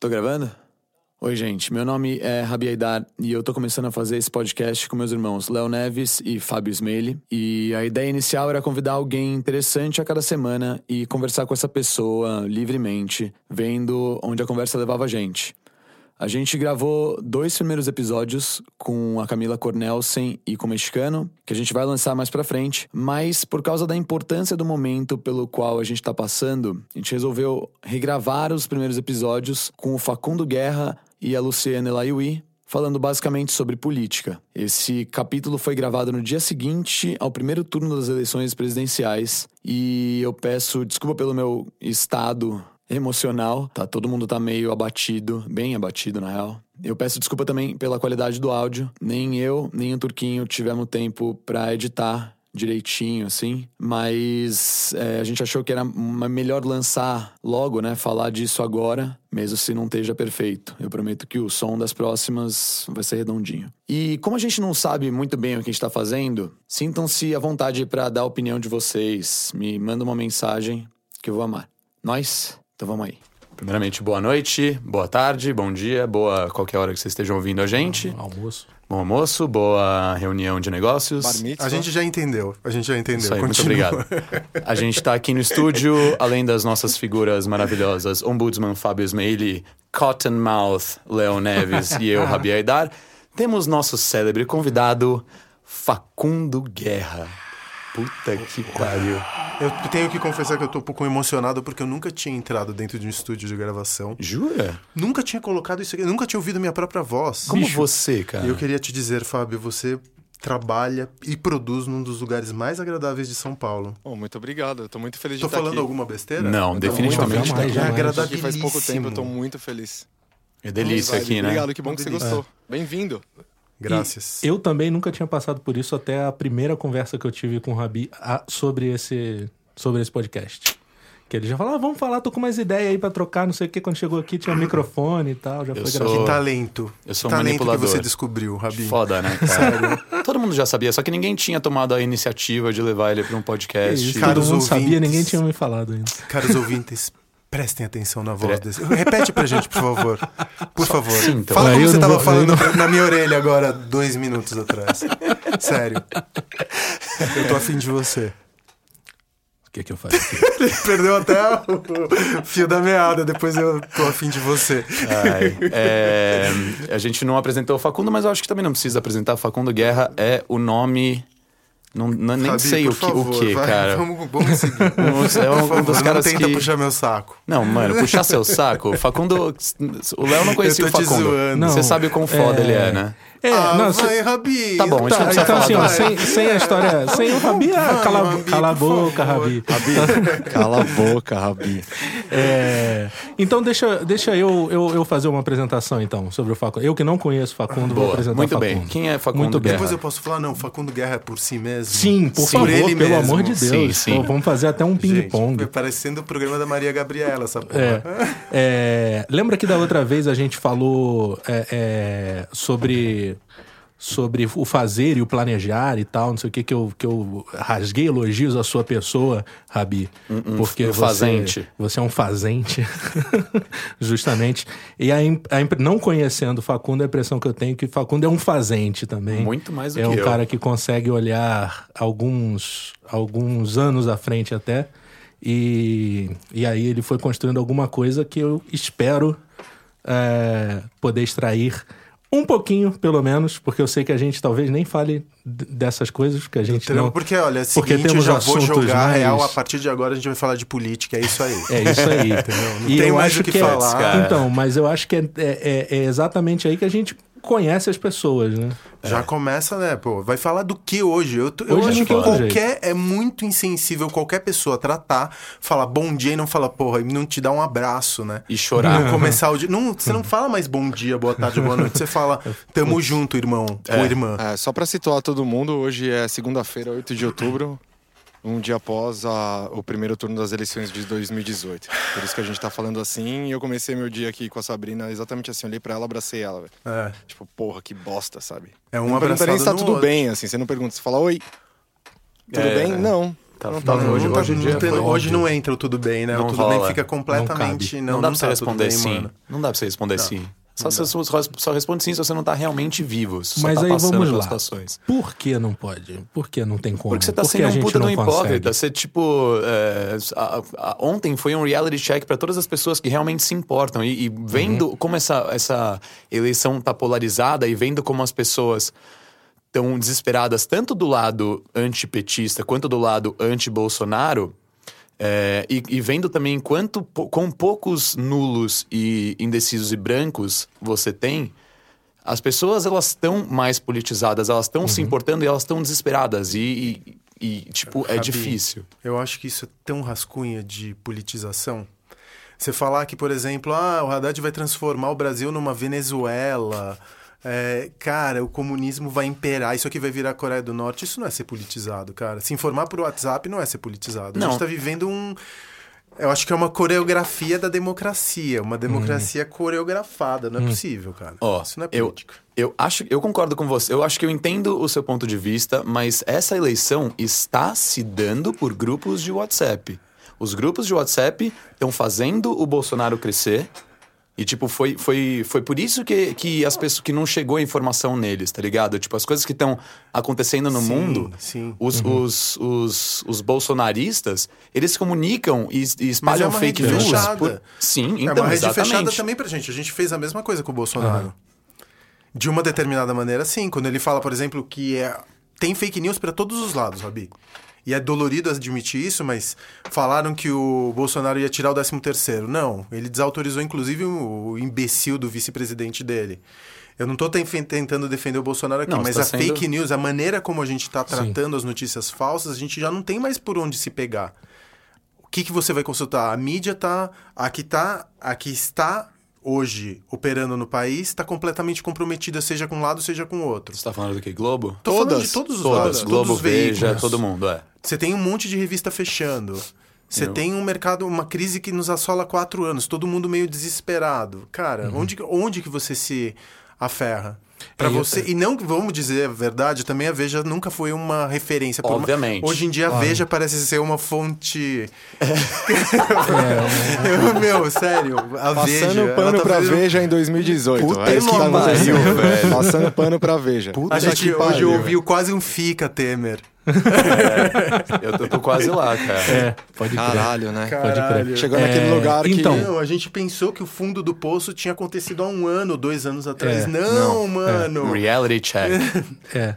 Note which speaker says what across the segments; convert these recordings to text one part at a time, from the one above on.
Speaker 1: Tô gravando? Oi, gente. Meu nome é Rabi Aidar e eu tô começando a fazer esse podcast com meus irmãos Léo Neves e Fábio Smeili. E a ideia inicial era convidar alguém interessante a cada semana e conversar com essa pessoa livremente, vendo onde a conversa levava a gente. A gente gravou dois primeiros episódios com a Camila Cornelsen e com o Mexicano, que a gente vai lançar mais pra frente, mas por causa da importância do momento pelo qual a gente tá passando, a gente resolveu regravar os primeiros episódios com o Facundo Guerra e a Luciana Elaiui, falando basicamente sobre política. Esse capítulo foi gravado no dia seguinte ao primeiro turno das eleições presidenciais e eu peço desculpa pelo meu estado emocional. Tá, todo mundo tá meio abatido, bem abatido na real. Eu peço desculpa também pela qualidade do áudio. Nem eu, nem o Turquinho tivemos tempo para editar direitinho, assim. Mas é, a gente achou que era melhor lançar logo, né? Falar disso agora, mesmo se não esteja perfeito. Eu prometo que o som das próximas vai ser redondinho. E como a gente não sabe muito bem o que a gente tá fazendo, sintam-se à vontade para dar a opinião de vocês. Me manda uma mensagem que eu vou amar. Nós? Então vamos aí. Primeiramente, boa noite, boa tarde, bom dia, boa qualquer hora que vocês estejam ouvindo a gente.
Speaker 2: Bom almoço.
Speaker 1: Bom almoço, boa reunião de negócios.
Speaker 2: A gente já entendeu, a gente já entendeu.
Speaker 1: Isso aí, muito obrigado. A gente tá aqui no estúdio, além das nossas figuras maravilhosas, Ombudsman Fábio Smeili, Cottonmouth Leo Neves e eu, Rabi Aidar, temos nosso célebre convidado, Facundo Guerra. Puta que pariu.
Speaker 2: Eu tenho que confessar que eu tô um pouco emocionado porque eu nunca tinha entrado dentro de um estúdio de gravação.
Speaker 1: Jura?
Speaker 2: Nunca tinha colocado isso aqui, nunca tinha ouvido minha própria voz.
Speaker 1: Como Bicho. você, cara?
Speaker 2: E eu queria te dizer, Fábio, você trabalha e produz num dos lugares mais agradáveis de São Paulo.
Speaker 3: Oh, muito obrigado, eu tô muito feliz
Speaker 2: tô
Speaker 3: de estar
Speaker 2: falando alguma besteira?
Speaker 1: Não, definitivamente
Speaker 2: não. É agradabilíssimo.
Speaker 3: faz pouco tempo, eu tô muito feliz.
Speaker 1: É delícia aqui, né?
Speaker 3: Obrigado, que bom que você gostou. É. Bem-vindo.
Speaker 2: Graças.
Speaker 4: E eu também nunca tinha passado por isso até a primeira conversa que eu tive com o Rabi sobre esse, sobre esse podcast. Que ele já falou, ah, vamos falar, tô com mais ideia aí pra trocar, não sei o que. Quando chegou aqui tinha microfone e tal, já
Speaker 1: Eu
Speaker 4: foi
Speaker 1: sou-
Speaker 4: gravado.
Speaker 2: Que talento.
Speaker 1: Eu sou
Speaker 2: que
Speaker 1: um
Speaker 2: talento que
Speaker 1: manipulador.
Speaker 2: você descobriu, Rabi.
Speaker 1: Foda, né, cara? Todo mundo já sabia, só que ninguém tinha tomado a iniciativa de levar ele pra um podcast.
Speaker 4: isso,
Speaker 2: Caros
Speaker 4: todo mundo sabia,
Speaker 2: ouvintes.
Speaker 4: ninguém tinha me falado ainda.
Speaker 2: Caros ouvintes, prestem atenção na voz
Speaker 1: Pre-
Speaker 2: desse. Repete pra gente, por favor. Por favor.
Speaker 1: sintam.
Speaker 2: Fala como
Speaker 4: eu
Speaker 2: você
Speaker 4: não
Speaker 2: tava
Speaker 4: vou-
Speaker 2: falando
Speaker 4: eu
Speaker 2: na minha orelha agora, dois minutos atrás. Sério. Eu tô afim de você.
Speaker 4: O que que eu faço aqui?
Speaker 2: Perdeu até o fio da meada, depois eu tô afim de você.
Speaker 1: Ai, é, a gente não apresentou o Facundo, mas eu acho que também não precisa apresentar. Facundo Guerra é o nome. Não, não- nem
Speaker 2: Fabi,
Speaker 1: sei
Speaker 2: por
Speaker 1: o que,
Speaker 2: favor,
Speaker 1: o que
Speaker 2: vai,
Speaker 1: cara.
Speaker 2: Vamos, vamos seguir.
Speaker 1: É um
Speaker 2: favor,
Speaker 1: dos
Speaker 2: não
Speaker 1: caras
Speaker 2: tenta
Speaker 1: que.
Speaker 2: puxar meu saco.
Speaker 1: Não, mano, puxar seu saco. Facundo. O Léo não conhecia
Speaker 2: Eu
Speaker 1: o Facundo.
Speaker 2: zoando.
Speaker 1: Você
Speaker 4: Não,
Speaker 1: sabe o quão foda
Speaker 4: é-
Speaker 1: ele é, né?
Speaker 4: É,
Speaker 2: ah,
Speaker 4: não,
Speaker 2: vai, Rabi.
Speaker 1: Tá bom, a gente
Speaker 4: Tá,
Speaker 1: não precisa
Speaker 4: então
Speaker 1: falar
Speaker 4: assim, ó, sem, sem a história, sem o Rabi, ah, cala,
Speaker 2: Rabi,
Speaker 4: cala a boca,
Speaker 2: favor.
Speaker 4: Rabi.
Speaker 3: Cala a boca, Rabi.
Speaker 4: É, então deixa, deixa eu, eu, eu fazer uma apresentação então sobre o Facundo. Eu que não conheço o Facundo, vou
Speaker 1: Boa.
Speaker 4: apresentar
Speaker 1: Muito
Speaker 4: o
Speaker 1: bem.
Speaker 4: Facundo.
Speaker 1: Quem é Facundo
Speaker 4: Muito bem.
Speaker 1: Guerra?
Speaker 2: Depois eu posso falar, não, Facundo Guerra é por si mesmo.
Speaker 4: Sim, por
Speaker 2: Sim,
Speaker 4: favor, pelo
Speaker 2: mesmo.
Speaker 4: amor de Deus.
Speaker 1: Sim, sim.
Speaker 4: Pô, Vamos fazer até um ping-pong.
Speaker 2: parecendo o programa da Maria Gabriela, essa porra.
Speaker 4: É, é, lembra que da outra vez a gente falou é, é, sobre, sobre o fazer e o planejar e tal, não sei o que, que eu, que eu rasguei elogios à sua pessoa, Rabi. porque
Speaker 1: um
Speaker 4: você,
Speaker 1: fazente.
Speaker 4: você é um fazente, justamente. E a, a não conhecendo o Facundo, a impressão que eu tenho é que Facundo é um fazente também.
Speaker 1: Muito mais do
Speaker 4: É
Speaker 1: que
Speaker 4: um
Speaker 1: eu.
Speaker 4: cara que consegue olhar alguns, alguns anos à frente até. E, e aí ele foi construindo alguma coisa que eu espero é, poder extrair um pouquinho, pelo menos, porque eu sei que a gente talvez nem fale dessas coisas, que a gente
Speaker 2: Entendeu?
Speaker 4: não...
Speaker 2: Porque, olha, é
Speaker 4: Porque
Speaker 2: seguinte, eu
Speaker 4: temos
Speaker 2: já vou jogar
Speaker 4: mais-
Speaker 2: real, a partir de agora a gente vai falar de política, é isso aí.
Speaker 4: É isso aí, entendeu?
Speaker 2: Não
Speaker 4: E
Speaker 2: tem
Speaker 4: eu
Speaker 2: mais
Speaker 4: acho
Speaker 2: o que
Speaker 4: é-
Speaker 2: falar.
Speaker 1: cara.
Speaker 4: Então, mas eu acho que é, é- é- é exatamente aí que a gente conhece as pessoas, né?
Speaker 2: Já começa, né, pô, vai falar do que hoje? Eu, eu
Speaker 4: Hoje
Speaker 2: acho
Speaker 4: não
Speaker 2: que qualquer, é muito insensível qualquer pessoa tratar, falar bom dia e não fala, porra, e não te dá um abraço, né?
Speaker 1: E chorar.
Speaker 2: Não começar o dia. Não, você não fala mais bom dia, boa tarde, boa noite. Você fala, tamo junto, irmão ou irmã.
Speaker 3: É, só pra situar todo mundo, hoje é segunda-feira, 8 de outubro, um dia após a- o primeiro turno das eleições de 2018. Por isso que a gente tá falando assim, e eu comecei meu dia aqui com a Sabrina exatamente assim, olhei pra ela, abracei ela, velho.
Speaker 2: É.
Speaker 3: Tipo, porra, que bosta, sabe?
Speaker 2: É um
Speaker 3: não pergunta nem
Speaker 2: abraçado
Speaker 3: se tá tudo
Speaker 2: outro.
Speaker 3: bem, assim, você não pergunta, você fala, oi, tudo
Speaker 1: É.
Speaker 3: bem? Não.
Speaker 1: Tá,
Speaker 3: Não
Speaker 1: tá, hoje,
Speaker 2: Não
Speaker 1: hoje, em
Speaker 2: não
Speaker 1: dia
Speaker 2: tem-
Speaker 1: foi
Speaker 2: hoje não entra o tudo bem, né?
Speaker 1: Não
Speaker 2: o tudo bem
Speaker 1: rola.
Speaker 2: fica completamente. Não,
Speaker 1: Não, dá
Speaker 2: não
Speaker 1: pra você
Speaker 2: tá
Speaker 1: responder
Speaker 2: bem,
Speaker 1: sim.
Speaker 2: mano.
Speaker 1: Não dá pra você responder sim. Só, você só, responde sim se você não tá realmente vivo. se
Speaker 4: Mas
Speaker 1: tá
Speaker 4: aí vamos lá.
Speaker 1: situações.
Speaker 4: Por que não pode? Por que não tem como?
Speaker 1: Porque você tá
Speaker 4: Por que
Speaker 1: sendo um puta de um hipócrita. Você, tipo. é, a- a- ontem foi um reality check pra todas as pessoas que realmente se importam. E, e vendo
Speaker 4: Uhum.
Speaker 1: como essa, essa eleição tá polarizada e vendo como as pessoas estão desesperadas, tanto do lado antipetista quanto do lado anti-Bolsonaro. É, e, e vendo também quanto com poucos nulos e indecisos e brancos você tem, as pessoas elas estão mais politizadas, elas estão
Speaker 2: Uhum.
Speaker 1: se importando e elas estão desesperadas. E, e- e, tipo, é
Speaker 2: Fabi,
Speaker 1: difícil.
Speaker 2: Eu acho que isso é tão rascunha de politização. Você falar que, por exemplo, ah, o Haddad vai transformar o Brasil numa Venezuela. É, cara, o comunismo vai imperar, isso aqui vai virar a Coreia do Norte. Isso não é ser politizado, cara. Se informar por WhatsApp não é ser politizado. A
Speaker 1: Não.
Speaker 2: gente tá vivendo um. Eu acho que é uma coreografia da democracia, uma democracia coreografada. Não é possível, cara.
Speaker 1: Ó,
Speaker 2: isso não é
Speaker 1: eu,
Speaker 2: política.
Speaker 1: eu acho, eu concordo com você. Eu acho que eu entendo o seu ponto de vista, mas essa eleição está se dando por grupos de WhatsApp. Os grupos de WhatsApp estão fazendo o Bolsonaro crescer. E, tipo, foi, foi, foi por isso que, que as pessoas que não chegou a informação neles, tá ligado? Tipo, as coisas que estão acontecendo no
Speaker 2: Sim,
Speaker 1: mundo,
Speaker 2: sim.
Speaker 1: Os, os, os, os bolsonaristas, eles comunicam e, e espalham
Speaker 2: é uma
Speaker 1: fake
Speaker 2: rede
Speaker 1: news.
Speaker 2: fechada.
Speaker 1: por- Sim,
Speaker 2: é
Speaker 1: então,
Speaker 2: uma rede
Speaker 1: exatamente.
Speaker 2: fechada também pra gente. A gente fez a mesma coisa com o Bolsonaro. De uma determinada maneira, sim. Quando ele fala, por exemplo, que é... tem fake news pra todos os lados, Rabi. E é dolorido admitir isso, mas falaram que o Bolsonaro ia tirar o 13 terceiro. Não, ele desautorizou inclusive o imbecil do vice-presidente dele. Eu não ten- tentando defender o Bolsonaro aqui,
Speaker 1: Não,
Speaker 2: mas
Speaker 1: você
Speaker 2: a
Speaker 1: tá sendo-
Speaker 2: fake news, a maneira como a gente tá
Speaker 4: Sim.
Speaker 2: tratando as notícias falsas, a gente já não tem mais por onde se pegar. O que, que você vai consultar? A mídia tá. A que tá. A que está hoje operando no país está completamente comprometida, seja com um lado, seja com o outro.
Speaker 1: Você tá falando do que? Globo?
Speaker 2: Tô
Speaker 3: Todas,
Speaker 2: de todos os
Speaker 1: Todas.
Speaker 2: lados,
Speaker 1: Globo,
Speaker 2: todos os
Speaker 1: Veja,
Speaker 2: veículos.
Speaker 1: todo mundo, é.
Speaker 2: Você tem um monte de revista fechando. Você
Speaker 1: Eu-
Speaker 2: tem um mercado, uma crise que nos assola há quatro anos, todo mundo meio desesperado. Cara, onde, que- onde que você se aferra? Pra
Speaker 4: É,
Speaker 2: você. E não, vamos dizer a verdade, também a Veja nunca foi uma referência. Por uma-
Speaker 1: Obviamente.
Speaker 2: hoje em dia a. Veja parece ser uma fonte.
Speaker 4: É,
Speaker 2: Meu, sério, a
Speaker 3: Passando
Speaker 2: Veja.
Speaker 3: pano
Speaker 2: tá
Speaker 3: pra
Speaker 2: fazendo-
Speaker 3: Veja em 2018.
Speaker 2: Puta
Speaker 3: é isso que tá
Speaker 2: pariu,
Speaker 1: velho.
Speaker 3: Passando pano pra Veja.
Speaker 2: A
Speaker 3: Puta
Speaker 2: gente
Speaker 3: que
Speaker 2: hoje ouviu quase um fica, Temer.
Speaker 1: Eu tô, tô quase lá, cara.
Speaker 4: é, pode crer.
Speaker 3: Caralho, né?
Speaker 2: Caralho.
Speaker 3: Chegou
Speaker 4: É,
Speaker 3: naquele lugar que...
Speaker 4: então,
Speaker 2: Não, a gente pensou que o fundo do poço tinha acontecido há um ano, dois anos atrás.
Speaker 4: É,
Speaker 2: não, mano.
Speaker 1: Reality check.
Speaker 4: É.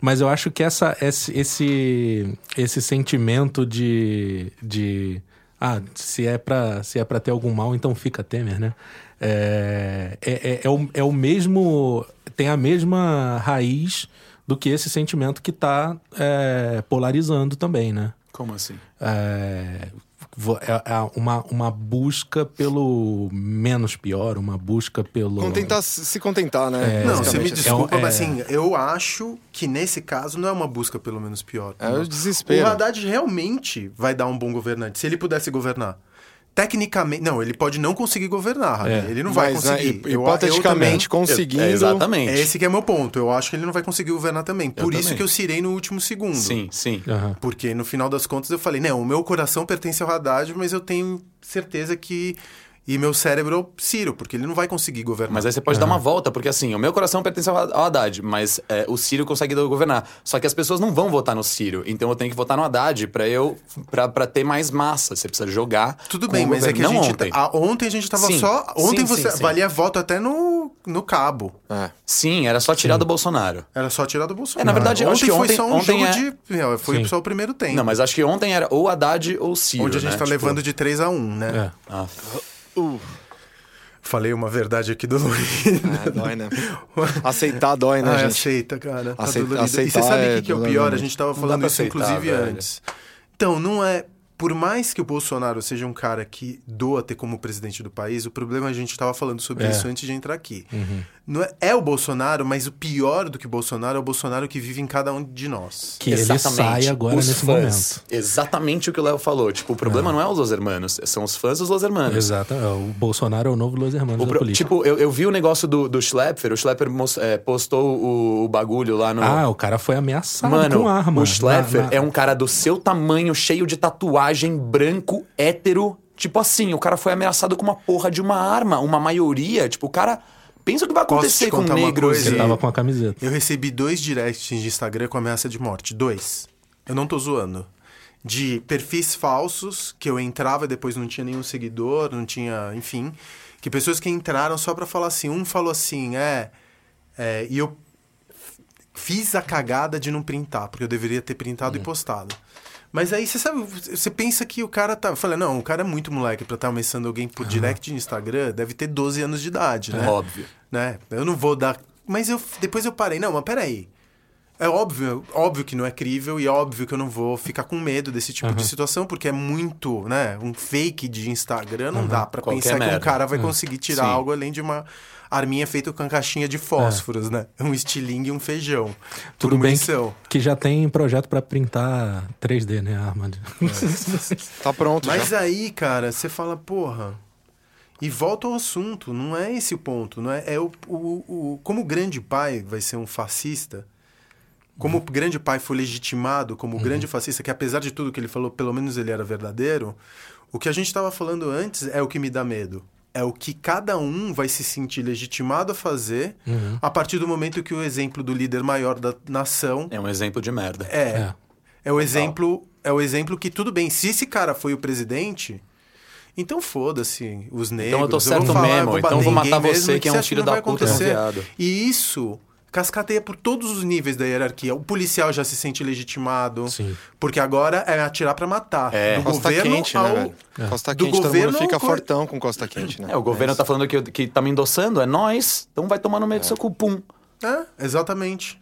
Speaker 4: Mas eu acho que essa, esse, esse, esse sentimento de, de. Ah, se é, pra, se é pra ter algum mal, então fica Temer, né? É, é, é, é o, é o mesmo. Tem a mesma raiz do que esse sentimento que tá é, polarizando também, né?
Speaker 1: Como assim?
Speaker 4: É, é- é uma, uma busca pelo menos pior, uma busca pelo.
Speaker 3: Contentar, se contentar, né?
Speaker 2: Não, você me desculpa,
Speaker 4: É um-
Speaker 2: mas
Speaker 4: é-
Speaker 2: assim, eu acho que nesse caso não é uma busca pelo menos pior.
Speaker 3: É o
Speaker 2: O
Speaker 3: desespero.
Speaker 2: Haddad realmente vai dar um bom governante, se ele pudesse governar. Tecnicamente, não, ele pode não conseguir governar.
Speaker 4: É.
Speaker 2: ele não vai
Speaker 3: Mas, né,
Speaker 2: conseguir.
Speaker 3: hi-
Speaker 2: Eu- eu
Speaker 3: hipoteticamente,
Speaker 2: também-
Speaker 3: conseguindo...
Speaker 1: É, exatamente.
Speaker 2: É esse que é meu ponto. Eu acho que ele não vai conseguir governar também. Por isso
Speaker 1: também.
Speaker 2: que eu cirei no último segundo.
Speaker 1: Sim, sim.
Speaker 4: Aham.
Speaker 2: Porque no final das contas eu falei, não, o meu coração pertence ao Haddad, mas eu tenho certeza que. E meu cérebro é o Ciro, porque ele não vai conseguir governar.
Speaker 1: Mas aí você pode dar uma volta, porque assim, o meu coração pertence ao Haddad, mas é, o Ciro consegue governar. Só que as pessoas não vão votar no Ciro, então eu tenho que votar no Haddad pra eu pra, pra ter mais massa. Você precisa jogar.
Speaker 2: Tudo bem, mas é que a
Speaker 1: não
Speaker 2: gente.
Speaker 1: ontem.
Speaker 2: tá- a- ontem a gente tava
Speaker 1: Sim,
Speaker 2: só. Ontem
Speaker 1: sim,
Speaker 2: você
Speaker 1: sim, sim.
Speaker 2: valia voto até no, no cabo.
Speaker 3: É.
Speaker 1: Sim, era só tirar do Bolsonaro.
Speaker 2: Era só tirar do Bolsonaro.
Speaker 1: É, na verdade,
Speaker 2: ontem foi
Speaker 1: ontem-
Speaker 2: só um
Speaker 1: ontem
Speaker 2: jogo
Speaker 1: é-
Speaker 2: de. meu, Foi
Speaker 4: Sim.
Speaker 2: só o primeiro tempo.
Speaker 1: Não, mas acho que ontem era ou Haddad ou Ciro.
Speaker 2: Onde a gente
Speaker 1: né?
Speaker 2: tá
Speaker 1: Tipo,
Speaker 2: levando de 3 a 1 né?
Speaker 4: É.
Speaker 1: ah,
Speaker 2: Falei uma verdade aqui dolorida.
Speaker 3: É, dói, né? Aceitar dói, né,
Speaker 2: Ah,
Speaker 3: gente?
Speaker 2: aceita, cara. Tá
Speaker 3: Aceita-
Speaker 2: dolorido. e você
Speaker 3: aceitar
Speaker 2: sabe o
Speaker 3: é
Speaker 2: que, que é o pior? A gente tava falando isso,
Speaker 1: aceitar,
Speaker 2: inclusive,
Speaker 1: velho.
Speaker 2: antes. Então, não é por mais que o Bolsonaro seja um cara que doa ter como presidente do país, o problema a gente estava falando sobre
Speaker 4: É.
Speaker 2: isso antes de entrar aqui. Não é, é o Bolsonaro, mas o pior do que o Bolsonaro é o Bolsonaro que vive em cada um de nós.
Speaker 4: Que ele sai agora
Speaker 1: Os
Speaker 4: nesse
Speaker 1: fãs.
Speaker 4: momento.
Speaker 1: Exatamente o que o Léo falou. Tipo, o problema não é os Los Hermanos, são os fãs dos Los Hermanos.
Speaker 4: Exato. é, O Bolsonaro é o novo Los Hermanos
Speaker 1: O
Speaker 4: da
Speaker 1: pro-
Speaker 4: política.
Speaker 1: tipo, eu, eu vi o negócio do, do Schlepper, o Schlepper mos- é, postou o, o bagulho lá no.
Speaker 4: Ah, o cara foi ameaçado
Speaker 1: Mano,
Speaker 4: com arma.
Speaker 1: o Schlepper
Speaker 4: Na- na-
Speaker 1: é um cara do seu tamanho, cheio de tatuagem, branco, hétero. Tipo assim, o cara foi ameaçado com uma porra de uma arma. Uma maioria, tipo, o cara. Pensa o que vai acontecer
Speaker 2: te
Speaker 1: com
Speaker 2: uma
Speaker 1: negros.
Speaker 2: coisa?
Speaker 4: Ele
Speaker 1: e-
Speaker 4: tava com a camiseta.
Speaker 2: Eu recebi dois directs de Instagram com ameaça de morte. Dois. Eu não tô zoando. De perfis falsos, que eu entrava e depois não tinha nenhum seguidor, não tinha. Enfim. Que pessoas que entraram só pra falar assim. Um falou assim, é. é, e eu fiz a cagada de não printar, porque eu deveria ter printado e postado. Mas aí você sabe, você pensa que o cara tá. Eu falei, não, o cara é muito moleque pra estar ameaçando alguém por direct de Instagram, deve ter 12 anos de idade, né?
Speaker 1: Óbvio.
Speaker 2: né? Eu não vou dar. Mas eu depois eu parei. Não, mas peraí. É óbvio, óbvio que não é crível e é óbvio que eu não vou ficar com medo desse tipo de situação, porque é muito, né? Um fake de Instagram não dá pra
Speaker 1: Qualquer
Speaker 2: pensar que um
Speaker 1: merda.
Speaker 2: cara vai conseguir tirar
Speaker 1: Sim.
Speaker 2: algo além de uma arminha feita com caixinha de fósforos, né? Um estilingue e um feijão.
Speaker 4: Tudo bem que, que já tem projeto pra printar 3D, né, a arma. de-
Speaker 3: Tá pronto
Speaker 2: Mas
Speaker 3: já.
Speaker 2: aí, cara, você fala, porra. E volta ao assunto, não é esse o ponto, não é, é o, o, o- como o grande pai vai ser um fascista, como o grande pai foi legitimado como o grande fascista, que apesar de tudo que ele falou, pelo menos ele era verdadeiro, o que a gente estava falando antes é o que me dá medo. É o que cada um vai se sentir legitimado a fazer a partir do momento que o exemplo do líder maior da nação
Speaker 1: É um exemplo de merda.
Speaker 2: é.
Speaker 4: É.
Speaker 2: É o exemplo, é o exemplo que tudo bem, se esse cara foi o presidente, então foda-se os negros.
Speaker 1: Então eu tô
Speaker 2: vou
Speaker 1: certo
Speaker 2: falar,
Speaker 1: mesmo,
Speaker 2: vou
Speaker 1: então vou matar você,
Speaker 2: mesmo,
Speaker 1: que é um filho da puta, é
Speaker 2: acontecer.
Speaker 1: viado.
Speaker 2: E isso cascateia por todos os níveis da hierarquia. O policial já se sente legitimado,
Speaker 4: Sim.
Speaker 2: porque agora é atirar pra matar.
Speaker 1: É.
Speaker 2: Do
Speaker 3: Costa
Speaker 2: governo
Speaker 3: quente,
Speaker 2: ao
Speaker 3: né, velho? Costa
Speaker 2: do
Speaker 3: quente, todo
Speaker 2: governo
Speaker 3: mundo fica
Speaker 2: ao co-
Speaker 3: fortão com costa quente, né?
Speaker 1: É, o governo tá falando que, que tá me endossando, é nós, então vai tomar no meio do seu cu, pum.
Speaker 2: É, exatamente.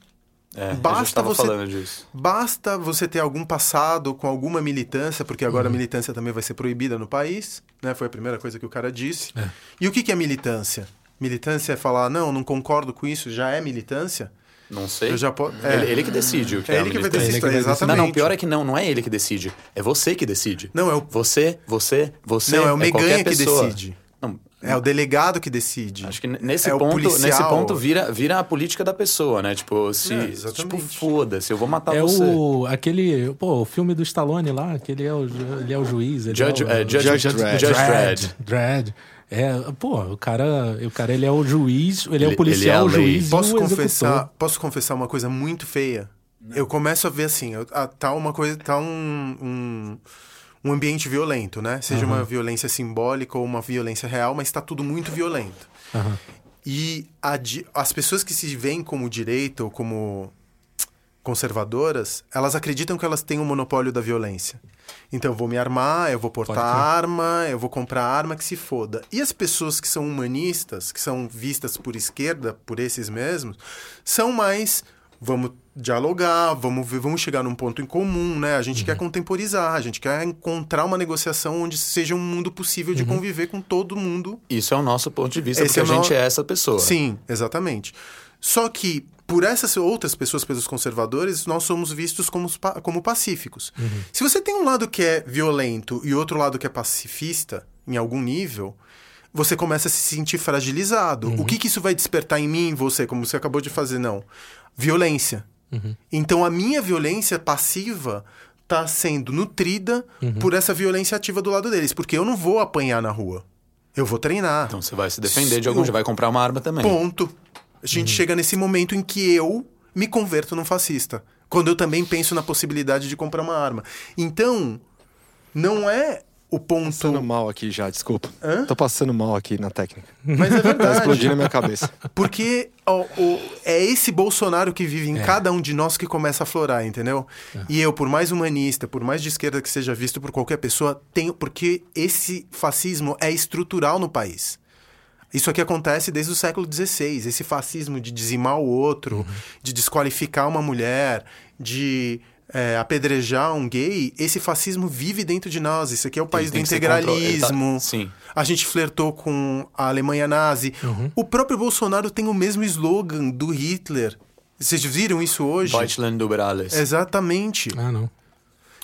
Speaker 1: É,
Speaker 2: Basta você-
Speaker 1: falando disso.
Speaker 2: Basta você ter algum passado com alguma militância, porque agora a militância também vai ser proibida no país, né? Foi a primeira coisa que o cara disse. E o que, que é militância? Militância é falar, não, não concordo com isso, já é militância?
Speaker 1: Não sei.
Speaker 2: Eu já po- é.
Speaker 1: ele, ele que decide o que
Speaker 2: É
Speaker 1: é,
Speaker 2: ele que vai
Speaker 1: militância.
Speaker 2: decidir,
Speaker 4: Ele que vai
Speaker 2: exatamente.
Speaker 1: Não, não, pior é que não, não é ele que decide. É você que decide.
Speaker 2: Não, é o-
Speaker 1: Você, você, você.
Speaker 2: Não, é o Meganha
Speaker 1: qualquer
Speaker 2: que decide.
Speaker 1: Não,
Speaker 2: É o delegado que decide.
Speaker 1: acho que nesse
Speaker 2: É
Speaker 1: ponto, nesse ponto vira, vira a política da pessoa, né? Tipo, se,
Speaker 2: É,
Speaker 1: tipo, foda-se, eu vou matar
Speaker 4: É
Speaker 1: você.
Speaker 4: o aquele, pô, o filme do Stallone lá, que ele é o, ele é o juiz, ele
Speaker 1: Judge-
Speaker 4: é, o,
Speaker 1: é, Judge-
Speaker 3: Judge Dredd.
Speaker 1: Judge
Speaker 4: Dredd. Dredd. É, pô, o cara, o cara ele é o juiz, ele, é
Speaker 1: Ele-
Speaker 4: o policial,
Speaker 1: ele é a
Speaker 4: o juiz
Speaker 2: Posso
Speaker 4: e o
Speaker 2: confessar,
Speaker 4: executor.
Speaker 2: posso confessar uma coisa muito feia? Eu começo a ver assim, eu- ah, tá uma coisa, tá um, um, um ambiente violento, né? Seja uma violência simbólica ou uma violência real, mas tá tudo muito violento.
Speaker 4: Aham.
Speaker 2: E a as pessoas que se veem como direita ou como conservadoras, elas acreditam que elas têm o monopólio da violência. Então eu vou me armar, eu vou portar arma, eu vou comprar arma que se foda. E as pessoas que são humanistas, que são vistas por esquerda, por esses mesmos, são mais vamos dialogar, vamos ver, vamos chegar num ponto em comum, né? A gente quer contemporizar, a gente quer encontrar uma negociação onde seja um mundo possível de conviver com todo mundo
Speaker 1: Isso é o nosso ponto de vista,
Speaker 2: Esse
Speaker 1: porque
Speaker 2: é
Speaker 1: a gente
Speaker 2: no-
Speaker 1: é essa pessoa.
Speaker 2: Sim, exatamente. Só que por essas outras pessoas, pelos conservadores, nós somos vistos como, como pacíficos. Se você tem um lado que é violento e outro lado que é pacifista, em algum nível, você começa a se sentir fragilizado. O que, que isso vai despertar em mim e em você, como você acabou de fazer? Não. Violência. Então a minha violência passiva está sendo nutrida por essa violência ativa do lado deles, porque eu não vou apanhar na rua. Eu vou treinar.
Speaker 1: Então você vai se defender de algum, já vai comprar uma arma também.
Speaker 2: Ponto. A gente chega nesse momento em que eu me converto num fascista. Quando eu também penso na possibilidade de comprar uma arma. Então, não é o ponto.
Speaker 3: Passando mal aqui já, desculpa.
Speaker 2: Hã?
Speaker 3: Tô passando mal aqui na técnica.
Speaker 2: Mas é
Speaker 3: Tá
Speaker 2: verdade.
Speaker 3: explodindo a minha cabeça.
Speaker 2: Porque ó, o- é esse Bolsonaro que vive em cada um de nós que começa a florar, entendeu? E eu, por mais humanista, por mais de esquerda que seja visto por qualquer pessoa, tenho. Porque esse fascismo é estrutural no país. Isso aqui acontece desde o século XVI. Esse fascismo de dizimar o outro, de desqualificar uma mulher, de é, apedrejar um gay, esse fascismo vive dentro de nós. Isso aqui é o país do
Speaker 1: tá-
Speaker 2: integralismo.
Speaker 1: Sim.
Speaker 2: A gente flertou com a Alemanha nazi.
Speaker 1: Uhum.
Speaker 2: O próprio Bolsonaro tem o mesmo slogan do Hitler. Vocês viram isso hoje?
Speaker 1: Deutschland über alles.
Speaker 2: Exatamente.
Speaker 4: Ah, não.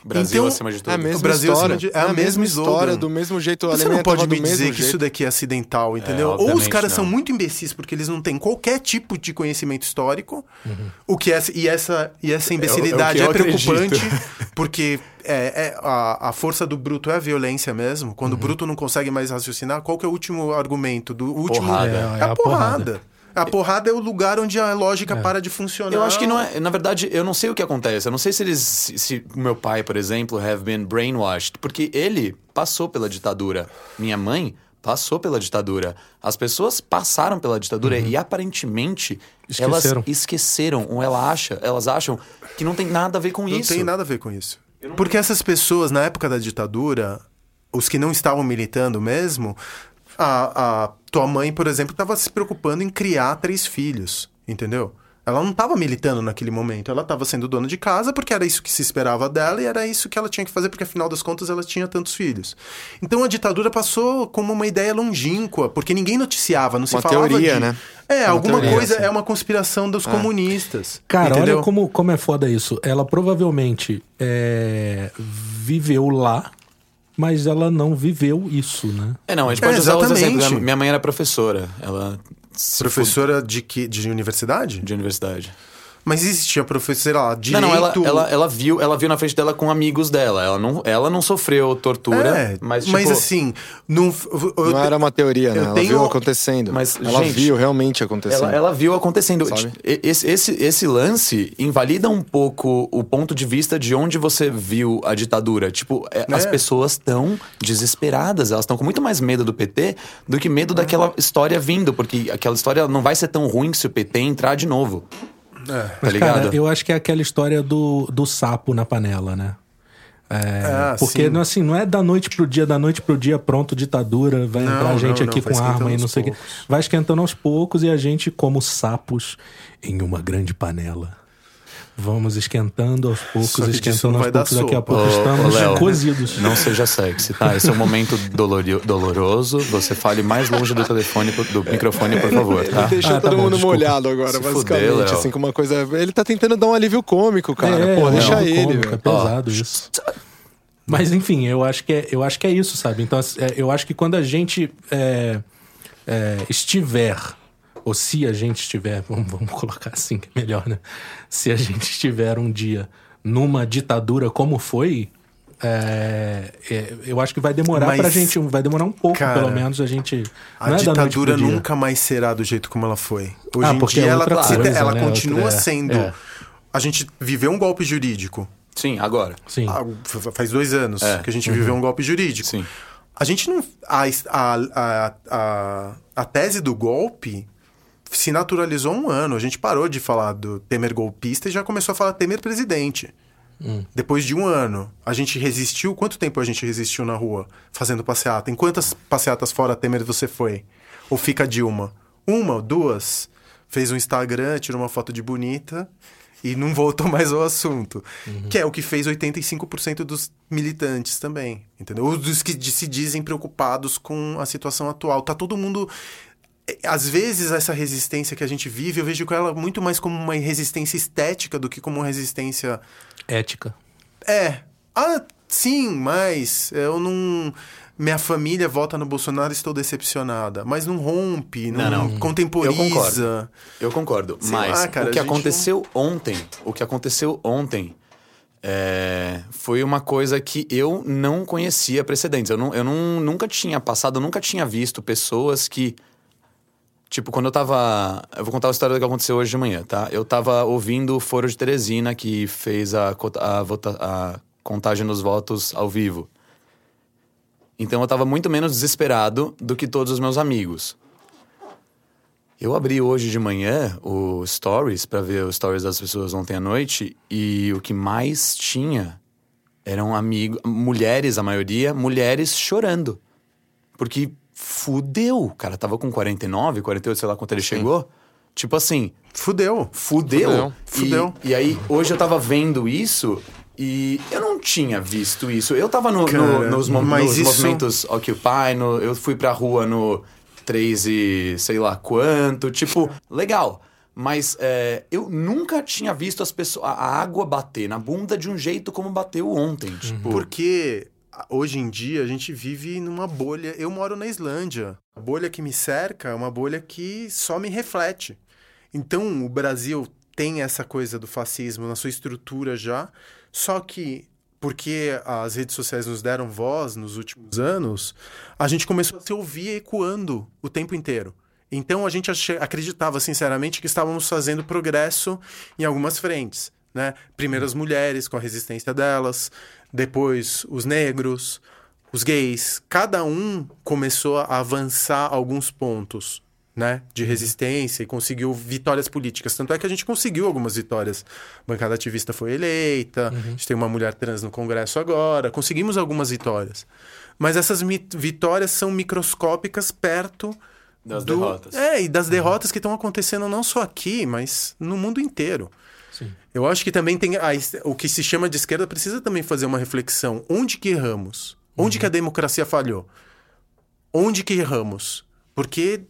Speaker 1: Brasil
Speaker 2: Então,
Speaker 1: acima de tudo.
Speaker 3: É a mesma
Speaker 2: Brasil
Speaker 3: história.
Speaker 2: acima de-
Speaker 3: é a mesma
Speaker 2: slogan.
Speaker 3: história, do mesmo jeito.
Speaker 2: Você não pode me dizer que
Speaker 3: jeito.
Speaker 2: isso daqui é acidental, entendeu? Ou os caras são
Speaker 1: não.
Speaker 2: muito imbecis porque eles não têm qualquer tipo de conhecimento histórico.
Speaker 3: Uhum.
Speaker 2: O que é, e, essa, e essa imbecilidade
Speaker 1: é
Speaker 2: é,
Speaker 1: o eu
Speaker 2: preocupante, porque é, é- a, a força do bruto é a violência mesmo. Quando
Speaker 1: Uhum.
Speaker 2: o bruto não consegue mais raciocinar, qual que é o último argumento? Do último
Speaker 1: Porrada.
Speaker 2: É,
Speaker 4: É,
Speaker 2: a
Speaker 4: a
Speaker 2: porrada.
Speaker 4: porrada.
Speaker 2: A porrada é o lugar onde a lógica para de funcionar.
Speaker 1: Eu acho que não é. Na verdade, eu não sei o que acontece. Eu não sei se eles. Se, se o meu pai, por exemplo, have been brainwashed. Porque ele passou pela ditadura. Minha mãe passou pela ditadura. As pessoas passaram pela ditadura e aparentemente
Speaker 4: Esqueceram.
Speaker 1: elas esqueceram. Ou ela acha, elas acham que não tem nada a ver com
Speaker 2: Não
Speaker 1: isso.
Speaker 2: tem nada a ver com isso. Porque essas pessoas, na época da ditadura, os que não estavam militando mesmo, a, a tua mãe, por exemplo, estava se preocupando em criar três filhos, entendeu? Ela não estava militando naquele momento, ela estava sendo dona de casa porque era isso que se esperava dela e era isso que ela tinha que fazer porque afinal das contas ela tinha tantos filhos. Então a ditadura passou como uma ideia longínqua, porque ninguém noticiava, não se
Speaker 3: Uma
Speaker 2: falava
Speaker 3: teoria,
Speaker 2: de...
Speaker 3: né?
Speaker 2: É,
Speaker 3: Uma
Speaker 2: alguma
Speaker 3: teoria,
Speaker 2: coisa,
Speaker 3: assim.
Speaker 2: é uma conspiração dos comunistas.
Speaker 4: Cara,
Speaker 2: entendeu?
Speaker 4: olha como, como é foda isso. Ela provavelmente é, viveu lá, mas ela não viveu isso, né?
Speaker 1: É, não, a gente
Speaker 2: É,
Speaker 1: pode usar os
Speaker 2: exatamente.
Speaker 1: exemplos. Minha mãe era professora. Ela.
Speaker 2: Professora de que de universidade?
Speaker 1: De universidade.
Speaker 2: Mas existia professora, sei lá, direito...
Speaker 1: Não, não, ela, ela, ela, viu, ela viu na frente dela com amigos dela. Ela não, ela não sofreu tortura,
Speaker 2: É,
Speaker 1: mas tipo.
Speaker 2: assim, não, eu,
Speaker 3: Não era uma teoria, né? Ela
Speaker 2: tenho-
Speaker 3: viu acontecendo.
Speaker 1: Mas,
Speaker 3: ela
Speaker 1: gente,
Speaker 3: viu realmente acontecendo.
Speaker 1: Ela, ela viu acontecendo.
Speaker 3: Sabe?
Speaker 1: E- Esse, esse, esse lance invalida um pouco o ponto de vista de onde você viu a ditadura. Tipo, é, as
Speaker 2: É.
Speaker 1: pessoas estão desesperadas. Elas estão com muito mais medo do PT do que medo daquela história vindo. Porque aquela história não vai ser tão ruim se o PT entrar de novo.
Speaker 2: É.
Speaker 1: Tá ligado?
Speaker 4: Cara, eu acho que é aquela história do, do sapo na panela, né? É,
Speaker 2: Ah,
Speaker 4: porque
Speaker 2: sim.
Speaker 4: não, assim, não é da noite pro dia, da noite pro dia, pronto, ditadura, vai
Speaker 2: Não,
Speaker 4: entrar gente
Speaker 2: não,
Speaker 4: aqui
Speaker 2: não,
Speaker 4: com arma e não sei o
Speaker 2: poucos.
Speaker 4: Vai esquentando aos poucos e a gente, como sapos, em uma grande panela. Vamos esquentando aos poucos,
Speaker 2: Só que disso
Speaker 4: esquentando aos poucos. Daqui a pouco
Speaker 1: Ô,
Speaker 4: estamos
Speaker 1: ô, Léo,
Speaker 4: cozidos.
Speaker 1: Não seja sexy, tá? Esse é um momento dolori- doloroso. Você fale mais longe do telefone, do microfone, por favor, tá?
Speaker 3: Ele deixou
Speaker 4: Ah, tá
Speaker 3: todo
Speaker 4: bom,
Speaker 3: mundo
Speaker 4: desculpa.
Speaker 3: molhado agora,
Speaker 1: Se
Speaker 3: basicamente.
Speaker 1: fuder,
Speaker 3: assim, com uma coisa. Ele tá tentando dar um alívio cômico, cara.
Speaker 4: É,
Speaker 3: Pô,
Speaker 4: é
Speaker 3: deixa
Speaker 4: algo
Speaker 3: ele.
Speaker 4: cômico, É pesado isso. Mas enfim, eu acho que é, eu acho que é isso, sabe? Então, é, eu acho que quando a gente é, é, estiver, ou se a gente estiver, vamos, vamos colocar assim que é melhor, né? Se a gente estiver um dia numa ditadura como foi, é, é, eu acho que vai demorar
Speaker 2: Mas,
Speaker 4: pra gente, vai demorar um pouco,
Speaker 2: cara,
Speaker 4: pelo menos, a gente.
Speaker 2: A
Speaker 4: não é
Speaker 2: ditadura nunca mais será do jeito como ela foi. Hoje
Speaker 4: Ah,
Speaker 2: em
Speaker 4: porque
Speaker 2: dia
Speaker 4: é
Speaker 2: ela,
Speaker 4: coisa,
Speaker 2: ela
Speaker 4: né?
Speaker 2: continua
Speaker 4: Outra- é,
Speaker 2: sendo.
Speaker 4: é.
Speaker 2: A gente viveu um golpe jurídico.
Speaker 1: Sim, agora.
Speaker 4: Sim.
Speaker 2: Ah, faz dois anos
Speaker 1: É.
Speaker 2: que a gente viveu um golpe jurídico.
Speaker 1: Sim.
Speaker 2: A gente não. A, a, a, a, a tese do golpe se naturalizou um ano. A gente parou de falar do Temer golpista e já começou a falar Temer presidente. Depois de um ano, a gente resistiu. Quanto tempo a gente resistiu na rua fazendo passeata? Em quantas passeatas fora Temer você foi? Ou fica Dilma? Uma, duas? Fez um Instagram, tirou uma foto de bonita e não voltou mais ao assunto. Que é o que fez 85% dos militantes também, entendeu? Os dos que se dizem preocupados com a situação atual. Tá todo mundo às vezes essa resistência que a gente vive, eu vejo ela muito mais como uma resistência estética do que como uma resistência
Speaker 4: Ética.
Speaker 2: é. Ah, sim, mas eu não. Minha família vota no Bolsonaro estou decepcionada. Mas não rompe, não,
Speaker 1: Não, não.
Speaker 2: contemporiza.
Speaker 1: Eu concordo. Eu concordo.
Speaker 2: Sei
Speaker 1: mas
Speaker 2: lá, cara,
Speaker 1: o que aconteceu ontem, o que aconteceu ontem é, foi uma coisa que eu não conhecia precedentes. Eu, não, eu não, nunca tinha passado, eu nunca tinha visto pessoas que. Tipo, quando eu tava. Eu vou contar a história do que aconteceu hoje de manhã, tá? Eu tava ouvindo o Foro de Teresina, que fez a, a, vota- a contagem dos votos ao vivo. Então eu tava muito menos desesperado do que todos os meus amigos. Eu abri hoje de manhã o Stories pra ver os stories das pessoas ontem à noite e o que mais tinha eram amigos, mulheres, a maioria, mulheres chorando. Porque fudeu. O cara tava com 49, 48, sei lá quanto ele chegou. Tipo assim,
Speaker 2: Fudeu.
Speaker 1: fudeu.
Speaker 3: Fudeu.
Speaker 1: E-
Speaker 2: Fudeu.
Speaker 1: E, aí, hoje eu tava vendo isso E eu não tinha visto isso. Eu tava no, no-
Speaker 2: Cara,
Speaker 1: nos, mo- nos
Speaker 2: isso-
Speaker 1: movimentos Occupy, no- eu fui pra rua no 3 e sei lá quanto. Tipo, legal. Mas é, eu nunca tinha visto as pessoas, a água bater na bunda de um jeito como bateu ontem. Tipo,
Speaker 2: Porque hoje em dia a gente vive numa bolha. Eu moro na Islândia. A bolha que me cerca é uma bolha que só me reflete. Então o Brasil tem essa coisa do fascismo na sua estrutura já, só que porque as redes sociais nos deram voz nos últimos anos, a gente começou a se ouvir ecoando o tempo inteiro. Então a gente acreditava sinceramente que estávamos fazendo progresso em algumas frentes, né? Primeiro as mulheres com a resistência delas, depois os negros, os gays, cada um começou a avançar alguns pontos, né, de resistência e conseguiu vitórias políticas. Tanto é que a gente conseguiu algumas vitórias. A bancada ativista foi eleita, a gente tem uma mulher trans no Congresso agora, conseguimos algumas vitórias. Mas essas vitórias são microscópicas perto
Speaker 1: Das
Speaker 2: do-
Speaker 1: derrotas.
Speaker 2: É, e das derrotas que estão acontecendo não só aqui, mas no mundo inteiro.
Speaker 4: Sim.
Speaker 2: Eu acho que também tem. a o que se chama de esquerda precisa também fazer uma reflexão. Onde que erramos? Onde que a democracia falhou? Onde que erramos? Porque,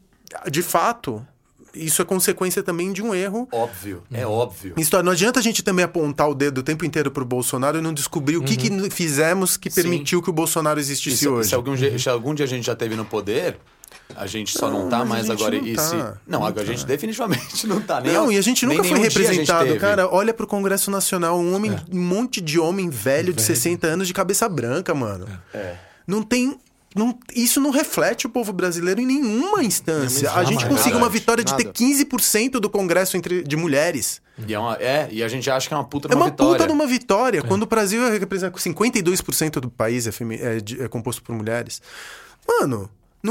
Speaker 2: de fato, isso é consequência também de um erro.
Speaker 1: óbvio, é óbvio.
Speaker 2: Isso, não adianta a gente também apontar o dedo o tempo inteiro pro Bolsonaro e não descobrir o que, que fizemos que
Speaker 1: Sim.
Speaker 2: permitiu que o Bolsonaro
Speaker 1: E
Speaker 2: existisse
Speaker 1: se,
Speaker 2: hoje.
Speaker 1: se algum, dia- se algum dia a gente já teve no poder, a gente só não, tá
Speaker 2: mas a
Speaker 1: mais agora.
Speaker 2: não
Speaker 1: e
Speaker 2: tá,
Speaker 1: se... Não,
Speaker 2: não
Speaker 1: agora a
Speaker 2: tá.
Speaker 1: gente definitivamente não tá. Nem
Speaker 2: Não,
Speaker 1: ao-
Speaker 2: e a gente nunca foi
Speaker 1: a
Speaker 2: representado, cara. Olha pro Congresso Nacional, um homem, um monte de homem velho de 60 anos de cabeça branca, mano.
Speaker 1: É.
Speaker 2: Não tem. Não, isso não reflete o povo brasileiro em nenhuma instância. A gente conseguiu
Speaker 3: é
Speaker 2: uma vitória de ter
Speaker 3: Nada.
Speaker 2: 15% do Congresso entre, de mulheres.
Speaker 1: E é, uma- é, e a gente acha que é uma puta de
Speaker 2: É
Speaker 1: uma,
Speaker 2: uma
Speaker 1: vitória.
Speaker 2: puta de uma vitória. Quando o Brasil é representa 52% do país é, é é composto por mulheres. Mano,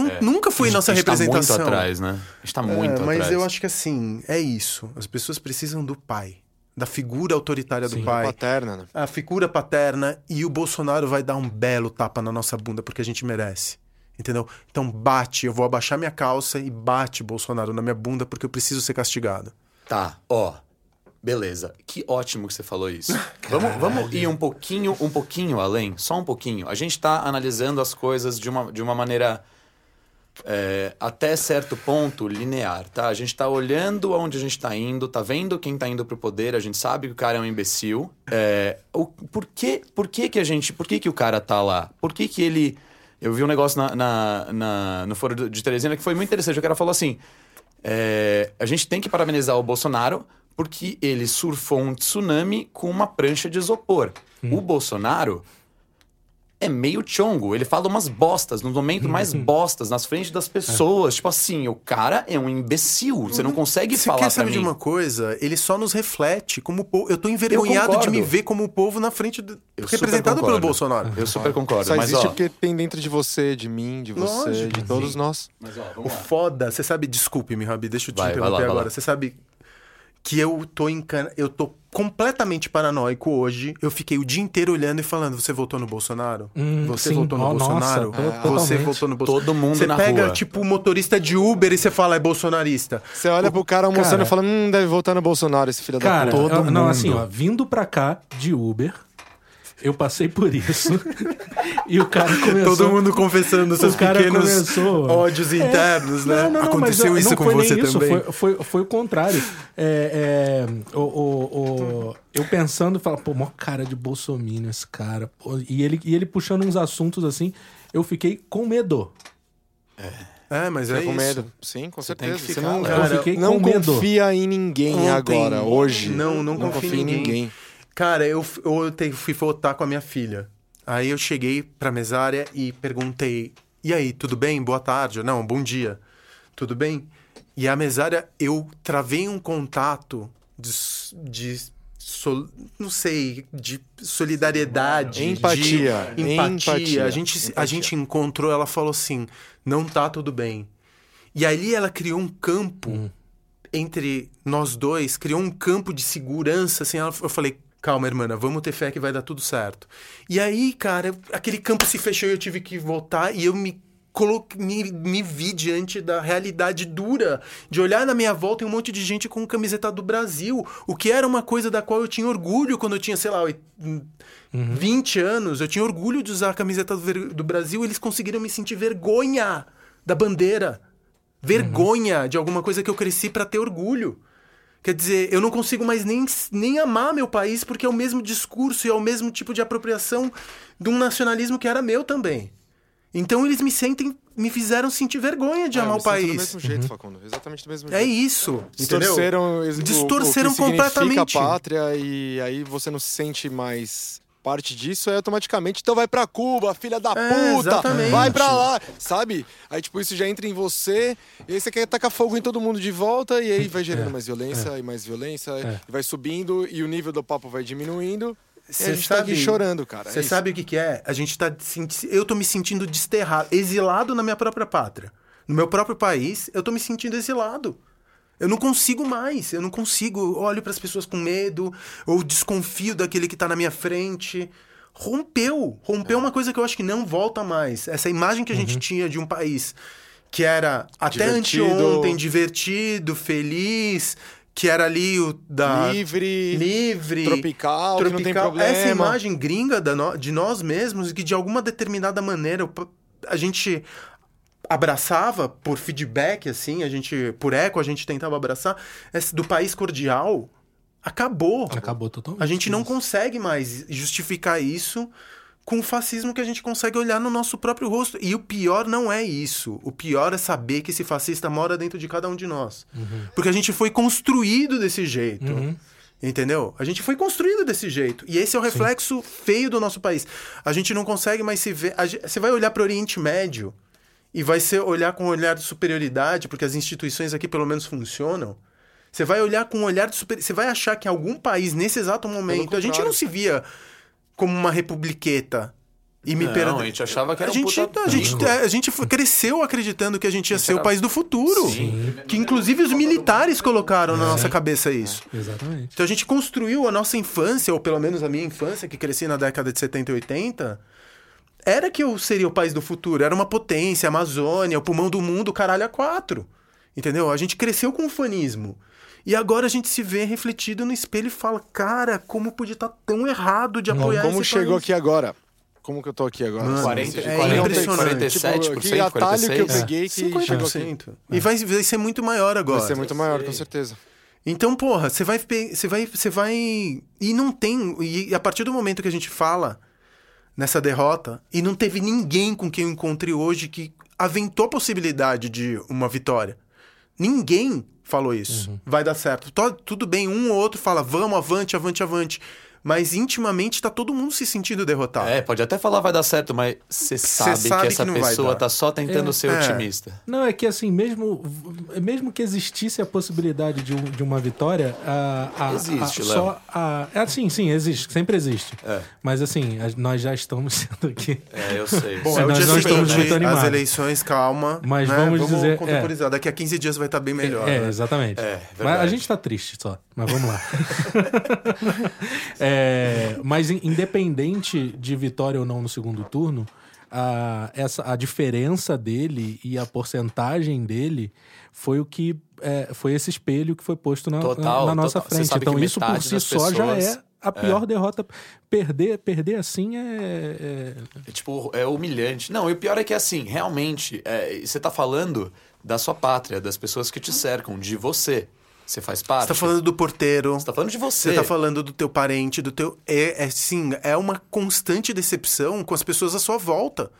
Speaker 1: É.
Speaker 2: nunca foi
Speaker 1: A gente-
Speaker 2: nossa
Speaker 1: a gente
Speaker 2: representação.
Speaker 1: Tá muito atrás, né? A gente tá
Speaker 2: É,
Speaker 1: muito
Speaker 2: mas
Speaker 1: atrás.
Speaker 2: eu acho que assim, é isso. As pessoas precisam do pai. Da figura autoritária do
Speaker 4: Sim.
Speaker 2: pai.
Speaker 3: Paterna, né?
Speaker 2: A figura paterna. E o Bolsonaro vai dar um belo tapa na nossa bunda, porque a gente merece. Entendeu? Então bate, eu vou abaixar minha calça e bate Bolsonaro na minha bunda, porque eu preciso ser castigado.
Speaker 1: Tá, ó. Beleza. Que ótimo que você falou isso. Vamos, vamos ir um pouquinho, um pouquinho além, só um pouquinho. A gente tá analisando as coisas de uma, de uma maneira é, até certo ponto linear, tá? A gente tá olhando aonde a gente tá indo, tá vendo quem tá indo pro poder, a gente sabe que o cara é um imbecil. É, o, por que, por que que a gente, por que que o cara tá lá? Por que que ele... Eu vi um negócio na, na, na- no foro de Teresina que foi muito interessante. O cara falou assim, é, a gente tem que parabenizar o Bolsonaro porque ele surfou um tsunami com uma prancha de isopor. O Bolsonaro é meio chongo. Ele fala umas bostas, no momento mais bostas, nas frentes das pessoas. Tipo assim, o cara é um imbecil. Você não consegue
Speaker 2: Você
Speaker 1: falar
Speaker 2: quer
Speaker 1: pra
Speaker 2: saber
Speaker 1: mim.
Speaker 2: de uma coisa? Ele só nos reflete como povo. Eu tô envergonhado de
Speaker 1: concordo.
Speaker 2: me ver como o povo na frente do...
Speaker 1: Eu
Speaker 2: representado pelo. Bolsonaro.
Speaker 1: Eu super concordo.
Speaker 3: Só
Speaker 1: mas,
Speaker 3: existe
Speaker 1: ó,
Speaker 3: porque tem dentro de você, de mim, de você,
Speaker 2: Lógico,
Speaker 3: de todos nós.
Speaker 1: mas, ó,
Speaker 2: O
Speaker 1: lá.
Speaker 2: foda, você sabe, desculpe-me, Rabi, deixa eu te
Speaker 1: Vai, vai
Speaker 2: interromper
Speaker 1: lá, vai
Speaker 2: agora.
Speaker 1: lá.
Speaker 2: Você sabe que eu tô encana... eu tô completamente paranoico hoje. Eu fiquei o dia inteiro olhando e falando: "Você votou no Bolsonaro?
Speaker 4: Hum,
Speaker 2: você
Speaker 4: sim.
Speaker 2: votou no
Speaker 4: Oh, nossa,
Speaker 2: Bolsonaro?
Speaker 4: to-
Speaker 2: você
Speaker 4: totalmente.
Speaker 2: votou no Bolsonaro?"
Speaker 1: Todo mundo
Speaker 2: Você
Speaker 1: na
Speaker 2: pega
Speaker 1: rua.
Speaker 2: tipo o motorista de Uber e você fala: "É bolsonarista".
Speaker 3: Você olha pro cara almoçando
Speaker 4: Cara-
Speaker 3: e fala, hum, deve votar no Bolsonaro, esse filho
Speaker 4: Cara,
Speaker 3: da puta.
Speaker 4: eu- não, assim, ó, vindo pra cá de Uber, eu passei por isso. e o cara começou.
Speaker 2: Todo mundo confessando seus pequenos
Speaker 4: começou.
Speaker 2: ódios
Speaker 4: É,
Speaker 2: internos, né?
Speaker 4: Não, não, não,
Speaker 2: Aconteceu
Speaker 4: mas,
Speaker 2: isso
Speaker 4: não
Speaker 2: com
Speaker 4: foi
Speaker 2: você
Speaker 4: nem isso,
Speaker 2: também.
Speaker 4: Foi, foi, foi o contrário. É, é, o, o- o- eu pensando, falo, pô, mó cara de bolsominion esse cara. pô, e, ele, e ele puxando uns assuntos assim, eu fiquei com medo.
Speaker 2: É, mas é
Speaker 3: com
Speaker 2: isso.
Speaker 3: medo. Sim, com
Speaker 1: Você tem
Speaker 3: certeza. Você
Speaker 1: ficar,
Speaker 3: não,
Speaker 1: cara.
Speaker 4: eu fiquei
Speaker 3: não
Speaker 4: com medo.
Speaker 3: confia em ninguém
Speaker 2: Ontem-
Speaker 3: agora, hoje.
Speaker 2: Não, não confia em ninguém. Cara, eu, eu te- fui votar com a minha filha. Aí eu cheguei pra mesária e perguntei: E aí, tudo bem? Boa tarde. Não, bom dia. Tudo bem? E a mesária, eu travei um contato de. de sol- não sei, de solidariedade.
Speaker 3: Empatia.
Speaker 2: De empatia.
Speaker 3: Empatia.
Speaker 2: A, gente, a
Speaker 3: Empatia.
Speaker 2: gente encontrou, ela falou assim: não tá tudo bem. E ali ela criou um campo entre nós dois, criou um campo de segurança, assim, ela- eu falei, calma, irmã, vamos ter fé que vai dar tudo certo. E aí, cara, aquele campo se fechou e eu tive que voltar e eu me me, me vi diante da realidade dura de olhar na minha volta e um monte de gente com camiseta do Brasil, o que era uma coisa da qual eu tinha orgulho quando eu tinha, sei lá, oit- 20 anos, eu tinha orgulho de usar a camiseta do, do Brasil, eles conseguiram me sentir vergonha da bandeira, vergonha de alguma coisa que eu cresci pra ter orgulho. Quer dizer, eu não consigo mais nem, nem amar meu país porque é o mesmo discurso e é o mesmo tipo de apropriação de um nacionalismo que era meu também. Então eles me sentem, me fizeram sentir vergonha de
Speaker 3: Ah,
Speaker 2: amar o país.
Speaker 3: Do mesmo jeito, Facundo. Exatamente do mesmo
Speaker 2: É
Speaker 3: jeito.
Speaker 2: isso, entendeu?
Speaker 3: Distorceram, ex- o-
Speaker 2: Distorceram
Speaker 3: o que
Speaker 2: completamente.
Speaker 3: a pátria e aí você não se sente mais parte disso, aí automaticamente, então vai pra Cuba, filha da
Speaker 2: É,
Speaker 3: puta,
Speaker 2: exatamente.
Speaker 3: vai pra lá, sabe? Aí, tipo, isso já entra em você, e aí você quer tacar fogo em todo mundo de volta, e aí vai gerando
Speaker 4: É,
Speaker 3: mais violência e mais violência,
Speaker 4: É.
Speaker 3: e vai subindo, e o nível do papo vai diminuindo,
Speaker 2: Cê
Speaker 3: a gente tá aqui
Speaker 2: sabe-
Speaker 3: chorando, cara.
Speaker 2: Você
Speaker 3: é
Speaker 2: sabe o que, que é? A gente tá. Eu tô me sentindo desterrado, exilado na minha própria pátria. No meu próprio país, eu tô me sentindo exilado. Eu não consigo mais, eu não consigo. Eu olho para as pessoas com medo, ou desconfio daquele que tá na minha frente. Rompeu. Rompeu uma coisa que eu acho que não volta mais. Essa imagem que a gente tinha de um país que era até
Speaker 3: Divertido.
Speaker 2: anteontem divertido, feliz, que era ali o da
Speaker 3: Livre,
Speaker 2: livre,
Speaker 3: tropical, que não tem problema.
Speaker 2: Essa imagem gringa de nós mesmos, que de alguma determinada maneira a gente abraçava por feedback, assim, a gente, por eco, a gente tentava abraçar, esse do país cordial, acabou.
Speaker 4: Acabou totalmente.
Speaker 2: A gente não
Speaker 4: isso.
Speaker 2: consegue mais justificar isso com o fascismo que a gente consegue olhar no nosso próprio rosto. E o pior não é isso. O pior é saber que esse fascista mora dentro de cada um de nós. Porque a gente foi construído desse jeito.
Speaker 4: Uhum.
Speaker 2: Entendeu? A gente foi construído desse jeito. E esse é o reflexo feio do nosso país. A gente não consegue mais se ver. Você vai olhar para o Oriente Médio e vai ser olhar com um olhar de superioridade, porque as instituições aqui pelo menos funcionam. Você vai olhar com um olhar de super... Você vai achar que algum país, nesse exato momento, a gente não se via como uma republiqueta. E me
Speaker 1: Não,
Speaker 2: perde-
Speaker 1: a gente achava que era
Speaker 2: a
Speaker 1: um
Speaker 2: gente,
Speaker 1: puta
Speaker 2: a gente,
Speaker 1: bingo.
Speaker 2: a gente cresceu acreditando que a gente ia ser o país do futuro.
Speaker 1: Sim.
Speaker 2: Que inclusive os militares colocaram na nossa cabeça isso.
Speaker 4: Exatamente.
Speaker 2: Então a gente construiu a nossa infância, ou pelo menos a minha infância, que cresci na década de 70 e 80, era que eu seria o país do futuro. Era uma potência, a Amazônia, o pulmão do mundo, caralho, a quatro. Entendeu? A gente cresceu com o fanismo. E agora a gente se vê refletido no espelho e fala, cara, como podia estar tão errado de apoiar
Speaker 3: Como
Speaker 2: esse
Speaker 3: chegou
Speaker 2: país?
Speaker 3: aqui agora? Como que eu tô aqui agora?
Speaker 2: Mano,
Speaker 1: 40,
Speaker 2: é
Speaker 1: 40,
Speaker 2: impressionante.
Speaker 1: 47%,
Speaker 3: Tipo, que atalho que eu
Speaker 1: 46%.
Speaker 3: peguei que chegou aqui.
Speaker 2: 50%. E vai, vai ser muito maior agora.
Speaker 3: Vai ser muito maior, com certeza.
Speaker 2: Então, porra, você vai, você vai, você vai e não tem e a partir do momento que a gente fala nessa derrota e não teve ninguém com quem eu encontrei hoje que aventou a possibilidade de uma vitória. Ninguém falou isso. Vai dar certo. To- tudo bem, um ou outro fala, vamos, avante, avante, avante. Mas intimamente tá todo mundo se sentindo derrotado.
Speaker 1: É, pode até falar vai dar certo, mas você sabe,
Speaker 2: sabe
Speaker 1: que essa
Speaker 2: que
Speaker 1: pessoa tá só tentando
Speaker 4: É.
Speaker 1: ser
Speaker 2: É.
Speaker 1: otimista.
Speaker 4: Não, é que assim, mesmo, mesmo que existisse a possibilidade de, um- de uma vitória, a, a,
Speaker 1: Existe,
Speaker 4: a,
Speaker 1: Léo.
Speaker 4: só a, é assim, sim, existe, sempre existe.
Speaker 1: É.
Speaker 4: Mas assim, a- nós já estamos sendo aqui.
Speaker 1: É, eu sei.
Speaker 2: Bom,
Speaker 4: É,
Speaker 2: é o
Speaker 4: nós
Speaker 2: dia
Speaker 4: não estamos muito animados.
Speaker 2: as eleições, calma.
Speaker 4: Mas
Speaker 2: né?
Speaker 4: vamos dizer-
Speaker 2: contemporizar. Daqui a 15 dias vai estar bem melhor.
Speaker 4: É,
Speaker 2: né?
Speaker 4: exatamente.
Speaker 1: É,
Speaker 4: mas a gente tá triste só, mas vamos lá. É, mas in- independente de vitória ou não no segundo turno, a, essa, a diferença dele e a porcentagem dele foi o que é, foi esse espelho que foi posto na,
Speaker 1: Total,
Speaker 4: na- na nossa
Speaker 1: total.
Speaker 4: Frente. Então isso por si só já
Speaker 1: pessoas-
Speaker 4: é a pior derrota. Perder, perder assim é, é-
Speaker 1: É, tipo, é humilhante. Não, e o pior é que, assim, realmente, é, você tá falando da sua pátria, das pessoas que te cercam, de você. Você faz parte.
Speaker 2: Você tá falando do porteiro.
Speaker 1: Você tá falando de você.
Speaker 2: Você tá falando do teu parente, do teu. É, é sim, é uma constante decepção com as pessoas à sua volta.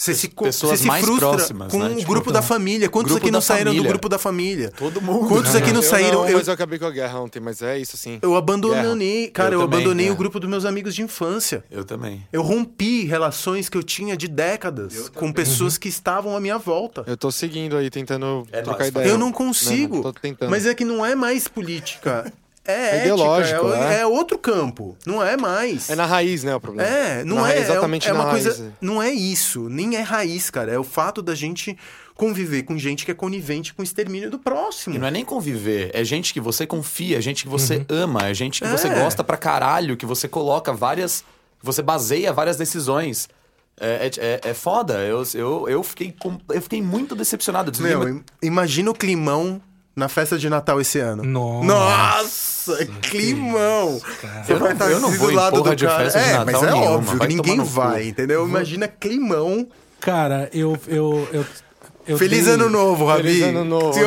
Speaker 2: Você se,
Speaker 1: Pessoas
Speaker 2: você se
Speaker 1: mais
Speaker 2: frustra
Speaker 1: próximas,
Speaker 2: com
Speaker 1: né?
Speaker 2: o
Speaker 1: Tipo,
Speaker 2: grupo da família. Quantos aqui não saíram do
Speaker 1: família.
Speaker 2: grupo da família?
Speaker 1: Todo mundo.
Speaker 2: Quantos aqui não
Speaker 3: eu
Speaker 2: saíram?
Speaker 3: Não,
Speaker 2: eu,
Speaker 3: mas eu acabei com a guerra ontem, mas é isso assim.
Speaker 2: eu abandonei, cara, eu,
Speaker 1: Eu também,
Speaker 2: abandonei
Speaker 1: é.
Speaker 2: o grupo dos meus amigos de infância.
Speaker 1: Eu também.
Speaker 2: Eu rompi relações que eu tinha de décadas com pessoas que estavam à minha volta.
Speaker 3: Eu tô seguindo aí, tentando
Speaker 1: É
Speaker 3: trocar
Speaker 1: nóis,
Speaker 3: ideia.
Speaker 2: Eu não consigo.
Speaker 3: Não, tô tentando.
Speaker 2: Mas é que não é mais política. É,
Speaker 3: É
Speaker 2: ética,
Speaker 3: ideológico,
Speaker 2: é,
Speaker 3: né?
Speaker 2: é outro campo. Não é mais.
Speaker 3: É na raiz, né, o problema.
Speaker 2: É, não
Speaker 3: Na
Speaker 2: é.
Speaker 3: raiz,
Speaker 2: é,
Speaker 3: exatamente
Speaker 2: é uma
Speaker 3: raiz.
Speaker 2: coisa. Não é isso. Nem é raiz, cara. É o fato da gente conviver com gente que é conivente com o extermínio do próximo.
Speaker 1: E não é nem conviver, é gente que você confia, é gente que você ama, é gente que você
Speaker 2: É.
Speaker 1: gosta pra caralho, que você coloca várias. Você baseia várias decisões. É, é, é- é foda. Eu, eu, eu, fiquei, com- eu fiquei muito decepcionado.
Speaker 2: Meu,
Speaker 1: meu-
Speaker 2: im- imagina o climão na festa de Natal esse ano.
Speaker 4: Nossa.
Speaker 2: Nossa, climão! Você
Speaker 1: Eu não-
Speaker 2: vai estar
Speaker 1: eu não vou
Speaker 2: do lado do
Speaker 1: de
Speaker 2: cara.
Speaker 1: festa de
Speaker 2: é,
Speaker 1: Natal
Speaker 2: mas é
Speaker 1: nenhuma,
Speaker 2: óbvio,
Speaker 1: vai
Speaker 2: ninguém vai, entendeu? Imagina climão.
Speaker 4: Cara, eu. eu, eu, eu
Speaker 2: Feliz
Speaker 4: dei-
Speaker 2: ano novo, Rabi.
Speaker 3: Feliz ano novo,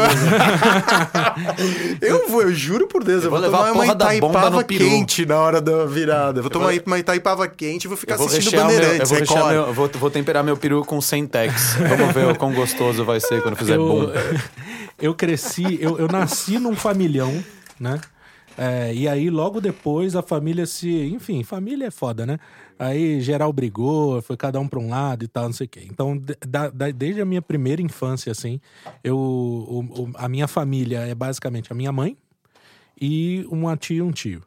Speaker 2: eu vou, eu juro por Deus, eu,
Speaker 1: vou
Speaker 2: vou,
Speaker 1: levar
Speaker 2: tomar uma Itaipava quente na hora da virada. Eu vou tomar
Speaker 1: vou-
Speaker 2: uma Itaipava quente e vou ficar
Speaker 1: Eu vou,
Speaker 2: assistindo
Speaker 1: rechear meu, eu
Speaker 2: Bandeirantes,
Speaker 1: vou, meu, eu vou, vou temperar meu peru com Sentex. Vamos ver o quão gostoso vai ser quando fizer
Speaker 4: eu,
Speaker 1: bom.
Speaker 4: eu cresci, eu, eu nasci num familhão, né? É, e aí, logo depois, a família se. Enfim, família é foda, né? Aí geral brigou, foi cada um pra um lado e tal, não sei o quê. Então, da- da- desde a minha primeira infância, assim, eu, o- o- a minha família é basicamente a minha mãe e uma tia e um tio.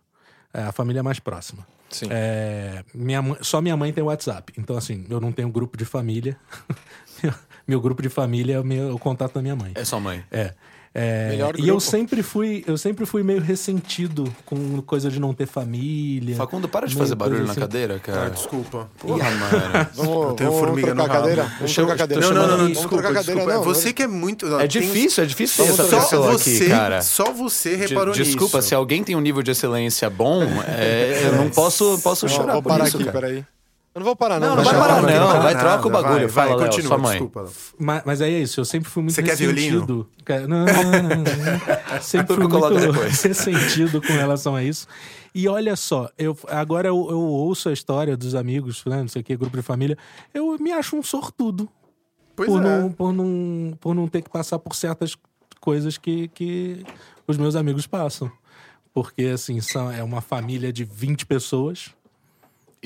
Speaker 4: É a família mais próxima.
Speaker 3: Sim.
Speaker 4: É, minha só minha mãe tem WhatsApp. Então, assim, eu não tenho grupo de família. meu grupo de família é o, meu, o contato da minha mãe.
Speaker 1: É sua mãe.
Speaker 4: É. É,
Speaker 3: Melhor
Speaker 4: e eu
Speaker 3: grupo.
Speaker 4: sempre fui, eu sempre fui meio ressentido com coisa de não ter família.
Speaker 1: Facundo, para de fazer barulho
Speaker 4: coisa
Speaker 1: na
Speaker 4: assim.
Speaker 1: cadeira,
Speaker 2: Ah,
Speaker 1: cara.
Speaker 2: desculpa.
Speaker 1: Porra, mano.
Speaker 3: Vamos,
Speaker 2: Eu tenho
Speaker 3: vamos
Speaker 2: formiga
Speaker 3: trocar
Speaker 2: no
Speaker 3: a cadeira? Vamos
Speaker 1: Tô
Speaker 3: trocar a cadeira.
Speaker 2: Não, não, não, não, desculpa,
Speaker 3: cadeira,
Speaker 2: desculpa.
Speaker 3: não.
Speaker 2: Você que é muito...
Speaker 1: É
Speaker 2: tem-
Speaker 1: difícil, é difícil ter essa
Speaker 2: Só
Speaker 1: pessoa
Speaker 2: você,
Speaker 1: aqui, cara.
Speaker 2: só você
Speaker 1: De-
Speaker 2: reparou
Speaker 1: Desculpa,
Speaker 2: nisso.
Speaker 1: se alguém tem um nível de excelência bom, é, eu não posso, posso chorar
Speaker 3: vou
Speaker 1: por
Speaker 3: parar
Speaker 1: isso,
Speaker 3: aqui,
Speaker 1: cara.
Speaker 3: peraí. Eu não vou parar, não.
Speaker 1: Não, não vai
Speaker 3: eu
Speaker 1: parar, não.
Speaker 2: Não,
Speaker 1: vai, troca o bagulho.
Speaker 2: Vai,
Speaker 1: Fala,
Speaker 2: vai,
Speaker 1: Léo,
Speaker 2: continua,
Speaker 1: sua mãe.
Speaker 2: desculpa. Léo.
Speaker 4: Mas, mas é isso, eu sempre fui muito
Speaker 2: Você quer.
Speaker 4: Quer- Não, não, não, não. Sempre fui muito ressentido com relação a isso. E olha só, eu, agora eu, eu ouço a história dos amigos, né, não sei o que, grupo de família. Eu me acho um sortudo
Speaker 2: Pois
Speaker 4: por,
Speaker 2: é.
Speaker 4: não, por, não, por não ter que passar por certas coisas que, que os meus amigos passam. Porque, assim, são, é uma família de 20 pessoas.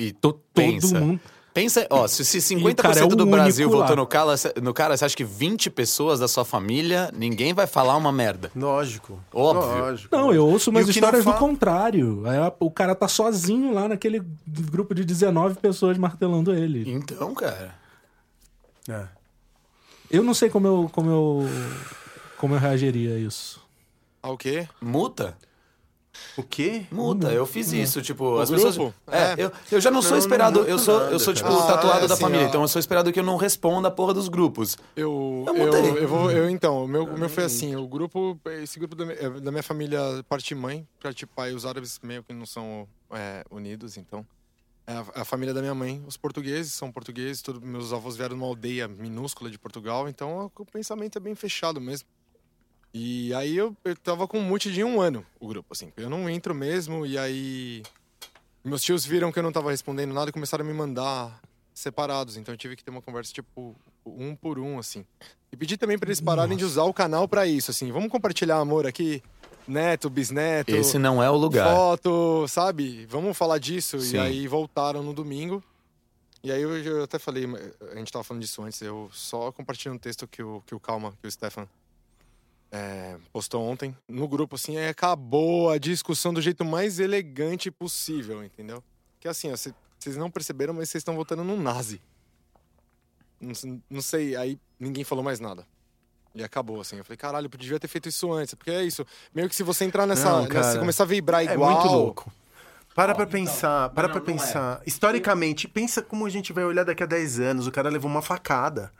Speaker 1: E
Speaker 4: To- todo
Speaker 1: pensa.
Speaker 4: mundo.
Speaker 1: Pensa, ó, se, se 50%
Speaker 4: cara é
Speaker 1: do Brasil votou no cara, no cara, você acha que 20 pessoas da sua família, ninguém vai falar uma merda?
Speaker 2: Lógico.
Speaker 1: Óbvio.
Speaker 2: Lógico.
Speaker 4: Não, eu ouço umas histórias do contrário. Aí, o cara tá sozinho lá naquele grupo de 19 pessoas martelando ele.
Speaker 1: Então, cara.
Speaker 2: É.
Speaker 4: Eu não sei como eu, como eu, como eu reagiria a isso.
Speaker 3: Ah, o quê?
Speaker 1: Multa?
Speaker 2: O quê?
Speaker 1: Multa, eu fiz isso, tipo, as
Speaker 3: grupo?
Speaker 1: pessoas. É,
Speaker 3: É.
Speaker 1: Eu, eu já não sou
Speaker 2: Não,
Speaker 1: esperado,
Speaker 2: não
Speaker 1: eu sou,
Speaker 2: nada,
Speaker 1: eu sou tipo.
Speaker 3: Ah,
Speaker 1: tatuado
Speaker 3: é
Speaker 1: da
Speaker 3: assim,
Speaker 1: família,
Speaker 3: ó.
Speaker 1: então eu sou esperado que eu não responda a porra dos grupos.
Speaker 3: Eu,
Speaker 1: Eu
Speaker 3: eu,
Speaker 1: mudei.
Speaker 3: eu, vou, eu então, o meu, o meu foi assim, o grupo, esse grupo da, minha- da minha família, parte mãe, parte pai, os árabes meio que não são é, unidos, então. É a, a família da minha mãe, os portugueses são portugueses, todos meus avós vieram de uma aldeia minúscula de Portugal, então o pensamento é bem fechado mesmo. E aí eu, eu tava com um mute de um ano, o grupo, assim, eu não entro mesmo, e aí meus tios viram que eu não tava respondendo nada e começaram a me mandar separados, então eu tive que ter uma conversa, tipo, um por um, assim. E pedi também pra eles pararem de usar o canal pra isso, assim, vamos compartilhar amor aqui, neto, bisneto,
Speaker 1: Esse não é o lugar.
Speaker 3: foto, sabe? Vamos falar disso.
Speaker 1: Sim.
Speaker 3: E aí voltaram no domingo. E aí eu, eu até falei, a gente tava falando disso antes, eu só compartilhei um texto que o, que o Calma, que o Stefan é, postou ontem no grupo, assim, aí acabou a discussão do jeito mais elegante possível, entendeu? Que assim, ó, vocês não perceberam, mas vocês estão votando num nazi. Não, não sei, aí ninguém falou mais nada. E acabou, assim. Eu falei, caralho, eu devia ter feito isso antes. Porque é isso. Meio que se você entrar nessa.
Speaker 2: Não,
Speaker 3: nessa-
Speaker 2: cara.
Speaker 3: se começar a vibrar
Speaker 2: É
Speaker 3: igual.
Speaker 2: muito louco. Para pra pensar, para
Speaker 1: Não,
Speaker 2: pra
Speaker 1: não é.
Speaker 2: pensar. Historicamente, pensa como a gente vai olhar daqui a 10 anos. O cara levou uma facada.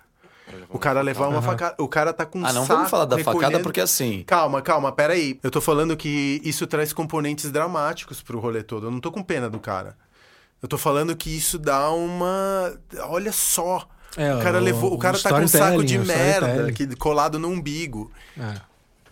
Speaker 2: O cara levar uma facada. O cara tá com um
Speaker 1: Ah, não
Speaker 2: saco
Speaker 1: vamos falar da facada
Speaker 2: recolhendo-
Speaker 1: porque assim.
Speaker 2: Calma, calma, peraí. Eu tô falando que isso traz componentes dramáticos pro rolê todo. Eu não tô com pena do cara. Eu tô falando que isso dá uma. Olha só.
Speaker 4: É,
Speaker 2: o cara
Speaker 4: o-
Speaker 2: levou. O
Speaker 4: o
Speaker 2: cara tá com um saco de merda que, colado no umbigo.
Speaker 4: É,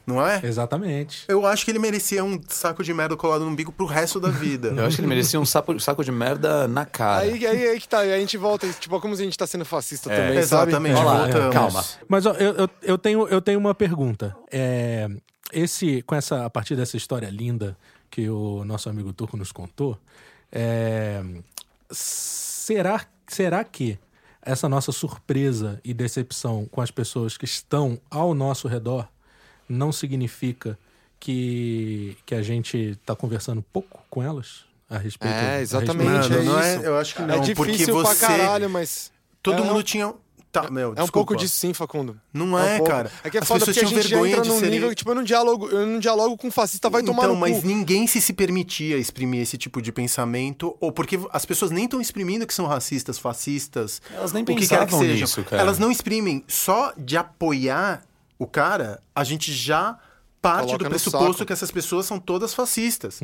Speaker 2: Não é?
Speaker 4: exatamente.
Speaker 2: Eu acho que ele merecia um saco de merda colado no umbigo pro resto da vida.
Speaker 1: Eu acho que ele merecia um saco, saco de merda na cara.
Speaker 3: Aí, aí, aí que tá, aí a gente volta, tipo, como se a gente tá sendo fascista
Speaker 1: É,
Speaker 3: também, sabe?
Speaker 2: Exatamente,
Speaker 1: lá,
Speaker 2: voltamos.
Speaker 1: calma.
Speaker 4: Mas ó, eu, eu, eu tenho, eu tenho uma pergunta. É, esse, com essa, a partir dessa história linda que o nosso amigo Turco nos contou, é, será, será que essa nossa surpresa e decepção com as pessoas que estão ao nosso redor não significa que, que a gente está conversando pouco com elas a respeito?
Speaker 3: É, exatamente,
Speaker 4: respeito
Speaker 2: Mano,
Speaker 3: é
Speaker 2: não
Speaker 3: isso.
Speaker 2: é, eu acho que não,
Speaker 3: é
Speaker 2: porque
Speaker 3: difícil
Speaker 2: você
Speaker 3: pra caralho, mas.
Speaker 2: todo
Speaker 3: é,
Speaker 2: mundo tinha Tá, meu,
Speaker 3: É um
Speaker 2: desculpa.
Speaker 3: pouco disso sim, Facundo.
Speaker 2: Não
Speaker 3: um
Speaker 2: é,
Speaker 3: pouco.
Speaker 2: cara.
Speaker 3: É que é
Speaker 2: As
Speaker 3: foda
Speaker 2: pessoas
Speaker 3: porque a gente já
Speaker 2: vergonha
Speaker 3: entra
Speaker 2: de
Speaker 3: num
Speaker 2: serem-
Speaker 3: nível que, tipo, eu não dialogo, eu não dialogo com fascista, vai tomar
Speaker 2: então,
Speaker 3: no
Speaker 2: mas
Speaker 3: cu.
Speaker 2: ninguém se se permitia exprimir esse tipo de pensamento, ou porque as pessoas nem estão exprimindo que são racistas, fascistas.
Speaker 1: Elas nem
Speaker 2: o que quer que
Speaker 1: pensavam
Speaker 2: seja.
Speaker 1: nisso, cara.
Speaker 2: Elas não exprimem. Só de apoiar o cara, a gente já parte
Speaker 3: Coloca
Speaker 2: do pressuposto que essas pessoas são todas fascistas.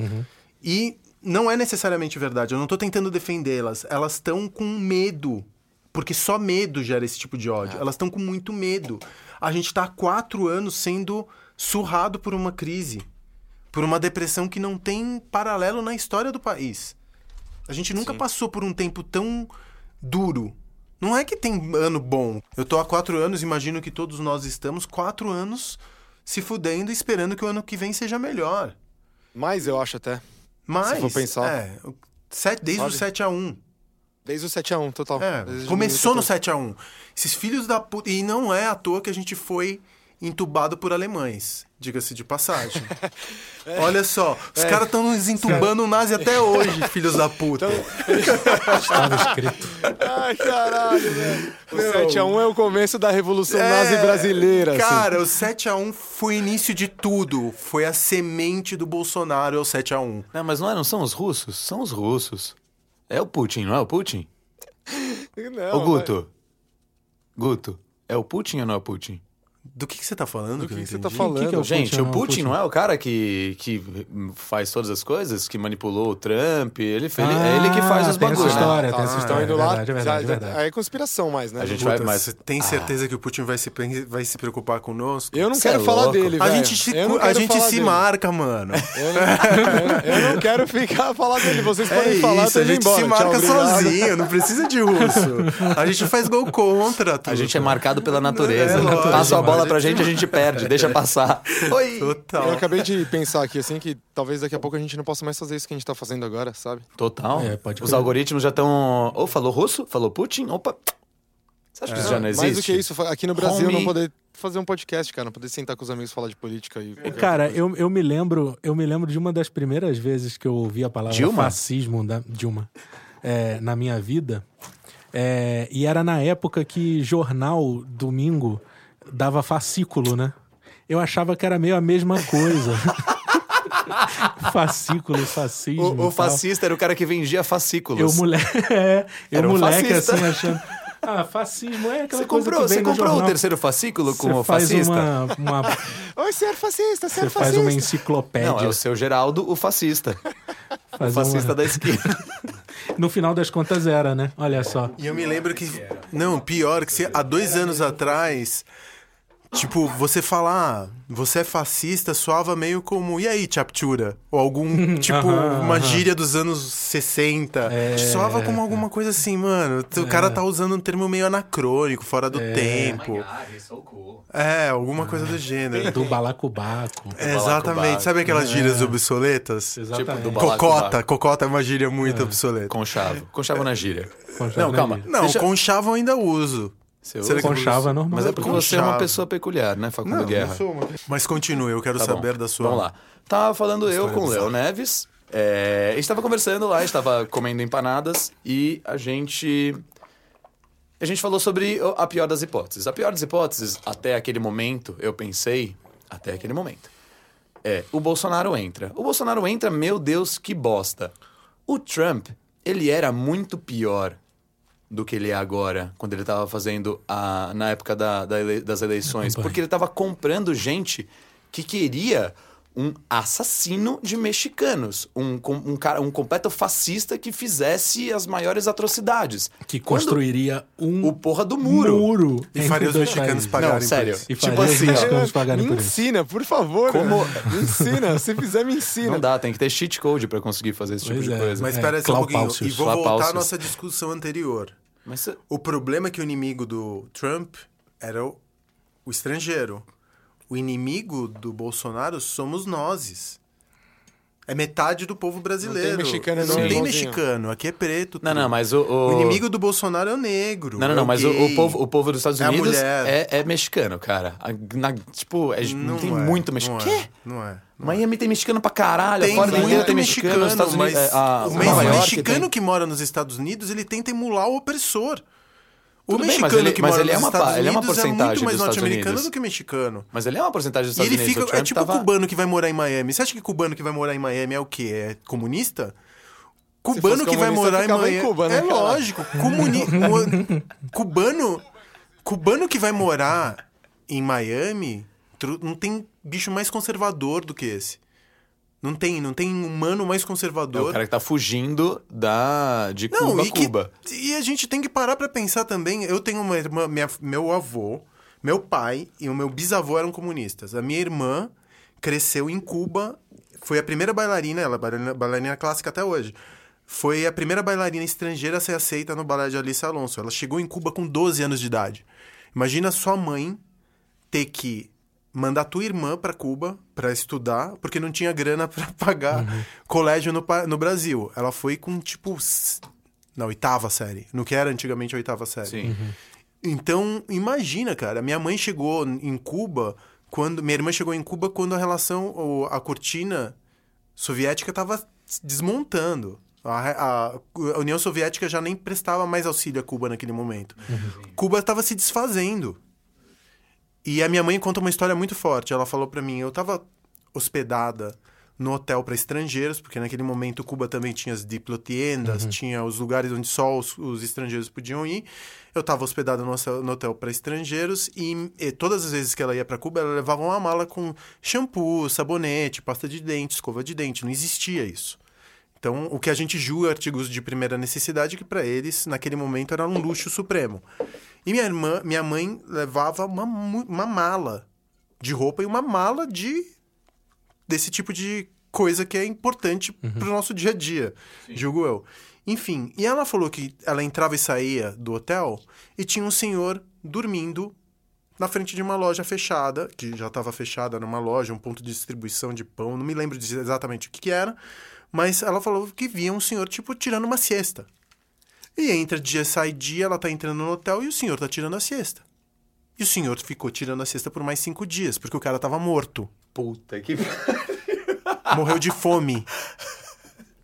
Speaker 2: E não é necessariamente verdade. Eu não tô tentando defendê-las. Elas estão com medo. Porque só medo gera esse tipo de ódio. Elas estão com muito medo. A gente tá há quatro anos sendo surrado por uma crise. Por uma depressão que não tem paralelo na história do país. A gente nunca passou por um tempo tão duro. Não é que tem ano bom. Eu tô há quatro anos, imagino que todos nós estamos quatro anos se fudendo e esperando que o ano que vem seja melhor.
Speaker 3: Mas eu acho até.
Speaker 2: Mas,
Speaker 3: Se for pensar.
Speaker 2: é, sete- desde
Speaker 3: Sabe?
Speaker 2: o 7 a 1
Speaker 3: Desde o 7x1, total.
Speaker 2: É, começou no
Speaker 3: 2014.
Speaker 2: 7 a 1 Esses filhos da puta. E não é à toa que a gente foi entubado por alemães, diga-se de passagem. Olha só, os caras estão nos entubando o nazi até hoje, filhos da puta.
Speaker 4: Estava escrito.
Speaker 3: Ai, caralho, velho. O
Speaker 2: Meu.
Speaker 3: 7x1 é o começo da Revolução
Speaker 2: É,
Speaker 3: Nazi brasileira. assim.
Speaker 2: Cara, o 7 a 1 foi o início de tudo. Foi a semente do Bolsonaro, é o 7 a 1
Speaker 1: Não, mas não, é, não são os russos? São os russos. É o Putin, não é o Putin?
Speaker 3: Não,
Speaker 1: Ô, Guto. Guto, é o Putin ou não é o Putin?
Speaker 2: Do que, que você tá falando?
Speaker 3: Do
Speaker 2: que
Speaker 3: que que você tá falando?
Speaker 4: que que é o
Speaker 1: Gente,
Speaker 4: Putin,
Speaker 1: o
Speaker 4: não,
Speaker 1: Putin
Speaker 4: Putin.
Speaker 1: não é o cara que, que faz todas as coisas? Que manipulou o Trump? Ele, fe- ele- é ele que faz os
Speaker 4: Ah, tem essa
Speaker 1: bagulhos, né?
Speaker 4: história,
Speaker 3: Tá,
Speaker 4: tem essa
Speaker 3: vocês
Speaker 4: história.
Speaker 3: estão
Speaker 4: É
Speaker 3: indo lá.
Speaker 4: verdade, é verdade, é verdade.
Speaker 3: Aí é conspiração mais, né?
Speaker 1: A gente vai- mas-
Speaker 2: Você tem certeza que o Putin vai se, vai se preocupar conosco?
Speaker 3: Eu não
Speaker 1: Cê é
Speaker 3: quero falar
Speaker 1: louco.
Speaker 3: dele,
Speaker 2: A
Speaker 3: velho.
Speaker 2: gente, se, a
Speaker 3: quero
Speaker 2: gente se
Speaker 3: dele.
Speaker 2: marca, mano.
Speaker 3: Eu não, eu- eu não quero ficar falar dele. Vocês
Speaker 2: É
Speaker 3: podem falar,
Speaker 2: isso, a gente
Speaker 3: embora.
Speaker 2: se marca sozinho, não precisa de russo. A gente faz gol contra.
Speaker 1: A gente é marcado pela natureza.
Speaker 2: É,
Speaker 1: Passa a bola
Speaker 2: mano.
Speaker 1: pra gente, a gente perde. Deixa passar. Oi!
Speaker 2: Total.
Speaker 3: Eu acabei de pensar aqui, assim, que talvez daqui a pouco a gente não possa mais fazer isso que a gente tá fazendo agora, sabe?
Speaker 1: Total.
Speaker 4: É, pode
Speaker 1: Os
Speaker 4: crer.
Speaker 1: algoritmos já estão. Ou falou russo, falou Putin, opa. Você acha que isso já não existe?
Speaker 3: Mais do que isso, aqui no Brasil não poder fazer um podcast, cara, não poder sentar com os amigos e falar de política e
Speaker 4: Cara, eu, eu me lembro, eu me lembro de uma das primeiras vezes que eu ouvi a palavra
Speaker 1: Dilma?
Speaker 4: fascismo da Dilma é, na minha vida. É, e era na época que jornal domingo dava fascículo, né? Eu achava que era meio a mesma coisa. fascículo, fascismo.
Speaker 1: O, o fascista era o cara que vendia fascículos.
Speaker 4: Eu, moleque, é, eu
Speaker 1: Era um
Speaker 4: moleque
Speaker 1: fascista.
Speaker 4: assim achando. Ah, fascismo é aquela
Speaker 1: Você
Speaker 4: coisa
Speaker 1: comprou,
Speaker 4: que vem
Speaker 1: você comprou
Speaker 4: jornal.
Speaker 1: o terceiro fascículo como
Speaker 4: Você faz
Speaker 1: fascista?
Speaker 4: uma, uma-
Speaker 3: Oi, ser fascista, ser
Speaker 4: você faz
Speaker 3: fascista.
Speaker 4: uma enciclopédia.
Speaker 1: Não, é o seu Geraldo, o fascista. O
Speaker 4: faz
Speaker 1: fascista
Speaker 4: uma-
Speaker 1: da esquina.
Speaker 4: No final das contas era, né? Olha só.
Speaker 2: E eu me lembro que. Não, pior, que se, há dois anos atrás. Tipo, você falar, ah, você é fascista, soava meio como, e aí, Chaptura? Ou algum, tipo,
Speaker 4: Aham,
Speaker 2: uma
Speaker 4: aham.
Speaker 2: gíria dos anos 60.
Speaker 4: É,
Speaker 2: soava como alguma coisa assim, mano. O cara tá usando um termo meio anacrônico, fora do tempo. É, alguma coisa do gênero.
Speaker 4: Do balacobaco.
Speaker 2: É, exatamente. Sabe aquelas gírias obsoletas?
Speaker 4: Exatamente.
Speaker 1: do ba-
Speaker 2: Cocota. Cocota é uma gíria muito obsoleta.
Speaker 1: Conchavo. Conchavo na gíria.
Speaker 4: Conchavo
Speaker 1: Não,
Speaker 4: na
Speaker 1: calma.
Speaker 4: gíria.
Speaker 2: Não,
Speaker 1: Deixa-
Speaker 2: conchavo eu ainda uso.
Speaker 1: Você
Speaker 2: Será
Speaker 4: Conchava normal.
Speaker 1: Mas é porque você é uma pessoa peculiar, né, Facundo Guerra?
Speaker 2: Mas continue, eu quero
Speaker 1: Tá bom.
Speaker 2: saber da sua.
Speaker 1: Vamos lá. Tava falando eu com o Léo. Neves. é, a gente tava conversando lá, a gente tava comendo empanadas e a gente. A gente falou sobre o- a pior das hipóteses. A pior das hipóteses, até aquele momento, eu pensei. Até aquele momento. É, o Bolsonaro entra. O Bolsonaro entra, meu Deus, que bosta. O Trump, ele era muito pior do que ele é agora, quando ele tava fazendo a, na época da- da ele- das eleições. Porque ele tava comprando gente que queria um assassino de mexicanos, um, um cara, um completo fascista que fizesse as maiores atrocidades.
Speaker 4: Que
Speaker 1: Quando
Speaker 4: construiria um
Speaker 1: o porra do muro.
Speaker 2: E
Speaker 4: entre
Speaker 2: faria os mexicanos
Speaker 4: países.
Speaker 2: pagarem
Speaker 1: Não, sério.
Speaker 2: por isso.
Speaker 4: E
Speaker 1: Tipo
Speaker 4: faria
Speaker 1: assim,
Speaker 4: mexicanos pagarem
Speaker 3: Me
Speaker 4: por isso.
Speaker 3: ensina, por favor.
Speaker 1: Como-
Speaker 3: Me ensina. Se fizer, me ensina.
Speaker 1: Não dá, tem que ter cheat code pra conseguir fazer esse tipo
Speaker 4: Pois
Speaker 1: de
Speaker 4: é.
Speaker 1: coisa.
Speaker 2: Mas
Speaker 4: É,
Speaker 2: espera aí só um pouquinho. E vou voltar à nossa discussão anterior.
Speaker 1: Mas
Speaker 2: O problema é que o inimigo do Trump era o, o estrangeiro. O inimigo do Bolsonaro somos nós. É metade do povo brasileiro.
Speaker 3: mexicano,
Speaker 2: não
Speaker 3: não,
Speaker 2: tem mexicano. Aqui é preto.
Speaker 1: Não,
Speaker 2: tudo.
Speaker 1: não, mas o. O,
Speaker 2: O inimigo do Bolsonaro é o negro.
Speaker 1: Não, não,
Speaker 2: é
Speaker 1: não, mas o, o povo, o povo dos Estados
Speaker 2: É
Speaker 1: Unidos
Speaker 2: mulher.
Speaker 1: é, é mexicano, cara. Na- tipo, é-
Speaker 2: Não
Speaker 1: tem
Speaker 2: é,
Speaker 1: muito
Speaker 2: não
Speaker 1: mexicano.
Speaker 2: é,
Speaker 1: Quê?
Speaker 2: Não é.
Speaker 1: Miami tem mexicano pra caralho,
Speaker 2: Tem
Speaker 1: fora
Speaker 2: muito
Speaker 1: tem mexicano,
Speaker 2: mexicano,
Speaker 1: nos Estados Unidos.
Speaker 2: mas
Speaker 1: é, a,
Speaker 2: o
Speaker 1: Nova
Speaker 2: mesmo
Speaker 1: York
Speaker 2: mexicano
Speaker 1: tem-
Speaker 2: que mora nos Estados Unidos, ele tenta emular o opressor. O
Speaker 1: Tudo bem,
Speaker 2: mexicano
Speaker 1: ele-
Speaker 2: que
Speaker 1: mas
Speaker 2: mora
Speaker 1: ele é
Speaker 2: nos
Speaker 1: uma
Speaker 2: Estados
Speaker 1: pa- ele é uma
Speaker 2: Unidos
Speaker 1: porcentagem
Speaker 2: muito mais norte-americano
Speaker 1: Unidos.
Speaker 2: do que mexicano.
Speaker 1: Mas ele é uma porcentagem dos
Speaker 2: E
Speaker 1: Estados
Speaker 2: ele
Speaker 1: Unidos.
Speaker 2: fica. É tipo
Speaker 1: tava...
Speaker 2: o cubano que vai morar em Miami. Você acha que cubano que vai morar em Miami é o quê? É comunista? Cubano que vai morar em
Speaker 3: ficava em
Speaker 2: Miami.
Speaker 3: Cuba, né,
Speaker 2: é
Speaker 3: cara?
Speaker 2: lógico. Comuni... cubano. Cubano que vai morar em Miami não tem bicho mais conservador do que esse. Não tem, não tem humano mais
Speaker 1: É
Speaker 2: conservador.
Speaker 1: o cara que tá fugindo da... de
Speaker 2: Não,
Speaker 1: Cuba,
Speaker 2: e, que-
Speaker 1: Cuba.
Speaker 2: e a gente tem que parar pra pensar também. Eu tenho uma irmã, minha- meu avô, meu pai e o meu bisavô eram comunistas. A minha irmã cresceu em Cuba, foi a primeira bailarina, ela é bailarina, bailarina clássica até hoje. Foi a primeira bailarina estrangeira a ser aceita no balé de Alice Alonso. Ela chegou em Cuba com 12 anos de idade. Imagina sua mãe ter que mandar tua irmã para Cuba para estudar, porque não tinha grana para pagar colégio no, no Brasil. Ela foi com tipo na oitava série, no que era antigamente a oitava série.
Speaker 1: Sim.
Speaker 2: Então, imagina, cara, minha mãe chegou em Cuba quando minha irmã chegou em Cuba quando a relação o- a cortina soviética estava desmontando. A, a- a União Soviética já nem prestava mais auxílio a Cuba naquele momento. Cuba estava se desfazendo. E a minha mãe conta uma história muito forte. Ela falou pra mim, eu tava hospedada no hotel para estrangeiros, porque naquele momento Cuba também tinha as diplotiendas, tinha os lugares onde só os, os estrangeiros podiam ir. Eu tava hospedada no, hotel- no hotel para estrangeiros e, e todas as vezes que ela ia para Cuba, ela levava uma mala com shampoo, sabonete, pasta de dente, escova de dente. Não existia isso. Então, o que a gente julga artigos de primeira necessidade, que para eles, naquele momento, era um luxo supremo. E minha irmã, minha mãe levava uma, uma mala de roupa e uma mala de desse tipo de coisa que é importante pro nosso dia a dia, julgo eu. Enfim, e ela falou que ela entrava e saía do hotel e tinha um senhor dormindo na frente de uma loja fechada, que já estava fechada numa loja, um ponto de distribuição de pão, não me lembro exatamente o que, que era, mas ela falou que via um senhor, tipo, tirando uma siesta. E entra dia, sai dia, ela tá entrando no hotel e o senhor tá tirando a siesta. E o senhor ficou tirando a siesta por mais cinco dias, porque o cara tava morto.
Speaker 1: Puta que...
Speaker 2: Morreu de fome.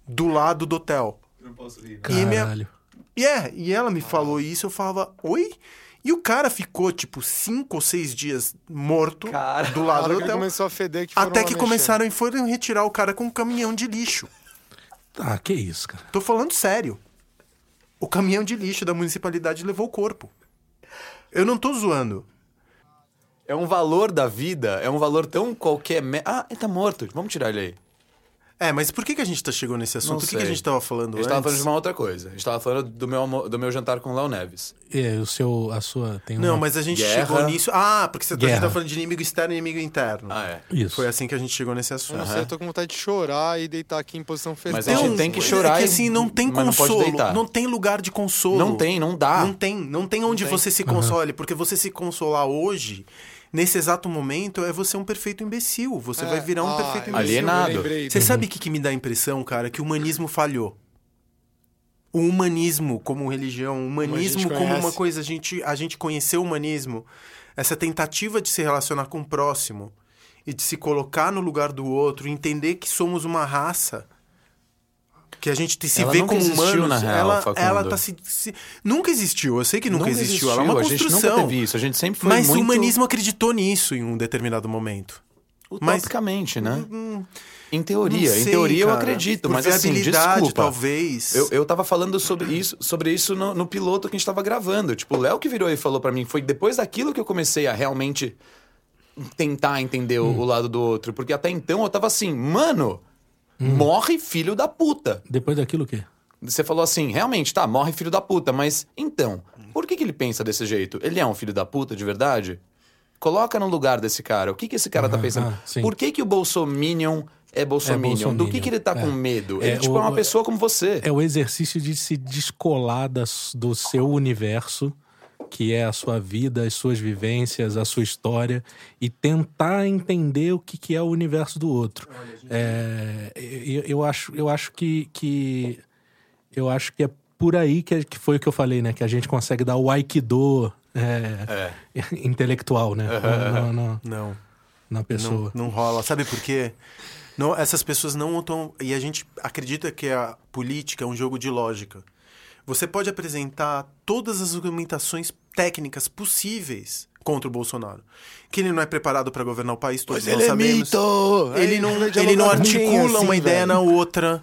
Speaker 2: Do lado do hotel.
Speaker 1: Não posso rir.
Speaker 2: E minha-
Speaker 4: Caralho.
Speaker 2: E é, e ela me falou isso, eu falava, oi? E o cara ficou, tipo, cinco ou seis dias morto
Speaker 1: Cara.
Speaker 2: do lado do hotel.
Speaker 3: começou a feder que
Speaker 2: Até que
Speaker 3: mexer.
Speaker 2: começaram e foram retirar o cara com um caminhão de lixo.
Speaker 4: Ah, que isso, cara.
Speaker 2: Tô falando sério. O caminhão de lixo da municipalidade levou o corpo. Eu não tô zoando.
Speaker 1: É um valor da vida, é um valor tão qualquer... me- Ah, ele tá morto, vamos tirar ele aí.
Speaker 2: É, mas por que, que a gente tá chegou nesse assunto?
Speaker 1: Não
Speaker 2: O que, que a gente tava falando
Speaker 1: A gente
Speaker 2: antes?
Speaker 1: tava falando de uma outra coisa. A gente tava falando do meu, do meu jantar com o Léo Neves.
Speaker 4: É, o seu, a sua tem
Speaker 2: Não,
Speaker 4: uma...
Speaker 2: mas a gente
Speaker 1: Guerra.
Speaker 2: chegou nisso... Ah, porque você a gente
Speaker 4: Guerra.
Speaker 2: tá falando de inimigo externo e inimigo interno.
Speaker 1: Ah, é.
Speaker 4: Isso.
Speaker 2: Foi assim que a gente chegou nesse
Speaker 3: Eu
Speaker 2: assunto.
Speaker 3: não sei, eu tô com vontade de chorar e deitar aqui em posição fetal.
Speaker 1: Mas a gente tem que chorar
Speaker 2: É que assim, não tem
Speaker 1: não
Speaker 2: consolo.
Speaker 1: deitar.
Speaker 2: Não, tem lugar de consolo.
Speaker 1: Não tem, não dá.
Speaker 2: Não tem. Não tem onde
Speaker 1: tem.
Speaker 2: você se console. Porque você se consolar hoje, nesse exato momento, é você um perfeito imbecil. Você vai virar um
Speaker 3: Ah,
Speaker 2: perfeito imbecil.
Speaker 1: Alienado.
Speaker 2: Você sabe o que, que me dá a impressão, cara? Que o humanismo falhou. O humanismo como religião, o humanismo
Speaker 3: gente
Speaker 2: como uma coisa, a gente, a gente conheceu o humanismo, essa tentativa de se relacionar com o próximo e de se colocar no lugar do outro, entender que somos uma raça, que a gente se
Speaker 1: Ela
Speaker 2: vê
Speaker 1: nunca
Speaker 2: como
Speaker 1: existiu,
Speaker 2: humanos,
Speaker 1: na real,
Speaker 2: ela,
Speaker 1: Facundo.
Speaker 2: ela tá se, se- Nunca existiu, eu sei que nunca, existiu, ela é uma
Speaker 1: a gente
Speaker 2: construção.
Speaker 1: nunca teve isso. A gente sempre foi
Speaker 2: mas
Speaker 1: muito...
Speaker 2: o humanismo acreditou nisso em um determinado momento. mas-
Speaker 1: Utopicamente, né? Em teoria,
Speaker 2: Não
Speaker 1: em
Speaker 2: sei,
Speaker 1: teoria eu
Speaker 2: cara.
Speaker 1: acredito,
Speaker 2: Por
Speaker 1: mas assim, desculpa.
Speaker 2: talvez.
Speaker 1: Eu, eu tava falando sobre isso, sobre isso no, no piloto que a gente tava gravando. Tipo, o Léo que virou e falou pra mim, foi depois daquilo que eu comecei a realmente tentar entender o, o lado do outro. Porque até então eu tava assim, mano, morre filho da puta.
Speaker 4: Depois daquilo o quê?
Speaker 1: Você falou assim, realmente, tá, morre filho da puta, mas então, por que, que ele pensa desse jeito? Ele é um filho da puta de verdade? Coloca no lugar desse cara. O que, que esse cara tá
Speaker 4: Aham,
Speaker 1: pensando?
Speaker 4: ah,
Speaker 1: por que, que o Bolsominion é Bolsominion? Do que,
Speaker 4: bolsominion,
Speaker 1: que ele tá
Speaker 4: é.
Speaker 1: com medo?
Speaker 4: É,
Speaker 1: Ele, tipo,
Speaker 4: o-
Speaker 1: é uma pessoa como você.
Speaker 4: É o exercício de se descolar das- do seu universo, que é a sua vida, as suas vivências, a sua história, e tentar entender o que, que é o universo do outro. É, eu, eu acho, eu acho que, que eu acho que é por aí que, que foi o que eu falei, né? Que a gente consegue dar o aikido é, intelectual, né? Na, na-
Speaker 2: Não.
Speaker 4: na
Speaker 2: Não,
Speaker 4: pessoa.
Speaker 2: não rola. Sabe por quê? Não, essas pessoas não estão. E a gente acredita que a política é um jogo de lógica. você pode apresentar todas as argumentações técnicas possíveis contra o Bolsonaro. Que ele não é preparado para governar o país, todos nós sabemos. Ele não, ele não articula uma ideia na outra.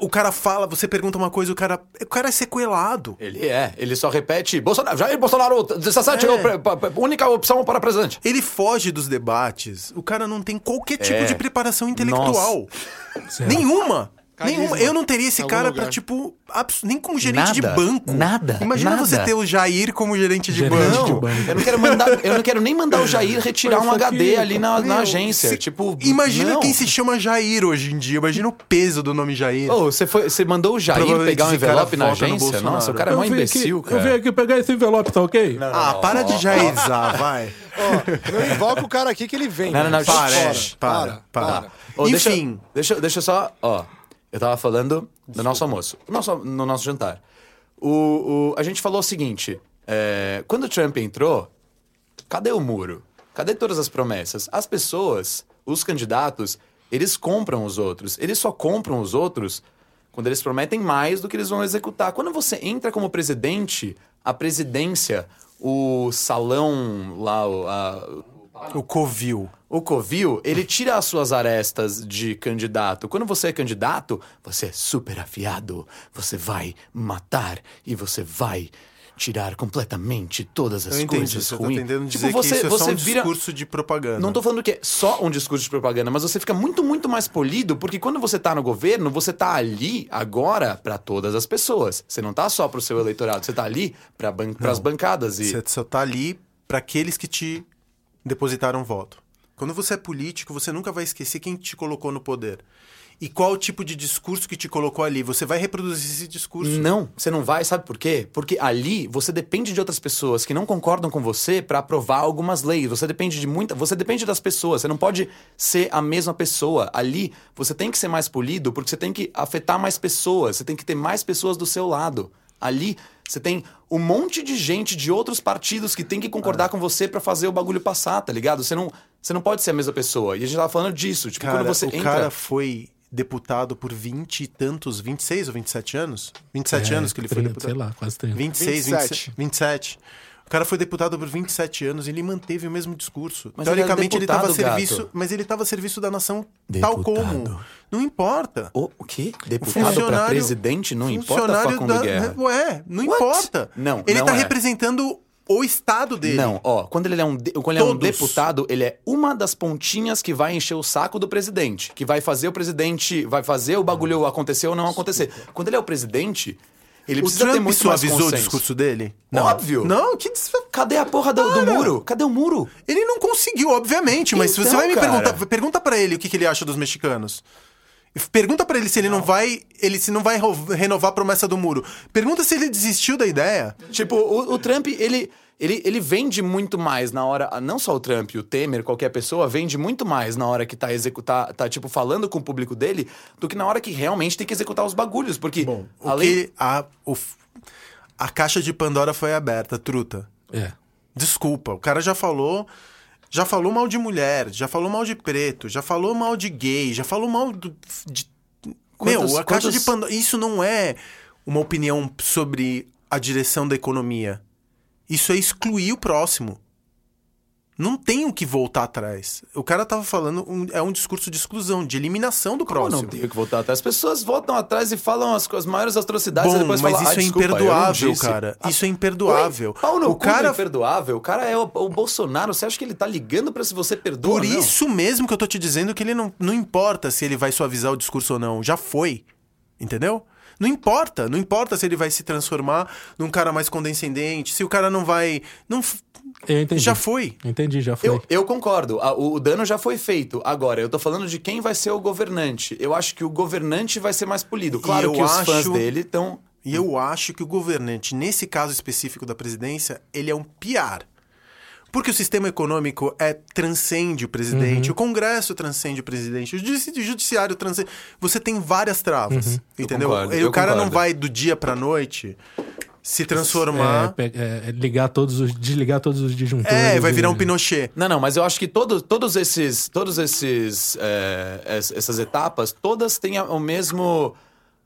Speaker 2: O cara fala, você pergunta uma coisa, o cara, o cara é sequelado.
Speaker 1: Ele é, ele só repete Bolsonaro, Jair Bolsonaro, 17 é. é a única opção para presidente.
Speaker 2: Ele foge dos debates. O cara não tem qualquer tipo é. de preparação intelectual. Nenhuma. Nenhuma. Eu não teria esse cara lugar. pra, tipo, nem como gerente
Speaker 1: nada,
Speaker 2: de banco.
Speaker 1: Nada.
Speaker 2: Imagina
Speaker 1: nada.
Speaker 2: você ter o Jair como gerente de
Speaker 1: gerente
Speaker 2: banco.
Speaker 1: De banco. Eu não quero mandar, eu não quero nem mandar o Jair retirar um HD ali na, na agência. Se, tipo,
Speaker 2: imagina
Speaker 1: não.
Speaker 2: quem se chama Jair hoje em dia. Imagina o peso do nome Jair.
Speaker 1: Oh, você, foi, você mandou o Jair pegar um envelope na agência? Nossa, o cara é mó imbecil,
Speaker 4: aqui,
Speaker 1: cara.
Speaker 4: Eu vim aqui pegar esse envelope, tá ok?
Speaker 2: Não, não, ah, para de Jairzar, vai.
Speaker 3: Ó, não invoca o cara aqui que ele vem.
Speaker 1: Não, não, não.
Speaker 2: Para, para, para. para.
Speaker 1: Enfim. Deixa, deixa, deixa só, ó. Eu tava falando do nosso almoço, no nosso, no nosso jantar. O, o, a gente falou o seguinte: é, quando o Trump entrou, cadê o muro? Cadê todas as promessas? As pessoas, os candidatos, eles compram os outros. Eles só compram os outros quando eles prometem mais do que eles vão executar. Quando você entra como presidente, a presidência, o salão lá, a,
Speaker 2: o covil.
Speaker 1: O covil, ele tira as suas arestas de candidato. Quando você é candidato, você é super afiado. Você vai matar e você vai tirar completamente todas as
Speaker 2: entendi,
Speaker 1: coisas
Speaker 2: você
Speaker 1: ruins.
Speaker 2: Tá tentando dizer tipo, você, que isso é só um vira... discurso de propaganda.
Speaker 1: Não tô falando que é só um discurso de propaganda, mas você fica muito, muito mais polido, porque quando você tá no governo, você tá ali agora para todas as pessoas. Você não tá só pro seu eleitorado, você tá ali para ban... as bancadas. E...
Speaker 2: Você só tá ali para aqueles que te depositaram voto. Quando você é político, você nunca vai esquecer quem te colocou no poder. E qual o tipo de discurso que te colocou ali? Você vai reproduzir esse discurso?
Speaker 1: Não, você não vai, sabe por quê? Porque ali você depende de outras pessoas que não concordam com você para aprovar algumas leis. Você depende de muita, você depende das pessoas. Você não pode ser a mesma pessoa. Ali você tem que ser mais polido porque você tem que afetar mais pessoas. Você tem que ter mais pessoas do seu lado. Ali você tem um monte de gente de outros partidos que tem que concordar ah. com você para fazer o bagulho passar, tá ligado? Você não, você não pode ser a mesma pessoa. E a gente tava falando disso. Tipo,
Speaker 2: cara,
Speaker 1: quando você
Speaker 2: o
Speaker 1: entra...
Speaker 2: cara foi deputado por 20 e tantos, 26 ou 27 anos? 27 é, anos que ele 30, foi deputado.
Speaker 4: Sei lá, quase 30.
Speaker 2: 26, 27. 27. 27. O cara foi deputado por 27 anos e ele manteve o mesmo discurso. Mas Teoricamente ele estava a serviço, mas ele estava a serviço da nação deputado. tal como. Não importa.
Speaker 1: O, o quê? Deputado para presidente não importa Facundo da, Guerra.
Speaker 2: Ué, não What? importa.
Speaker 1: Não,
Speaker 2: ele
Speaker 1: está
Speaker 2: é. representando o estado dele.
Speaker 1: Não, ó, quando ele é um, quando ele é um deputado, ele é uma das pontinhas que vai encher o saco do presidente, que vai fazer o presidente, vai fazer o bagulho acontecer ou não acontecer. Quando ele é o presidente, ele precisa
Speaker 2: o Trump
Speaker 1: ter muito
Speaker 2: suavizou o discurso dele?
Speaker 1: Não. Óbvio.
Speaker 2: Não, que
Speaker 1: Cadê a porra do, do, muro? Cadê o muro?
Speaker 2: Ele não conseguiu, obviamente, mas então, se você vai me
Speaker 1: cara...
Speaker 2: perguntar, pergunta para ele o que, que ele acha dos mexicanos. Pergunta para ele se ele não. não vai, ele se não vai renovar a promessa do muro. Pergunta se ele desistiu da ideia.
Speaker 1: Tipo, o, o Trump, ele ele, ele vende muito mais na hora. Não só o Trump, o Temer, qualquer pessoa, vende muito mais na hora que tá executar, tá tipo falando com o público dele, do que na hora que realmente tem que executar os bagulhos. Porque.
Speaker 2: Bom, além... que a, o, a caixa de Pandora foi aberta, truta.
Speaker 4: É.
Speaker 2: Desculpa, o cara já falou. Já falou mal de mulher, já falou mal de preto, já falou mal de gay, já falou mal do, de. Quantos, Meu, a caixa de Pandora. Isso não é uma opinião sobre a direção da economia. Isso é excluir o próximo. Não tem o que voltar atrás. O cara tava falando, um, é um discurso de exclusão, de eliminação do
Speaker 1: Como
Speaker 2: próximo.
Speaker 1: não tem o que voltar atrás. As pessoas voltam atrás e falam as, as maiores atrocidades
Speaker 2: Bom,
Speaker 1: e depois
Speaker 2: mas
Speaker 1: falam,
Speaker 2: isso
Speaker 1: ah,
Speaker 2: é
Speaker 1: desculpa,
Speaker 2: imperdoável, cara. Isso é imperdoável.
Speaker 1: Oi?
Speaker 2: O cara
Speaker 1: é imperdoável. O cara é o, o, Bolsonaro. Você acha que ele tá ligando para se você perdoa
Speaker 2: Por
Speaker 1: não?
Speaker 2: isso mesmo que eu tô te dizendo que ele não, não importa se ele vai suavizar o discurso ou não. Já foi. Entendeu? Não importa, não importa se ele vai se transformar num cara mais condescendente, se o cara não vai. Não,
Speaker 4: eu entendi.
Speaker 2: Já foi.
Speaker 4: Entendi, já foi.
Speaker 1: Eu, eu concordo. O, o, dano já foi feito. Agora, eu tô falando de quem vai ser o governante. Eu acho que o governante vai ser mais polido. Claro que os fãs dele estão.
Speaker 2: E eu acho que o governante, nesse caso específico da presidência, ele é um piar. Porque o sistema econômico é transcende o presidente, uhum. o Congresso transcende o presidente, o judiciário transcende. Você tem várias travas, uhum. entendeu?
Speaker 1: Concordo,
Speaker 2: e o cara
Speaker 1: concordo.
Speaker 2: não vai do dia pra noite se transformar.
Speaker 4: É, é, é, ligar todos os. desligar todos os disjuntores.
Speaker 2: É, vai virar um Pinochet.
Speaker 1: Não, não, mas eu acho que todo, todos esses. Todos esses. É, essas etapas, todas têm o mesmo.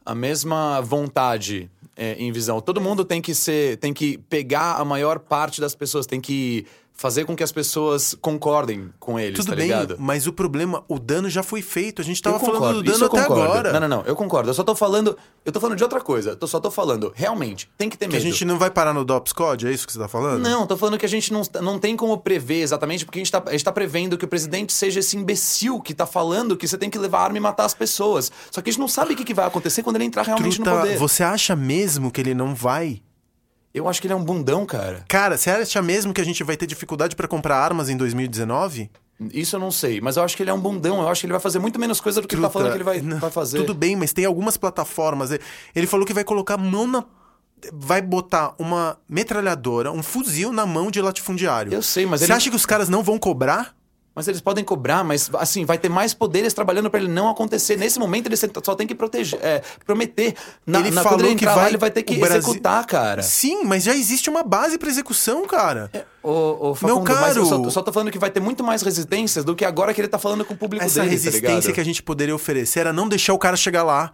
Speaker 1: a mesma vontade é, em visão. Todo mundo tem que ser, tem que pegar a maior parte das pessoas, tem que fazer com que as pessoas concordem com eles,
Speaker 2: Tudo
Speaker 1: tá
Speaker 2: bem,
Speaker 1: ligado?
Speaker 2: mas o problema, o dano já foi feito. A gente tava
Speaker 1: Eu concordo,
Speaker 2: falando do dano até
Speaker 1: concordo.
Speaker 2: agora.
Speaker 1: Não, não, não, eu concordo. Eu só tô falando, eu tô falando de outra coisa. Eu só tô falando, realmente, tem que ter
Speaker 2: Que a
Speaker 1: medo.
Speaker 2: gente não vai parar no DOPS Code, é isso que você tá falando?
Speaker 1: Não, tô falando que a gente não, não tem como prever exatamente, porque a gente, tá, a gente tá prevendo que o presidente seja esse imbecil que tá falando que você tem que levar arma e matar as pessoas. Só que a gente não sabe o que, que vai acontecer quando ele entrar realmente no
Speaker 2: Truta,
Speaker 1: poder.
Speaker 2: você acha mesmo que ele não vai?
Speaker 1: Eu acho que ele é um bundão, cara.
Speaker 2: Cara, você acha mesmo que a gente vai ter dificuldade pra comprar armas em 2019?
Speaker 1: Isso eu não sei, mas eu acho que ele é um bundão. Eu acho que ele vai fazer muito menos coisa do que ele tá
Speaker 2: Truta,
Speaker 1: falando que ele vai,
Speaker 2: não,
Speaker 1: vai fazer.
Speaker 2: Tudo bem, mas tem algumas plataformas. Ele falou que vai colocar mão na. Vai botar uma metralhadora, um fuzil na mão de latifundiário.
Speaker 1: Eu sei, mas
Speaker 2: Você
Speaker 1: ele-
Speaker 2: acha que os caras não vão cobrar?
Speaker 1: Mas eles podem cobrar, mas assim, vai ter mais poderes trabalhando pra ele não acontecer. Nesse momento, ele só tem que proteger, é, prometer. Na,
Speaker 2: Ele
Speaker 1: na-
Speaker 2: falou
Speaker 1: ele
Speaker 2: que
Speaker 1: entrar lá,
Speaker 2: vai-
Speaker 1: ele vai ter que
Speaker 2: Brasil-
Speaker 1: executar, cara.
Speaker 2: Sim, mas já existe uma base pra execução, cara.
Speaker 1: Ô, ô, Facundo,
Speaker 2: Meu
Speaker 1: mas eu só,
Speaker 2: caro-
Speaker 1: só tô falando que vai ter muito mais resistências do que agora que ele tá falando com o público
Speaker 2: Essa
Speaker 1: dele, tá
Speaker 2: resistência
Speaker 1: ligado?
Speaker 2: que a gente poderia oferecer era não deixar o cara chegar lá.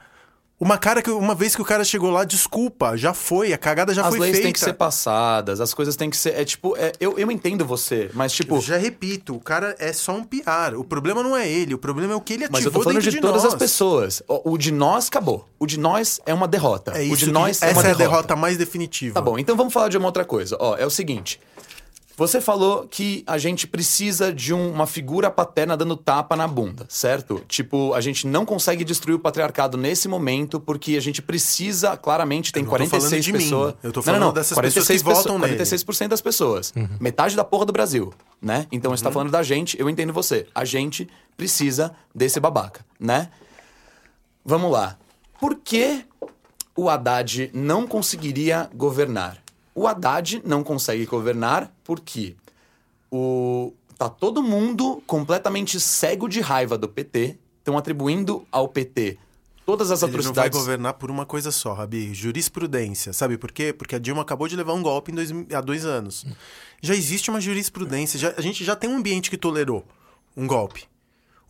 Speaker 2: Uma cara que uma vez que o cara chegou lá, desculpa, já foi, a cagada já
Speaker 1: As
Speaker 2: foi
Speaker 1: leis
Speaker 2: feita.
Speaker 1: têm que ser passadas, as coisas têm que ser. É tipo, é, eu, eu entendo você, mas tipo.
Speaker 2: Eu já repito, o cara é só um PR. O problema não é ele, o problema é o que ele ativou
Speaker 1: Mas eu tô falando de,
Speaker 2: de
Speaker 1: todas as pessoas. O, o de nós acabou. O de nós é uma derrota.
Speaker 2: É
Speaker 1: o
Speaker 2: isso
Speaker 1: de
Speaker 2: que-
Speaker 1: nós é
Speaker 2: essa é a
Speaker 1: derrota.
Speaker 2: derrota mais definitiva.
Speaker 1: Tá bom, então vamos falar de uma outra coisa. Ó, é o seguinte. Você falou que a gente precisa de um- uma figura paterna dando tapa na bunda, certo? Tipo, a gente não consegue destruir o patriarcado nesse momento porque a gente precisa, claramente, tem
Speaker 2: Eu não tô
Speaker 1: 46
Speaker 2: falando de mim.
Speaker 1: pessoas.
Speaker 2: Eu tô falando
Speaker 1: não, não,
Speaker 2: dessas
Speaker 1: 46
Speaker 2: pessoas que votam nele.
Speaker 1: 46% das pessoas. Metade da porra do Brasil, né? Então
Speaker 2: Uhum.
Speaker 1: você tá falando da gente, eu entendo você. A gente precisa desse babaca, né? Vamos lá. Por que o Haddad não conseguiria governar? O Haddad não consegue governar porque o tá todo mundo completamente cego de raiva do PT, estão atribuindo ao PT todas as
Speaker 2: Ele não vai
Speaker 1: atrocidades.
Speaker 2: governar por uma coisa só, Rabi. Jurisprudência. Sabe por quê? Porque a Dilma acabou de levar um golpe em dois, há dois anos. Já existe uma jurisprudência. já- a gente já tem um ambiente que tolerou um golpe.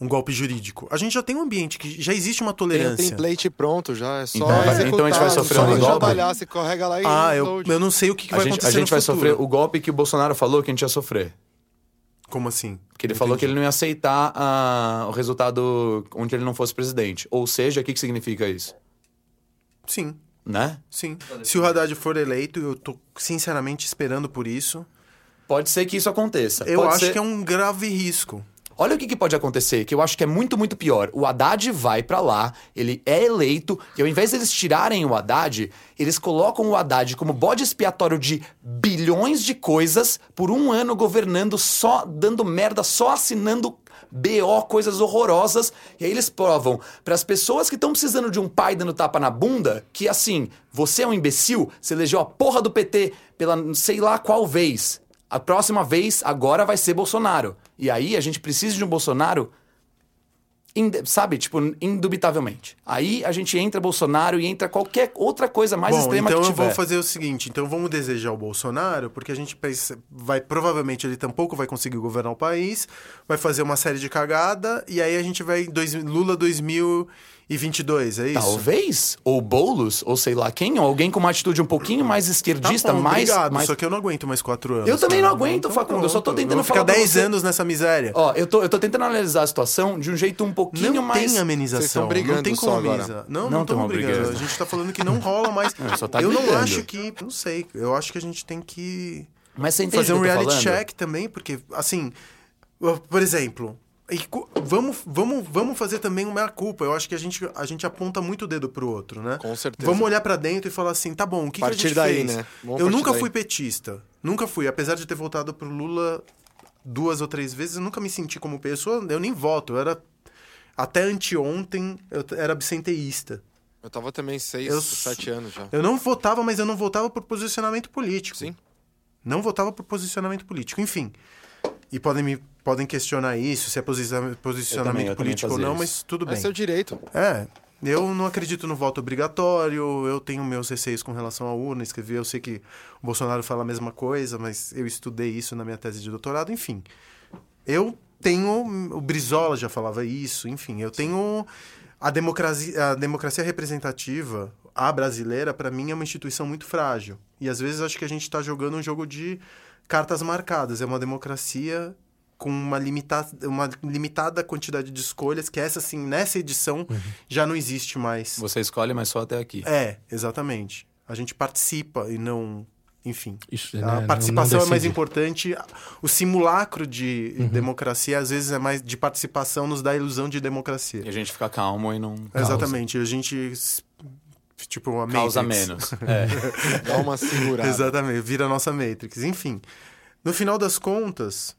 Speaker 2: Um golpe jurídico. A gente já tem um ambiente que já existe uma
Speaker 3: Tem um
Speaker 2: tolerância.
Speaker 3: template pronto já, é só
Speaker 1: Então
Speaker 3: executar.
Speaker 1: então a gente vai sofrer
Speaker 3: só
Speaker 1: um golpe?
Speaker 3: trabalhar, você correga lá e
Speaker 2: Ah, eu, eu não sei o que, que
Speaker 1: a
Speaker 2: vai
Speaker 1: gente,
Speaker 2: acontecer
Speaker 1: a gente
Speaker 2: no
Speaker 1: vai
Speaker 2: futuro.
Speaker 1: sofrer o golpe que o Bolsonaro falou que a gente ia sofrer.
Speaker 2: Como assim?
Speaker 1: Que ele
Speaker 2: Não
Speaker 1: falou que ele não ia aceitar ah, o resultado onde ele não fosse presidente. Ou seja, o que, que significa isso?
Speaker 2: Sim,
Speaker 1: Né?
Speaker 2: sim. Se o Haddad for eleito, eu tô sinceramente esperando por isso.
Speaker 1: Pode ser que isso aconteça.
Speaker 2: Eu
Speaker 1: Pode
Speaker 2: acho
Speaker 1: ser-
Speaker 2: que é um grave risco.
Speaker 1: Olha o que, que pode acontecer, que eu acho que é muito, muito pior. O Haddad vai pra lá, ele é eleito, e ao invés deles tirarem o Haddad, eles colocam o Haddad como bode expiatório de bilhões de coisas por um ano governando só dando merda, só assinando BO, coisas horrorosas. E aí eles provam para as pessoas que estão precisando de um pai dando tapa na bunda que assim, você é um imbecil, você elegeu a porra do PT pela sei lá qual vez. A próxima vez, agora vai ser Bolsonaro. E aí a gente precisa de um Bolsonaro, sabe, tipo, indubitavelmente. Aí a gente entra Bolsonaro e entra qualquer outra coisa mais
Speaker 2: Bom,
Speaker 1: extrema
Speaker 2: então
Speaker 1: que
Speaker 2: eu
Speaker 1: tiver.
Speaker 2: vou fazer o seguinte, então vamos desejar o Bolsonaro, porque a gente vai provavelmente ele tampouco vai conseguir governar o país, vai fazer uma série de cagada e aí a gente vai dois, Lula 2022, é isso?
Speaker 1: Talvez, ou Boulos, ou sei lá quem, ou alguém com uma atitude um pouquinho mais
Speaker 2: Tá
Speaker 1: esquerdista,
Speaker 2: bom,
Speaker 1: mais,
Speaker 2: obrigado,
Speaker 1: mais
Speaker 2: só que eu não aguento mais quatro anos.
Speaker 1: Eu também não aguento, Facundo, eu só tô tentando
Speaker 2: eu vou ficar
Speaker 1: falar pra
Speaker 2: 10
Speaker 1: você.
Speaker 2: anos nessa miséria.
Speaker 1: Ó, eu tô, eu tô tentando analisar a situação de um jeito um pouquinho
Speaker 2: não
Speaker 1: mais.
Speaker 2: tem amenização.
Speaker 3: Estão
Speaker 2: não
Speaker 3: brigando
Speaker 2: tem como
Speaker 3: só agora.
Speaker 2: ameniza. Não,
Speaker 1: Não
Speaker 2: não, estamos brigando.
Speaker 1: brigando.
Speaker 2: A gente tá falando que não rola mais.
Speaker 1: Não, só tá
Speaker 2: eu não
Speaker 1: brigando.
Speaker 2: acho que. Não sei. Eu acho que a gente tem que
Speaker 1: Mas você entende
Speaker 2: fazer um
Speaker 1: que eu tô
Speaker 2: reality
Speaker 1: falando?
Speaker 2: check também, porque, assim, por exemplo, e vamos, vamos, vamos fazer também uma culpa. Eu acho que a gente, a gente aponta muito o dedo pro outro, né?
Speaker 3: Com certeza.
Speaker 2: Vamos olhar pra dentro e falar assim, tá bom, o que, que a
Speaker 3: Partir
Speaker 2: gente
Speaker 3: daí,
Speaker 2: fez?
Speaker 3: né? Vamos
Speaker 2: Eu
Speaker 3: partir
Speaker 2: nunca
Speaker 3: daí.
Speaker 2: fui petista. Nunca fui. Apesar de ter votado pro Lula duas ou três vezes, eu nunca me senti como pessoa. Eu nem voto. Eu era... Até anteontem, eu era absenteísta.
Speaker 3: Eu tava também seis,
Speaker 2: Eu-
Speaker 3: sete anos já.
Speaker 2: Eu não votava, mas eu não votava por posicionamento político.
Speaker 3: Sim.
Speaker 2: Não votava por posicionamento político. Enfim. E podem me podem questionar isso, se é
Speaker 1: Eu
Speaker 2: posicionamento
Speaker 1: também- eu
Speaker 2: político ou não,
Speaker 1: isso.
Speaker 2: mas tudo
Speaker 3: É
Speaker 2: bem.
Speaker 3: seu direito.
Speaker 2: É. Eu não acredito no voto obrigatório, eu tenho meus receios com relação à urna, escrevi, eu sei que o Bolsonaro fala a mesma coisa, mas eu estudei isso na minha tese de doutorado, enfim. Eu tenho. O Brizola já falava isso, enfim, eu tenho. A democracia, a democracia representativa, a brasileira, para mim, é uma instituição muito frágil. E às vezes acho que a gente está jogando um jogo de cartas marcadas. É uma democracia com uma, limita uma limitada quantidade de escolhas, que essa, assim, nessa edição já não existe mais.
Speaker 1: Você escolhe, mas só até aqui.
Speaker 2: É, exatamente. A gente participa e não. Enfim.
Speaker 4: Isso,
Speaker 2: A
Speaker 4: né,
Speaker 2: participação
Speaker 4: não
Speaker 2: é mais importante. O simulacro de democracia, às vezes, é mais de participação, nos dá a ilusão de democracia.
Speaker 1: E a gente fica calmo e não.
Speaker 2: Exatamente. A gente. Tipo, a
Speaker 1: Causa
Speaker 2: Matrix.
Speaker 1: menos. É.
Speaker 3: Dá uma segurada.
Speaker 2: Exatamente, vira a nossa Matrix. Enfim, no final das contas,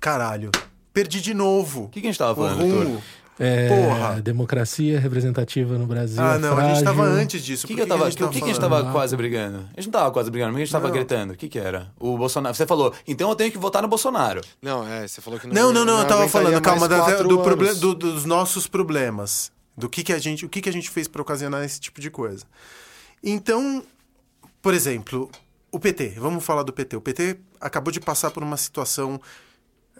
Speaker 2: caralho, perdi de novo.
Speaker 1: O que, que a gente tava falando,
Speaker 2: rumo.
Speaker 1: Vitor?
Speaker 4: É,
Speaker 2: Porra.
Speaker 4: Democracia representativa no Brasil.
Speaker 2: Ah,
Speaker 4: é
Speaker 2: não, a gente tava antes disso.
Speaker 1: O que,
Speaker 2: Por
Speaker 1: que, eu tava,
Speaker 2: a
Speaker 1: o
Speaker 2: gente
Speaker 1: que, que a gente tava quase brigando? A gente não tava quase brigando, mas a gente tava
Speaker 2: Não.
Speaker 1: gritando. O que que era? O Bolsonaro. Você falou, então eu tenho que votar no Bolsonaro.
Speaker 3: Não, é, você falou que não
Speaker 2: Não, não, não, eu tava falando, calma, da- do do- dos nossos problemas. Do que, que a gente, o que, que a gente fez para ocasionar esse tipo de coisa. Então, por exemplo, o PT, vamos falar do PT. O PT acabou de passar por uma situação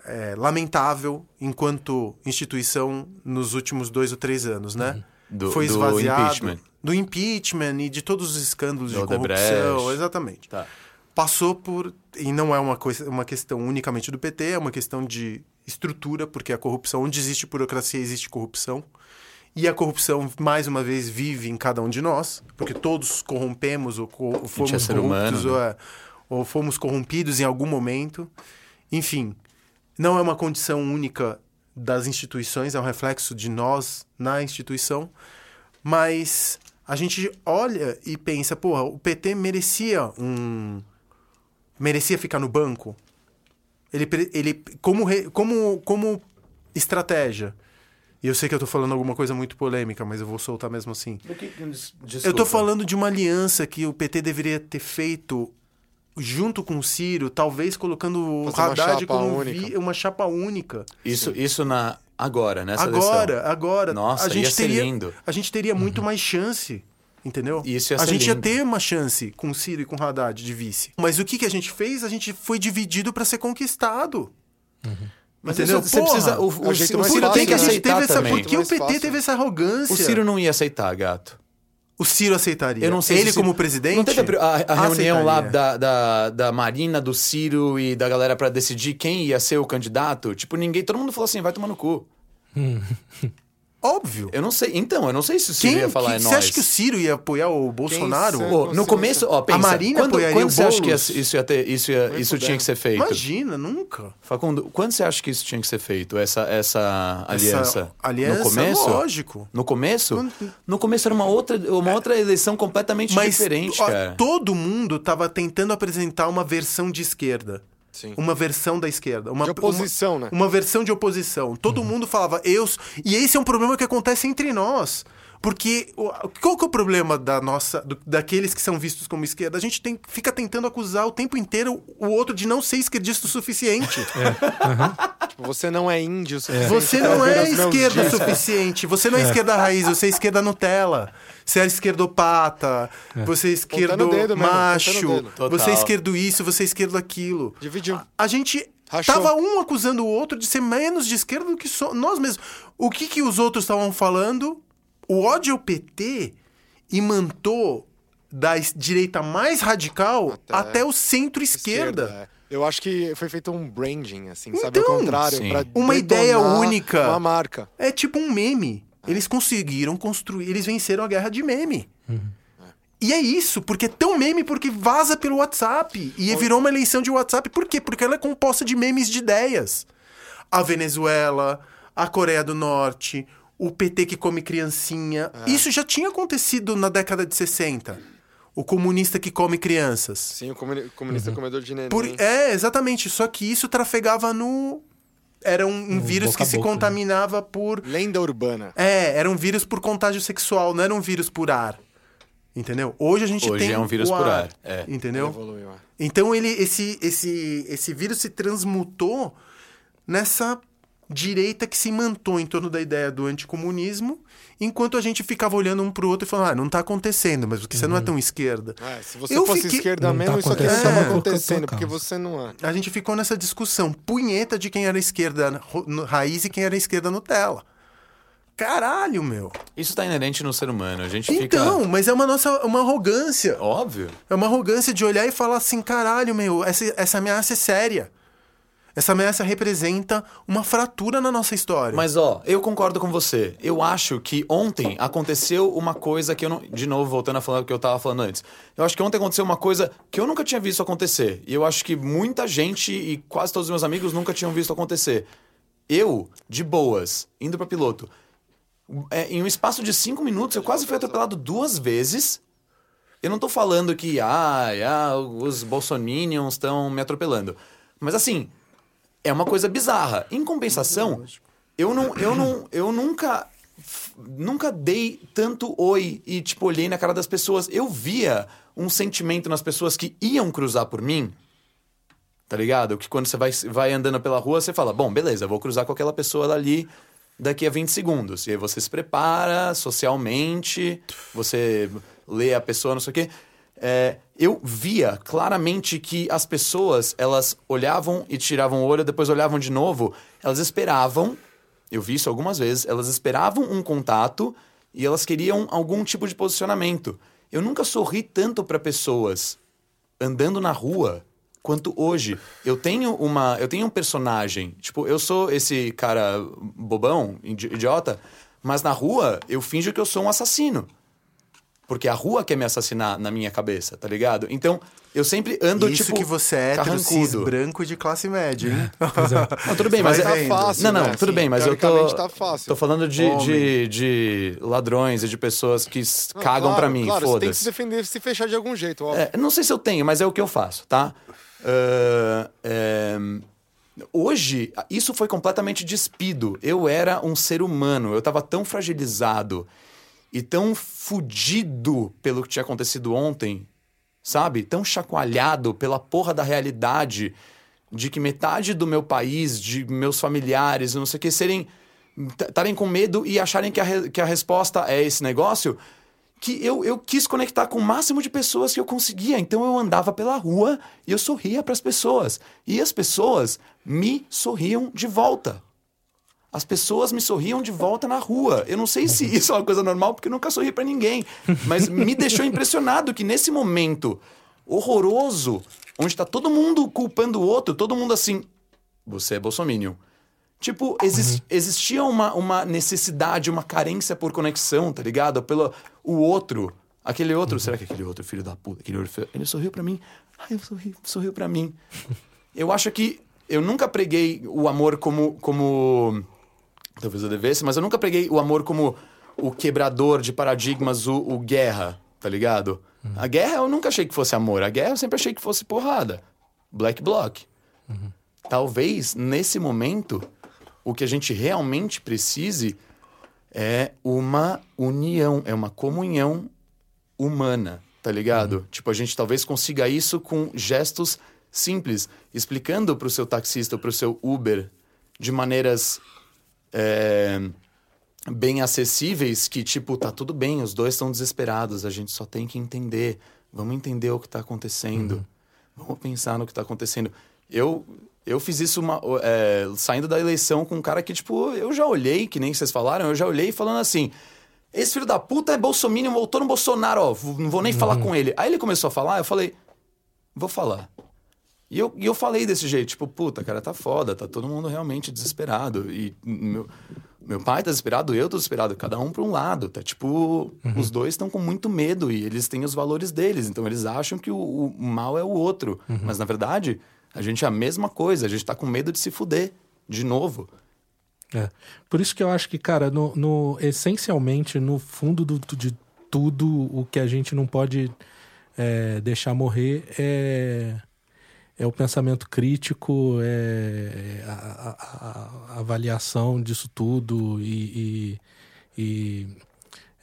Speaker 2: é, lamentável enquanto instituição nos últimos dois ou três anos, né?
Speaker 1: Uhum. Do-
Speaker 2: Foi
Speaker 1: do
Speaker 2: esvaziado.
Speaker 1: impeachment.
Speaker 2: Do impeachment e de todos os escândalos
Speaker 1: Do
Speaker 2: de corrupção. Exatamente
Speaker 1: Tá.
Speaker 2: passou por. E não é uma, coisa, uma questão unicamente do PT, é uma questão de estrutura, porque a corrupção, onde existe burocracia, existe corrupção. E a corrupção, mais uma vez, vive em cada um de nós, porque todos corrompemos ou, ou fomos
Speaker 1: é
Speaker 2: corruptos
Speaker 1: humano,
Speaker 2: ou, é, ou fomos corrompidos em algum momento. Enfim, não é uma condição única das instituições, é um reflexo de nós na instituição, mas a gente olha e pensa, porra, o PT merecia um merecia ficar no banco. Ele, ele como, como, como estratégia. E eu sei que eu tô falando alguma coisa muito polêmica, mas eu vou soltar mesmo assim. Eu tô falando de uma aliança que o PT deveria ter feito junto com o Ciro, talvez colocando o
Speaker 3: Fazer uma
Speaker 2: Haddad
Speaker 3: chapa
Speaker 2: como
Speaker 3: única.
Speaker 2: vi- uma chapa única.
Speaker 1: Isso, isso na. Agora, nessa
Speaker 2: agora, agora.
Speaker 1: Nossa,
Speaker 2: a gente
Speaker 1: ia ser
Speaker 2: teria,
Speaker 1: lindo.
Speaker 2: A gente teria muito mais chance. Entendeu?
Speaker 1: Isso ia
Speaker 2: a gente ia
Speaker 1: lindo.
Speaker 2: ter uma chance com o Ciro e com o Haddad de vice. Mas o que, que a gente fez? A gente foi dividido para ser conquistado.
Speaker 1: Mas
Speaker 2: Entendeu?
Speaker 1: você
Speaker 2: Porra,
Speaker 1: precisa. O,
Speaker 3: é
Speaker 1: o,
Speaker 3: o jeito
Speaker 1: o
Speaker 3: mais
Speaker 1: Ciro
Speaker 3: fácil,
Speaker 1: tem que
Speaker 3: né?
Speaker 2: a gente
Speaker 1: aceitar
Speaker 2: teve essa,
Speaker 1: também.
Speaker 2: Por que o PT
Speaker 3: fácil.
Speaker 2: teve essa arrogância?
Speaker 1: O Ciro não ia aceitar, gato.
Speaker 2: O Ciro aceitaria.
Speaker 1: Eu não sei
Speaker 2: Ele
Speaker 1: se-
Speaker 2: como presidente.
Speaker 1: Não teve a, a- a reunião lá da, da, da Marina, do Ciro e da galera pra decidir quem ia ser o candidato? Tipo, ninguém. Todo mundo falou assim, vai tomar no cu.
Speaker 2: Óbvio.
Speaker 1: Eu não sei. Então, eu não sei se o Ciro
Speaker 2: Quem,
Speaker 1: ia falar
Speaker 2: que-
Speaker 1: é
Speaker 2: você
Speaker 1: nós.
Speaker 2: acha que o Ciro ia apoiar o Bolsonaro?
Speaker 3: sã-
Speaker 1: no
Speaker 3: consciência.
Speaker 1: começo, ó, pensa,
Speaker 2: Marina
Speaker 1: quando,
Speaker 2: apoiaria
Speaker 1: quando
Speaker 2: o
Speaker 1: você acha que
Speaker 2: Boulos?
Speaker 1: isso ia ter, isso, ia,
Speaker 3: Nem
Speaker 1: isso tinha que ser feito?
Speaker 2: Imagina, nunca.
Speaker 1: Facundo, quando você acha que isso tinha que ser feito? Essa, essa aliança?
Speaker 2: Essa aliança,
Speaker 1: no começo?
Speaker 2: lógico.
Speaker 1: No começo?
Speaker 2: Quando-
Speaker 1: No começo era uma outra, uma outra eleição completamente
Speaker 2: Mas
Speaker 1: diferente,
Speaker 2: ó,
Speaker 1: cara.
Speaker 2: todo mundo tava tentando apresentar uma versão de esquerda.
Speaker 3: Sim.
Speaker 2: Uma versão da esquerda. Uma,
Speaker 3: De oposição, né?
Speaker 2: uma, uma versão de oposição. Todo mundo falava, eu. E esse é um problema que acontece entre nós. Porque o- qual que é o problema da nossa, do- daqueles que são vistos como esquerda? A gente tem, fica tentando acusar o tempo inteiro o outro de não ser esquerdista o suficiente.
Speaker 3: Tipo, você não é índio o suficiente
Speaker 2: Você não é esquerda o suficiente. Você não é, esquerda raiz, você é esquerda Nutella. Você é esquerdopata. Você é esquerdo
Speaker 3: dedo
Speaker 2: macho. Você é esquerdo isso, você é esquerdo aquilo.
Speaker 3: Dividiu.
Speaker 2: A gente
Speaker 3: Rachou.
Speaker 2: tava um acusando o outro de ser menos de esquerda do que só nós mesmos. O que que os outros estavam falando? O ódio ao PT imantou da direita mais radical até,
Speaker 3: Até
Speaker 2: o centro-esquerda.
Speaker 3: é. Eu acho que foi feito um branding, assim, sabe?
Speaker 2: Então,
Speaker 3: Ao contrário.
Speaker 1: sim.
Speaker 3: pra
Speaker 2: Uma ideia única.
Speaker 3: Uma marca.
Speaker 2: É tipo um meme. Eles conseguiram construir, eles venceram a guerra de meme. E é isso, porque é tão meme porque vaza pelo WhatsApp. E virou uma eleição de WhatsApp. Por quê? Porque ela é composta de memes de ideias. A Venezuela, a Coreia do Norte, o PT que come criancinha. Isso já tinha acontecido na década de 60. O comunista que come crianças.
Speaker 3: Sim, o comuni- comunista comedor de neném.
Speaker 2: Por- é, exatamente. Só que isso trafegava no. Era um, um vírus
Speaker 4: boca
Speaker 2: que se
Speaker 4: boca, né?
Speaker 2: contaminava por.
Speaker 3: Lenda urbana.
Speaker 2: É, era um vírus por contágio sexual, não era um vírus por ar. Entendeu? Hoje a gente
Speaker 1: Hoje
Speaker 2: tem
Speaker 1: é um vírus
Speaker 2: o
Speaker 1: por ar, é.
Speaker 2: Entendeu?
Speaker 3: Evoluiu, é.
Speaker 2: Então ele esse esse esse vírus se transmutou nessa direita que se mantou em torno da ideia do anticomunismo, enquanto a gente ficava olhando um pro outro e falando, ah, não tá acontecendo, mas porque você não é tão esquerda.
Speaker 3: É, se você
Speaker 2: Eu
Speaker 3: fosse
Speaker 2: fiquei-
Speaker 3: esquerda
Speaker 4: Não tá
Speaker 3: mesmo, isso aqui não
Speaker 2: acontecendo
Speaker 3: estava
Speaker 2: por
Speaker 3: acontecendo, porque você não é.
Speaker 2: A gente ficou nessa discussão punheta de quem era esquerda raiz e quem era esquerda Nutella. Caralho, meu.
Speaker 1: Isso tá inerente no ser humano. A gente
Speaker 2: Então,
Speaker 1: fica.
Speaker 2: mas é uma nossa uma arrogância.
Speaker 1: Óbvio.
Speaker 2: É uma arrogância de olhar e falar assim, caralho, meu, essa, essa ameaça é séria. Essa ameaça representa uma fratura na nossa história.
Speaker 1: Mas ó, eu concordo com você. Eu acho que ontem aconteceu uma coisa que eu não. De novo, voltando a falar o que eu tava falando antes. Eu acho que ontem aconteceu uma coisa que eu nunca tinha visto acontecer. E eu acho que muita gente e quase todos os meus amigos nunca tinham visto acontecer. Eu, de boas, indo pra piloto. é, em um espaço de cinco minutos, eu quase fui atropelado duas vezes. Eu não tô falando que, ah, ah os bolsominions estão me atropelando. Mas assim, é uma coisa bizarra. Em compensação, eu não, eu não, eu nunca, nunca dei tanto oi e tipo olhei na cara das pessoas. Eu via um sentimento nas pessoas que iam cruzar por mim. Tá ligado? Que quando você vai, vai andando pela rua, você fala: bom, beleza, vou cruzar com aquela pessoa dali daqui a 20 segundos. E aí você se prepara socialmente, você lê a pessoa, não sei o quê. É, eu via claramente que as pessoas, elas olhavam e tiravam o olho, depois olhavam de novo, elas esperavam, eu vi isso algumas vezes, elas esperavam um contato e elas queriam algum tipo de posicionamento. Eu nunca sorri tanto para pessoas andando na rua quanto hoje. Eu tenho uma, eu tenho um personagem, tipo, eu sou esse cara bobão, idi- idiota, mas na rua eu finjo que eu sou um assassino. Porque a rua quer me assassinar na minha cabeça, tá ligado? Então, eu sempre ando
Speaker 2: Isso
Speaker 1: tipo
Speaker 2: que você é
Speaker 1: carrancudo.
Speaker 2: branco de classe média, hein?
Speaker 1: Não, tudo bem, mas
Speaker 2: Vai
Speaker 1: é
Speaker 2: vendo.
Speaker 3: fácil.
Speaker 1: Não, não,
Speaker 3: né?
Speaker 1: tudo bem, mas eu tô
Speaker 3: tá fácil.
Speaker 1: tô falando de, de, de ladrões e de pessoas que
Speaker 3: Não,
Speaker 1: cagam
Speaker 3: claro,
Speaker 1: pra mim,
Speaker 3: Claro, você tem que se
Speaker 1: foda-se.
Speaker 3: defender, se fechar de algum jeito, óbvio.
Speaker 1: É, não sei se eu tenho, mas é o que eu faço, tá? Ah, é, Hoje, isso foi completamente despido. Eu era um ser humano, eu tava tão fragilizado e tão fudido pelo que tinha acontecido ontem, sabe? Tão chacoalhado pela porra da realidade de que metade do meu país, de meus familiares, não sei o que, serem. estarem com medo e acharem que a, re- que a resposta é esse negócio, que eu, eu quis conectar com o máximo de pessoas que eu conseguia. Então eu andava pela rua e eu sorria para as pessoas. E as pessoas me sorriam de volta. As pessoas me sorriam de volta na rua. Eu não sei se isso é uma coisa normal, porque eu nunca sorri pra ninguém. Mas me deixou impressionado que nesse momento horroroso, onde tá todo mundo culpando o outro, todo mundo assim, você é bolsominion. Tipo, exis- existia uma, uma necessidade, uma carência por conexão, tá ligado? Pelo o outro. Aquele outro, será que aquele outro filho da puta, aquele outro filho, ele sorriu pra mim? Ai, eu sorri, sorriu pra mim. Eu acho que eu nunca preguei o amor como como talvez eu devesse, mas eu nunca preguei o amor como o quebrador de paradigmas, o, o guerra, tá ligado? A guerra eu nunca achei que fosse amor, a guerra eu sempre achei que fosse porrada. Black block. Talvez nesse momento o que a gente realmente precise é uma união, é uma comunhão humana, tá ligado? Tipo, a gente talvez consiga isso com gestos simples, explicando pro seu taxista, pro seu Uber, de maneiras é, bem acessíveis, que tipo, tá tudo bem, os dois estão desesperados, a gente só tem que entender, vamos entender o que tá acontecendo, vamos pensar no que tá acontecendo. Eu eu fiz isso uma- é, saindo da eleição com um cara que, tipo, eu já olhei, que nem vocês falaram, eu já olhei falando assim. Esse filho da puta é bolsominion, voltou no Bolsonaro, ó, não vou nem falar com ele. Aí ele começou a falar, eu falei, vou falar. E eu, e eu falei desse jeito, tipo, puta, cara, tá foda, tá todo mundo realmente desesperado. E meu, meu pai tá desesperado, eu tô desesperado, cada um pra um lado. Tá tipo, os dois estão com muito medo e eles têm os valores deles, então eles acham que o, o mal é o outro. Mas na verdade, a gente é a mesma coisa, a gente tá com medo de se fuder de novo.
Speaker 4: É. Por isso que eu acho que, cara, no, no- essencialmente, no fundo do- de tudo, o que a gente não pode é, deixar morrer é, é o pensamento crítico, é a, a- a- a avaliação disso tudo e, e, e,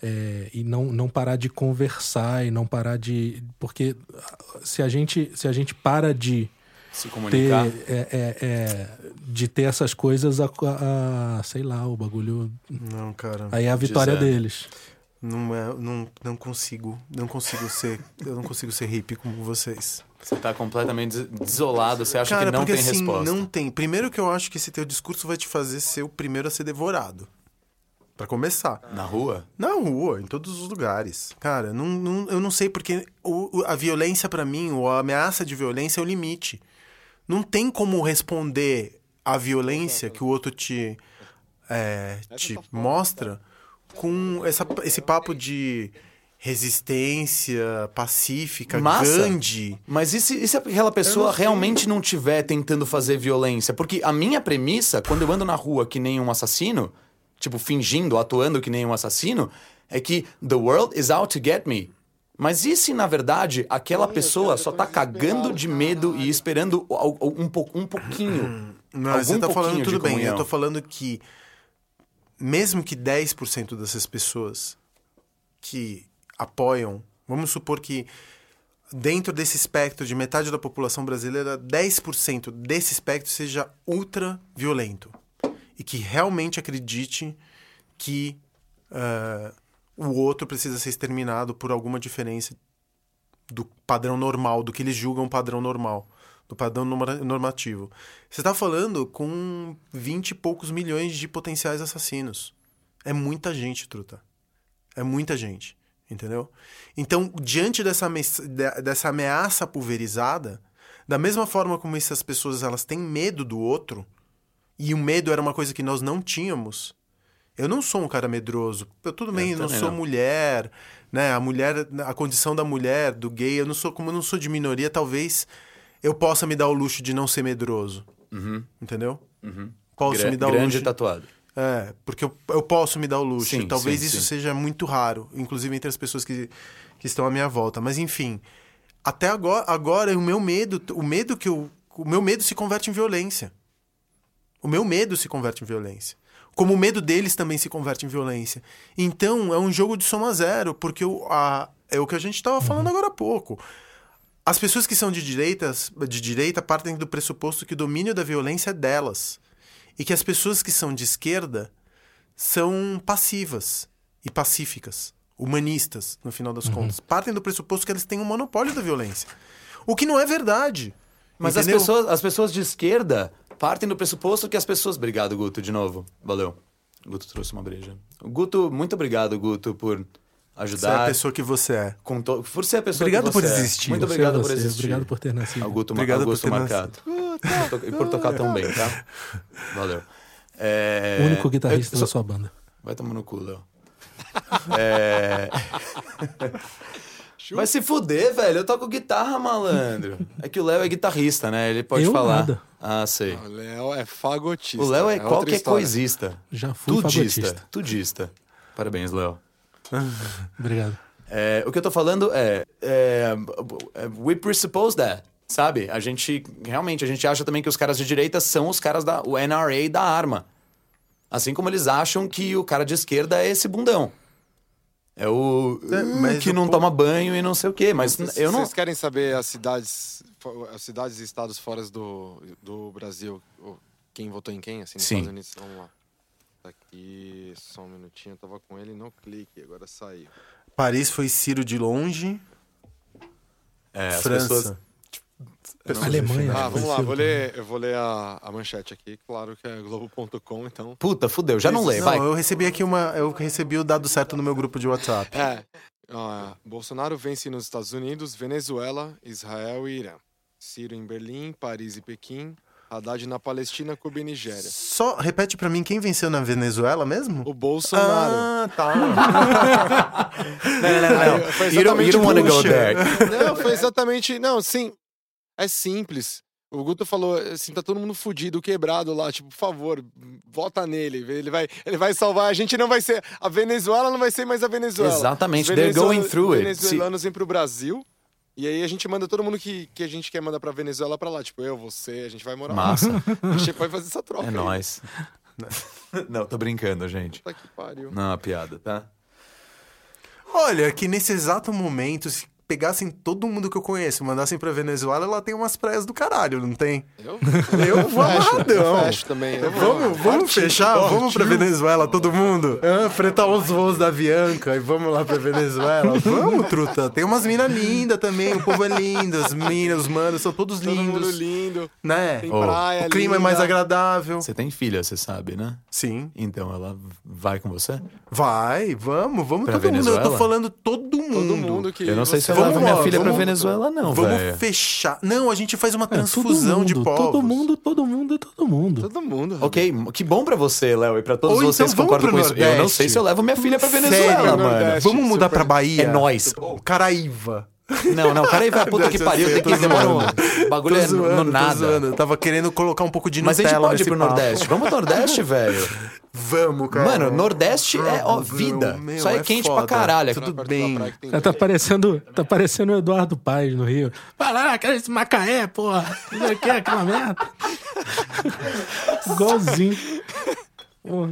Speaker 4: é, e não, não parar de conversar e não parar de. Porque se a gente, se a gente para de
Speaker 1: Se
Speaker 4: ter,
Speaker 1: comunicar.
Speaker 4: é, é, é, de ter essas coisas, a, a- sei lá, o bagulho.
Speaker 2: Não, cara.
Speaker 4: Aí é a vitória
Speaker 1: Dizer.
Speaker 4: deles.
Speaker 2: Não, é, não, não consigo. Não consigo ser. Eu não consigo ser hippie como vocês.
Speaker 1: Você tá completamente des- desolado, você acha
Speaker 2: Cara,
Speaker 1: que não
Speaker 2: porque
Speaker 1: tem
Speaker 2: assim,
Speaker 1: resposta.
Speaker 2: não tem. Primeiro que eu acho que esse teu discurso vai te fazer ser o primeiro a ser devorado. Pra começar.
Speaker 1: Na rua?
Speaker 2: Na rua, em todos os lugares. Cara, não, não- eu não sei porque o- a violência pra mim, ou a ameaça de violência é o limite. Não tem como responder à violência que o outro te, é, te mostra com essa, esse papo de resistência pacífica,
Speaker 1: Massa.
Speaker 2: Gandhi.
Speaker 1: Mas e se, e se aquela pessoa realmente não estiver tentando fazer violência? Porque a minha premissa, quando eu ando na rua que nem um assassino, tipo, fingindo, atuando que nem um assassino, é que the world is out to get me. Mas e se, na verdade, aquela pessoa só tá cagando de medo e esperando um, po- um pouquinho?
Speaker 2: Mas você
Speaker 1: algum
Speaker 2: tá falando
Speaker 1: pouquinho de
Speaker 2: tudo bem. Eu tô falando que mesmo que 10% dessas pessoas que apoiam, vamos supor que dentro desse espectro de metade da população brasileira, 10% desse espectro seja ultra violento e que realmente acredite que ah, o outro precisa ser exterminado por alguma diferença do padrão normal, do que eles julgam padrão normal, do padrão norma- normativo. Você está falando com 20 e poucos milhões de potenciais assassinos. É muita gente, truta. É muita gente, entendeu? Então, diante dessa, dessa ameaça pulverizada, da mesma forma como essas pessoas elas têm medo do outro, e o medo era uma coisa que nós não tínhamos. Eu não sou um cara medroso. Eu, tudo bem, eu não sou
Speaker 1: não.
Speaker 2: mulher, né? A mulher, a condição da mulher, do gay, eu não sou, como eu não sou de minoria, talvez eu possa me dar o luxo de não ser medroso. Entendeu? Posso
Speaker 1: Gra-
Speaker 2: me dar o
Speaker 1: grande
Speaker 2: luxo.
Speaker 1: tatuado.
Speaker 2: É, porque eu, eu posso me dar o luxo.
Speaker 1: Sim,
Speaker 2: Talvez
Speaker 1: sim,
Speaker 2: isso
Speaker 1: sim.
Speaker 2: seja muito raro, inclusive entre as pessoas que, que estão à minha volta. Mas enfim, até agora, agora o meu medo, o medo que eu, o meu medo se converte em violência. O meu medo se converte em violência. Como o medo deles também se converte em violência. Então, é um jogo de soma zero, porque o, a, é o que a gente estava falando agora há pouco. As pessoas que são de, direitas, de direita partem do pressuposto que o domínio da violência é delas. E que as pessoas que são de esquerda são passivas e pacíficas, humanistas, no final das contas. Partem do pressuposto que eles têm um monopólio da violência. O que não é verdade.
Speaker 1: Mas as pessoas, as pessoas de esquerda partem do pressuposto que as pessoas. Obrigado, Guto, de novo. Valeu. Guto trouxe uma breja. Guto, muito obrigado, Guto, por
Speaker 2: Você é
Speaker 1: ajudar.
Speaker 2: a pessoa que você é.
Speaker 1: com to- Por ser a pessoa
Speaker 2: Obrigado
Speaker 1: que
Speaker 2: por
Speaker 1: você é.
Speaker 2: existir.
Speaker 1: Muito obrigado por existir.
Speaker 4: Obrigado por ter nascido.
Speaker 1: Augusto,
Speaker 2: Obrigado
Speaker 1: Augusto
Speaker 2: por ter
Speaker 1: Marcato. E por tocar tão bem, tá? Valeu. É...
Speaker 4: O único guitarrista da sua banda.
Speaker 1: Vai tomar no cu, Léo. É... Vai se fuder, velho. Eu toco guitarra, malandro. É que o Léo é guitarrista, né? Ele pode
Speaker 4: Eu
Speaker 1: falar.
Speaker 4: nada.
Speaker 1: Ah, sei.
Speaker 3: O Léo é fagotista.
Speaker 1: O Léo é,
Speaker 3: outra
Speaker 1: qualquer coisista.
Speaker 4: Já fui
Speaker 1: Tudista.
Speaker 4: fagotista.
Speaker 1: Tudista. Parabéns, Léo.
Speaker 4: Obrigado.
Speaker 1: É, o que eu tô falando é, é, We presuppose that, sabe? A gente, realmente, a gente acha também que os caras de direita são os caras da o NRA da arma. Assim como eles acham que o cara de esquerda é esse bundão. É o
Speaker 2: É, mas
Speaker 1: que
Speaker 2: o
Speaker 1: não
Speaker 2: po-
Speaker 1: toma banho e não sei o quê. Mas
Speaker 3: Vocês
Speaker 1: eu não.
Speaker 3: vocês querem saber as cidades, as cidades e estados fora do, do Brasil, quem votou em quem, assim, nos
Speaker 1: Sim.
Speaker 3: Estados Unidos? Vamos lá. Tá aqui, só um minutinho, eu tava com ele no clique, agora saiu.
Speaker 2: Paris foi Ciro de longe.
Speaker 1: É,
Speaker 2: França.
Speaker 1: pessoas-
Speaker 2: Pessoas
Speaker 4: Alemanha.
Speaker 3: Ah,
Speaker 4: É,
Speaker 3: vamos lá, vou ler, eu vou ler a, a manchete aqui, claro que é globo.com, então...
Speaker 1: Puta, fudeu. Já não leio,
Speaker 2: Não,
Speaker 1: vai.
Speaker 2: eu recebi aqui uma. Eu recebi o dado certo no meu grupo de WhatsApp.
Speaker 3: É, ó, Bolsonaro vence nos Estados Unidos, Venezuela, Israel e Irã. Ciro em Berlim, Paris e Pequim, Haddad na Palestina, Cuba e Nigéria.
Speaker 2: Só repete pra mim quem venceu na Venezuela mesmo?
Speaker 3: O Bolsonaro.
Speaker 2: Ah, tá.
Speaker 1: Não, não, não, não.
Speaker 3: Foi
Speaker 1: You don't, you don't go there.
Speaker 3: Não, foi exatamente. Não, sim. É simples. O Guto falou assim: tá todo mundo fudido, quebrado lá. Tipo, por favor, vota nele. Ele vai, ele vai salvar. A gente não vai ser. A Venezuela não vai ser mais a Venezuela.
Speaker 1: Exatamente,
Speaker 3: Os
Speaker 1: they're
Speaker 3: venezuela-
Speaker 1: going through it.
Speaker 3: venezuelanos vêm pro Brasil. E aí a gente manda todo mundo que, que a gente quer mandar pra Venezuela pra lá. Tipo, eu, você, a gente vai morar
Speaker 1: Massa.
Speaker 3: lá. A gente vai fazer essa troca.
Speaker 1: É
Speaker 3: aí.
Speaker 1: nóis. Não, tô brincando, gente.
Speaker 3: Puta que pariu.
Speaker 1: Não é uma piada, tá?
Speaker 2: Olha, que nesse exato momento, se pegassem todo mundo que eu conheço, mandassem pra Venezuela, ela tem umas praias do caralho, não tem?
Speaker 3: Eu,
Speaker 2: Eu vou amarradão.
Speaker 3: eu fecho também. Eu vou.
Speaker 2: Vamos, vamos fechar? Vamos pra Venezuela, todo mundo? Ah, fretar os voos da Avianca e vamos lá pra Venezuela. Vamos, truta. Tem umas minas lindas também, o povo é lindo, as minas, os manos são todos
Speaker 3: Todo mundo
Speaker 2: lindos.
Speaker 3: lindo.
Speaker 2: Né?
Speaker 3: Tem
Speaker 1: Oh.
Speaker 3: praia
Speaker 2: O clima é mais
Speaker 3: linda.
Speaker 2: agradável.
Speaker 1: Você tem filha, você sabe, né?
Speaker 2: Sim.
Speaker 1: Então ela vai com você?
Speaker 2: Vai, vamos, vamos
Speaker 1: Pra
Speaker 2: todo mundo. Eu tô
Speaker 1: Venezuela?
Speaker 2: falando todo mundo.
Speaker 3: Todo mundo que.
Speaker 1: Eu não sei se
Speaker 3: você-
Speaker 1: levo minha filha pra
Speaker 2: vamos-
Speaker 1: Venezuela, não,
Speaker 2: Vamos
Speaker 1: velho.
Speaker 2: fechar. Não, a gente faz uma
Speaker 4: É,
Speaker 2: transfusão de
Speaker 4: mundo,
Speaker 2: povos.
Speaker 4: Todo mundo, todo mundo, todo mundo.
Speaker 3: Todo mundo.
Speaker 1: Ok, que bom pra você, Léo, e pra todos
Speaker 2: Ou então
Speaker 1: vocês que
Speaker 2: vamos
Speaker 1: concordam com isso. Eu não
Speaker 2: Nordeste.
Speaker 1: sei se eu levo minha filha pra
Speaker 2: Sério,
Speaker 1: Venezuela, mano.
Speaker 3: Nordeste.
Speaker 2: Vamos mudar
Speaker 3: super-
Speaker 2: pra Bahia?
Speaker 1: É nóis.
Speaker 2: Caraíva.
Speaker 1: Não, não, cara aí vai, puta que pariu, tem que demorar um bagulho é no-
Speaker 2: zoando,
Speaker 1: no
Speaker 2: tô
Speaker 1: nada.
Speaker 2: zoando. Eu tava querendo colocar um pouco de
Speaker 1: Mas a gente
Speaker 2: Nutella
Speaker 1: pode ir pro
Speaker 2: papo.
Speaker 1: Nordeste. Vamos pro Nordeste, velho.
Speaker 2: Vamos, cara.
Speaker 1: Mano, Nordeste é, ó, vida.
Speaker 2: meu,
Speaker 1: Só é,
Speaker 2: é
Speaker 1: quente
Speaker 2: foda.
Speaker 1: pra caralho.
Speaker 2: Tudo
Speaker 3: Perto da
Speaker 2: bem.
Speaker 3: praia tem
Speaker 4: Tá parecendo, tá parecendo o Eduardo Paes no Rio. Vai lá, quero esse Macaé, porra. Não sei o que, aquela merda. Igualzinho. Porra.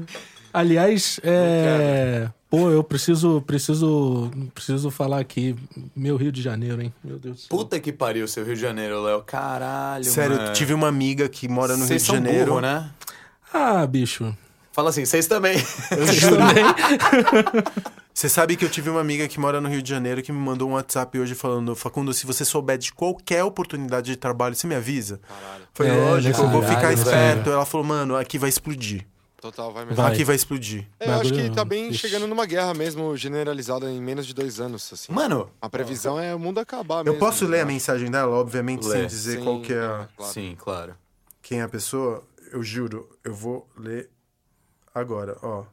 Speaker 4: Aliás, é... Pô, eu preciso, preciso, preciso falar aqui. Meu Rio de Janeiro, hein? Meu Deus do céu.
Speaker 1: Puta que pariu, seu Rio de Janeiro, Léo. Caralho,
Speaker 2: Sério,
Speaker 1: mano.
Speaker 2: eu tive uma amiga que mora no Rio
Speaker 1: Vocês
Speaker 2: de Janeiro.
Speaker 1: burro, né?
Speaker 4: Ah, bicho.
Speaker 1: Fala assim, vocês também.
Speaker 4: Vocês também?
Speaker 2: Você sabe que eu tive uma amiga que mora no Rio de Janeiro que me mandou um WhatsApp hoje falando: Facundo, se você souber de qualquer oportunidade de trabalho, você me avisa? Foi
Speaker 4: É,
Speaker 2: lógico, eu vou
Speaker 1: caralho,
Speaker 2: ficar
Speaker 1: velho.
Speaker 2: esperto. Ela falou: mano, aqui vai explodir.
Speaker 3: Total, vai mesmo.
Speaker 4: Vai.
Speaker 2: Aqui vai explodir.
Speaker 3: É, eu acho que tá bem
Speaker 4: Ixi.
Speaker 3: chegando numa guerra mesmo, generalizada em menos de dois anos, assim.
Speaker 1: Mano,
Speaker 3: A previsão é o mundo acabar
Speaker 2: Eu
Speaker 3: mesmo.
Speaker 2: posso ler a mensagem dela, obviamente,
Speaker 1: Lê.
Speaker 2: sem dizer
Speaker 3: Sim,
Speaker 2: qual que é, a-
Speaker 3: claro.
Speaker 1: sim, claro.
Speaker 2: quem é a pessoa. Eu juro, eu vou ler agora, ó.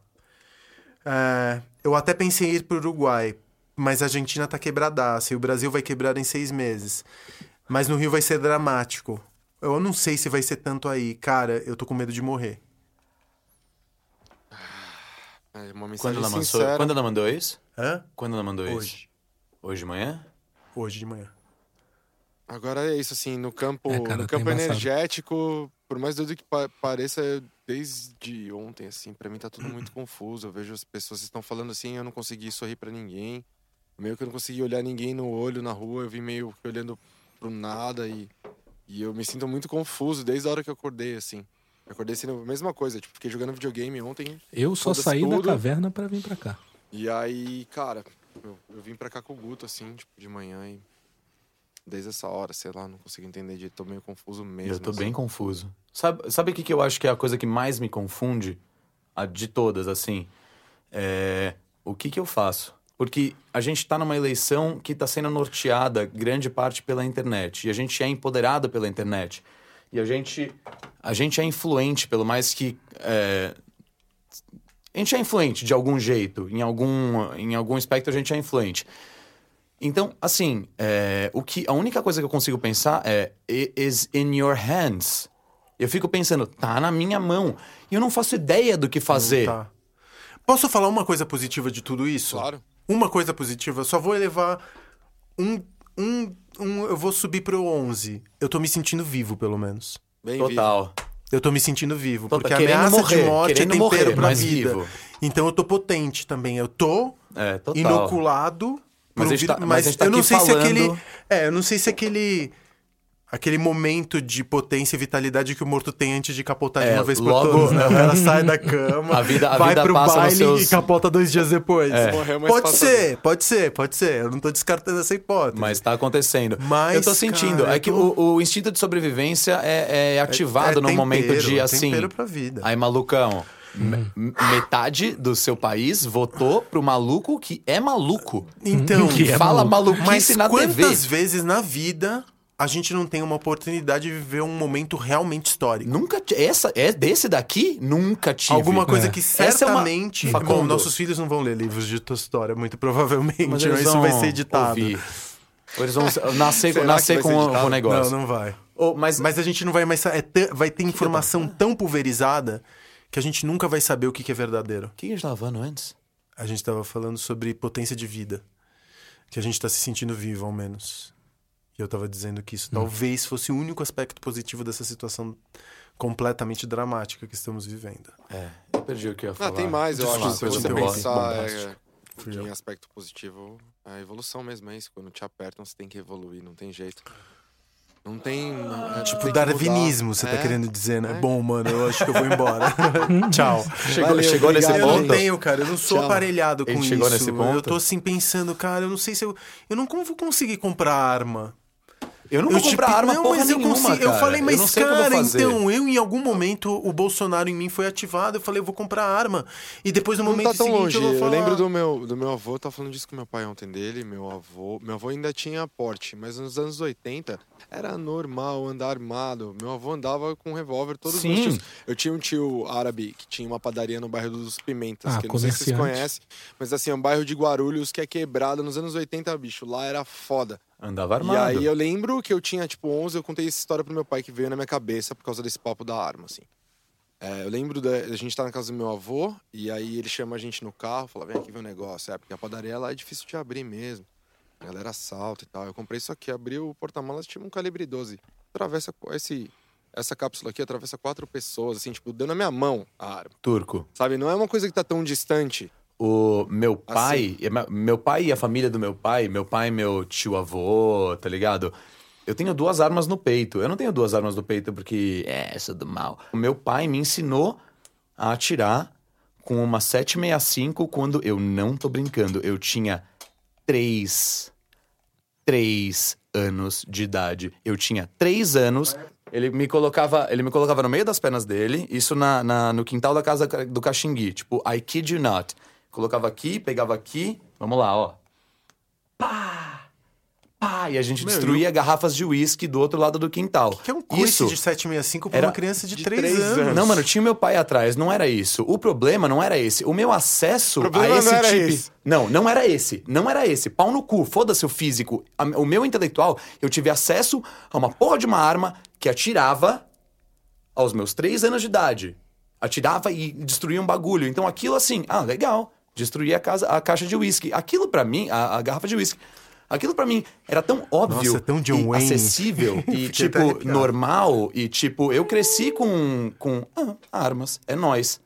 Speaker 2: É, eu até pensei em ir pro Uruguai, mas a Argentina tá quebradaça e o Brasil vai quebrar em seis meses. Mas no Rio vai ser dramático. Eu não sei se vai ser tanto aí. Cara, eu tô com medo de morrer.
Speaker 3: É uma
Speaker 1: Quando
Speaker 3: mensagem
Speaker 1: ela, mandou, quando ela mandou isso?
Speaker 2: Hã?
Speaker 1: Quando ela mandou isso?
Speaker 2: Hoje.
Speaker 1: Hoje de manhã?
Speaker 2: Hoje de manhã.
Speaker 3: Agora é isso, assim, no campo,
Speaker 4: É, cara,
Speaker 3: no
Speaker 4: tá
Speaker 3: campo energético, por mais doido que pa- pareça, desde ontem, assim, pra mim tá tudo muito confuso. Eu vejo as pessoas que estão falando assim, eu não consegui sorrir pra ninguém. Meio que eu não consegui olhar ninguém no olho na rua, eu vim meio que olhando pro nada e, e eu me sinto muito confuso desde a hora que eu acordei, assim. Eu acordei sendo a mesma coisa, tipo, fiquei jogando videogame ontem
Speaker 4: Eu só saí da
Speaker 3: tudo.
Speaker 4: caverna pra vir pra cá.
Speaker 3: e aí, cara, eu, eu vim pra cá com o Guto, assim, tipo, de manhã e desde essa hora, sei lá, não consigo entender de tô meio confuso mesmo.
Speaker 1: eu tô
Speaker 3: assim.
Speaker 1: bem confuso. Sabe, sabe o que, que eu acho que é a coisa que mais me confunde? A de todas, assim. É. O que, que eu faço? Porque a gente tá numa eleição que tá sendo norteada grande parte pela internet. E a gente é empoderado pela internet. E a gente. A gente é influente, pelo mais que. é, a gente é influente de algum jeito. Em algum, em algum aspecto a gente é influente. Então, assim, é, o que, a única coisa que eu consigo pensar é "It is in your hands. Eu fico pensando, tá na minha mão. E eu não faço ideia do que fazer.
Speaker 2: Tá. Posso falar uma coisa positiva de tudo isso?
Speaker 3: Claro.
Speaker 2: Uma coisa positiva, eu só vou elevar um, um, um. Eu vou subir pro 11. Eu tô me sentindo vivo, pelo menos.
Speaker 3: Bem
Speaker 1: Total.
Speaker 2: Eu tô me sentindo vivo.
Speaker 1: Total,
Speaker 2: Porque a ameaça
Speaker 1: morrer,
Speaker 2: de morte é
Speaker 1: querendo
Speaker 2: tempero
Speaker 1: morrer,
Speaker 2: pra
Speaker 1: mas
Speaker 2: vida.
Speaker 1: vivo.
Speaker 2: Então eu tô potente também. Eu tô
Speaker 1: É, total.
Speaker 2: inoculado.
Speaker 1: Mas
Speaker 2: um
Speaker 1: tá- mas gente tá
Speaker 2: eu não sei se
Speaker 1: falando-
Speaker 2: aquele. É, eu não sei se aquele. Aquele momento de potência e vitalidade que o morto tem antes de capotar de
Speaker 1: É,
Speaker 2: uma vez por
Speaker 1: logo-
Speaker 2: todas, né? Ela sai da cama,
Speaker 1: A vida- a
Speaker 2: vai
Speaker 1: vida
Speaker 2: pro baile
Speaker 1: seus-
Speaker 2: e capota dois dias depois.
Speaker 3: Morreu, mas
Speaker 2: Pode ser, pode ser, pode ser. Eu não tô descartando essa hipótese.
Speaker 1: Mas tá acontecendo.
Speaker 2: Mas,
Speaker 1: eu tô sentindo.
Speaker 2: cara,
Speaker 1: é que
Speaker 2: tô-
Speaker 1: o, o instinto de sobrevivência é, é ativado
Speaker 2: é
Speaker 1: no momento
Speaker 2: tempero,
Speaker 1: de
Speaker 2: é
Speaker 1: assim.
Speaker 2: tempero pra vida.
Speaker 1: Aí, malucão. me- metade do seu país votou pro maluco que é maluco.
Speaker 2: Então,
Speaker 4: Que é
Speaker 1: fala
Speaker 4: maluco.
Speaker 1: maluquice
Speaker 2: mas
Speaker 1: na
Speaker 2: quantas
Speaker 1: TV.
Speaker 2: vezes na vida a gente não tem uma oportunidade de viver um momento realmente histórico?
Speaker 1: Nunca. Essa, é desse daqui? Nunca tive.
Speaker 2: Alguma coisa
Speaker 4: É.
Speaker 2: que
Speaker 1: Essa é uma-
Speaker 2: certamente. Bom, nossos filhos não vão ler livros de tua história, muito provavelmente.
Speaker 1: Mas
Speaker 2: isso vai ser editado.
Speaker 1: ouvir. Ou eles vão nascer, nascer
Speaker 3: que
Speaker 1: com, o- negócio.
Speaker 2: Não, não vai.
Speaker 1: Ô, mas,
Speaker 2: Mas a gente não vai mais. É tã- vai ter informação tão pulverizada que a gente nunca vai saber o que que é verdadeiro.
Speaker 1: o que a gente tava falando antes?
Speaker 2: A gente tava falando sobre potência de vida. Que a gente tá se sentindo vivo, ao menos. E eu tava dizendo que
Speaker 1: Hum.
Speaker 2: isso talvez fosse o único aspecto positivo dessa situação completamente dramática que estamos vivendo.
Speaker 1: É, eu perdi o que eu ia falar.
Speaker 3: Ah, tem mais, eu acho. Se você pensar, é, em aspecto positivo, a evolução mesmo é isso. Quando te apertam, você tem que evoluir, não tem jeito. Não tem. é,
Speaker 2: Tipo,
Speaker 3: tem
Speaker 2: darwinismo, você tá
Speaker 3: É.
Speaker 2: querendo dizer, né?
Speaker 3: É.
Speaker 2: Bom, mano, eu acho que eu vou embora. Tchau.
Speaker 1: Chegou,
Speaker 3: Valeu,
Speaker 1: chegou nesse
Speaker 3: obrigado.
Speaker 2: Eu não
Speaker 1: ponto.
Speaker 2: tenho, cara. Eu não sou
Speaker 3: Tchau.
Speaker 2: aparelhado com
Speaker 1: Ele
Speaker 2: isso.
Speaker 1: chegou nesse ponto?
Speaker 2: Eu tô assim pensando, cara, eu não sei se eu. Eu não como vou conseguir comprar arma.
Speaker 1: Eu não
Speaker 2: eu,
Speaker 1: vou comprar
Speaker 2: tipo,
Speaker 1: arma
Speaker 2: não,
Speaker 1: porra
Speaker 2: mas eu
Speaker 1: nenhuma,
Speaker 2: consigo. Eu falei, mas
Speaker 1: eu
Speaker 2: cara, então, eu em algum momento o Bolsonaro em mim foi ativado. Eu falei, eu vou comprar arma. E depois no
Speaker 3: Não
Speaker 2: momento
Speaker 3: tá tão
Speaker 2: seguinte
Speaker 3: longe.
Speaker 2: eu vou falar.
Speaker 3: lembro do meu, do meu avô, tava falando disso com meu pai ontem dele. Meu avô. Meu avô ainda tinha porte, mas nos anos 80 era normal andar armado. Meu avô andava com um revólver todos
Speaker 1: Sim.
Speaker 3: os tios. Eu tinha um tio árabe que tinha uma padaria no bairro dos Pimentas,
Speaker 4: Ah,
Speaker 3: que eu não sei se vocês conhecem, mas assim, é um bairro de Guarulhos que é quebrado nos anos 80, bicho. Lá era foda.
Speaker 1: Andava
Speaker 3: E
Speaker 1: armado.
Speaker 3: aí eu lembro que eu tinha, tipo, 11, eu contei essa história pro meu pai que veio na minha cabeça por causa desse papo da arma, assim. É, eu lembro da a gente tá na casa do meu avô, e aí ele chama a gente no carro, fala, vem aqui ver um negócio. É, porque a padaria lá é difícil de abrir mesmo. A galera assalta e tal. Eu comprei isso aqui, abri o porta-malas, tinha um calibre 12. Atravessa esse, essa cápsula aqui, atravessa quatro pessoas, assim, tipo, dando na minha mão a arma.
Speaker 1: Turco.
Speaker 3: Sabe, não é uma coisa que tá tão distante.
Speaker 1: O meu
Speaker 3: Assim.
Speaker 1: pai, me- meu pai e a família do meu pai, meu pai e meu tio avô, tá ligado? Eu tenho duas armas no peito. Eu não tenho duas armas no peito porque é, sou do mal. O meu pai me ensinou a atirar com uma 765 quando eu não tô brincando. Eu tinha três, três anos de idade. Eu tinha três anos. Ele me colocava, ele me colocava no meio das pernas dele, isso na, na- no quintal da casa do Caxingui. Tipo, I kid you not. Colocava aqui, pegava aqui. Vamos lá, ó. Pá! Pá! E a gente
Speaker 2: Meu,
Speaker 1: destruía garrafas de uísque do outro lado do quintal.
Speaker 2: Que é um
Speaker 1: isso.
Speaker 2: de 765 pra
Speaker 1: era
Speaker 2: uma criança de,
Speaker 3: de
Speaker 2: 3
Speaker 3: três
Speaker 2: anos.
Speaker 3: anos.
Speaker 1: Não, mano, tinha meu pai atrás, não era isso. O problema não era esse. O meu acesso
Speaker 3: O problema
Speaker 1: a esse
Speaker 3: não era
Speaker 1: tipo.
Speaker 3: esse.
Speaker 1: Não, não era esse. Não era esse. Pau no cu, foda-se o físico. O meu intelectual, eu tive acesso a uma porra de uma arma que atirava aos meus três anos de idade. Atirava e destruía um bagulho. Então aquilo assim, ah, legal. Destruía a, casa, a caixa de uísque. Aquilo pra mim, a, a garrafa de uísque. Aquilo pra mim era tão óbvio,
Speaker 2: Nossa, é tão John
Speaker 1: e
Speaker 2: Wayne.
Speaker 1: acessível e tipo normal e tipo eu cresci com com ah, armas, é nós.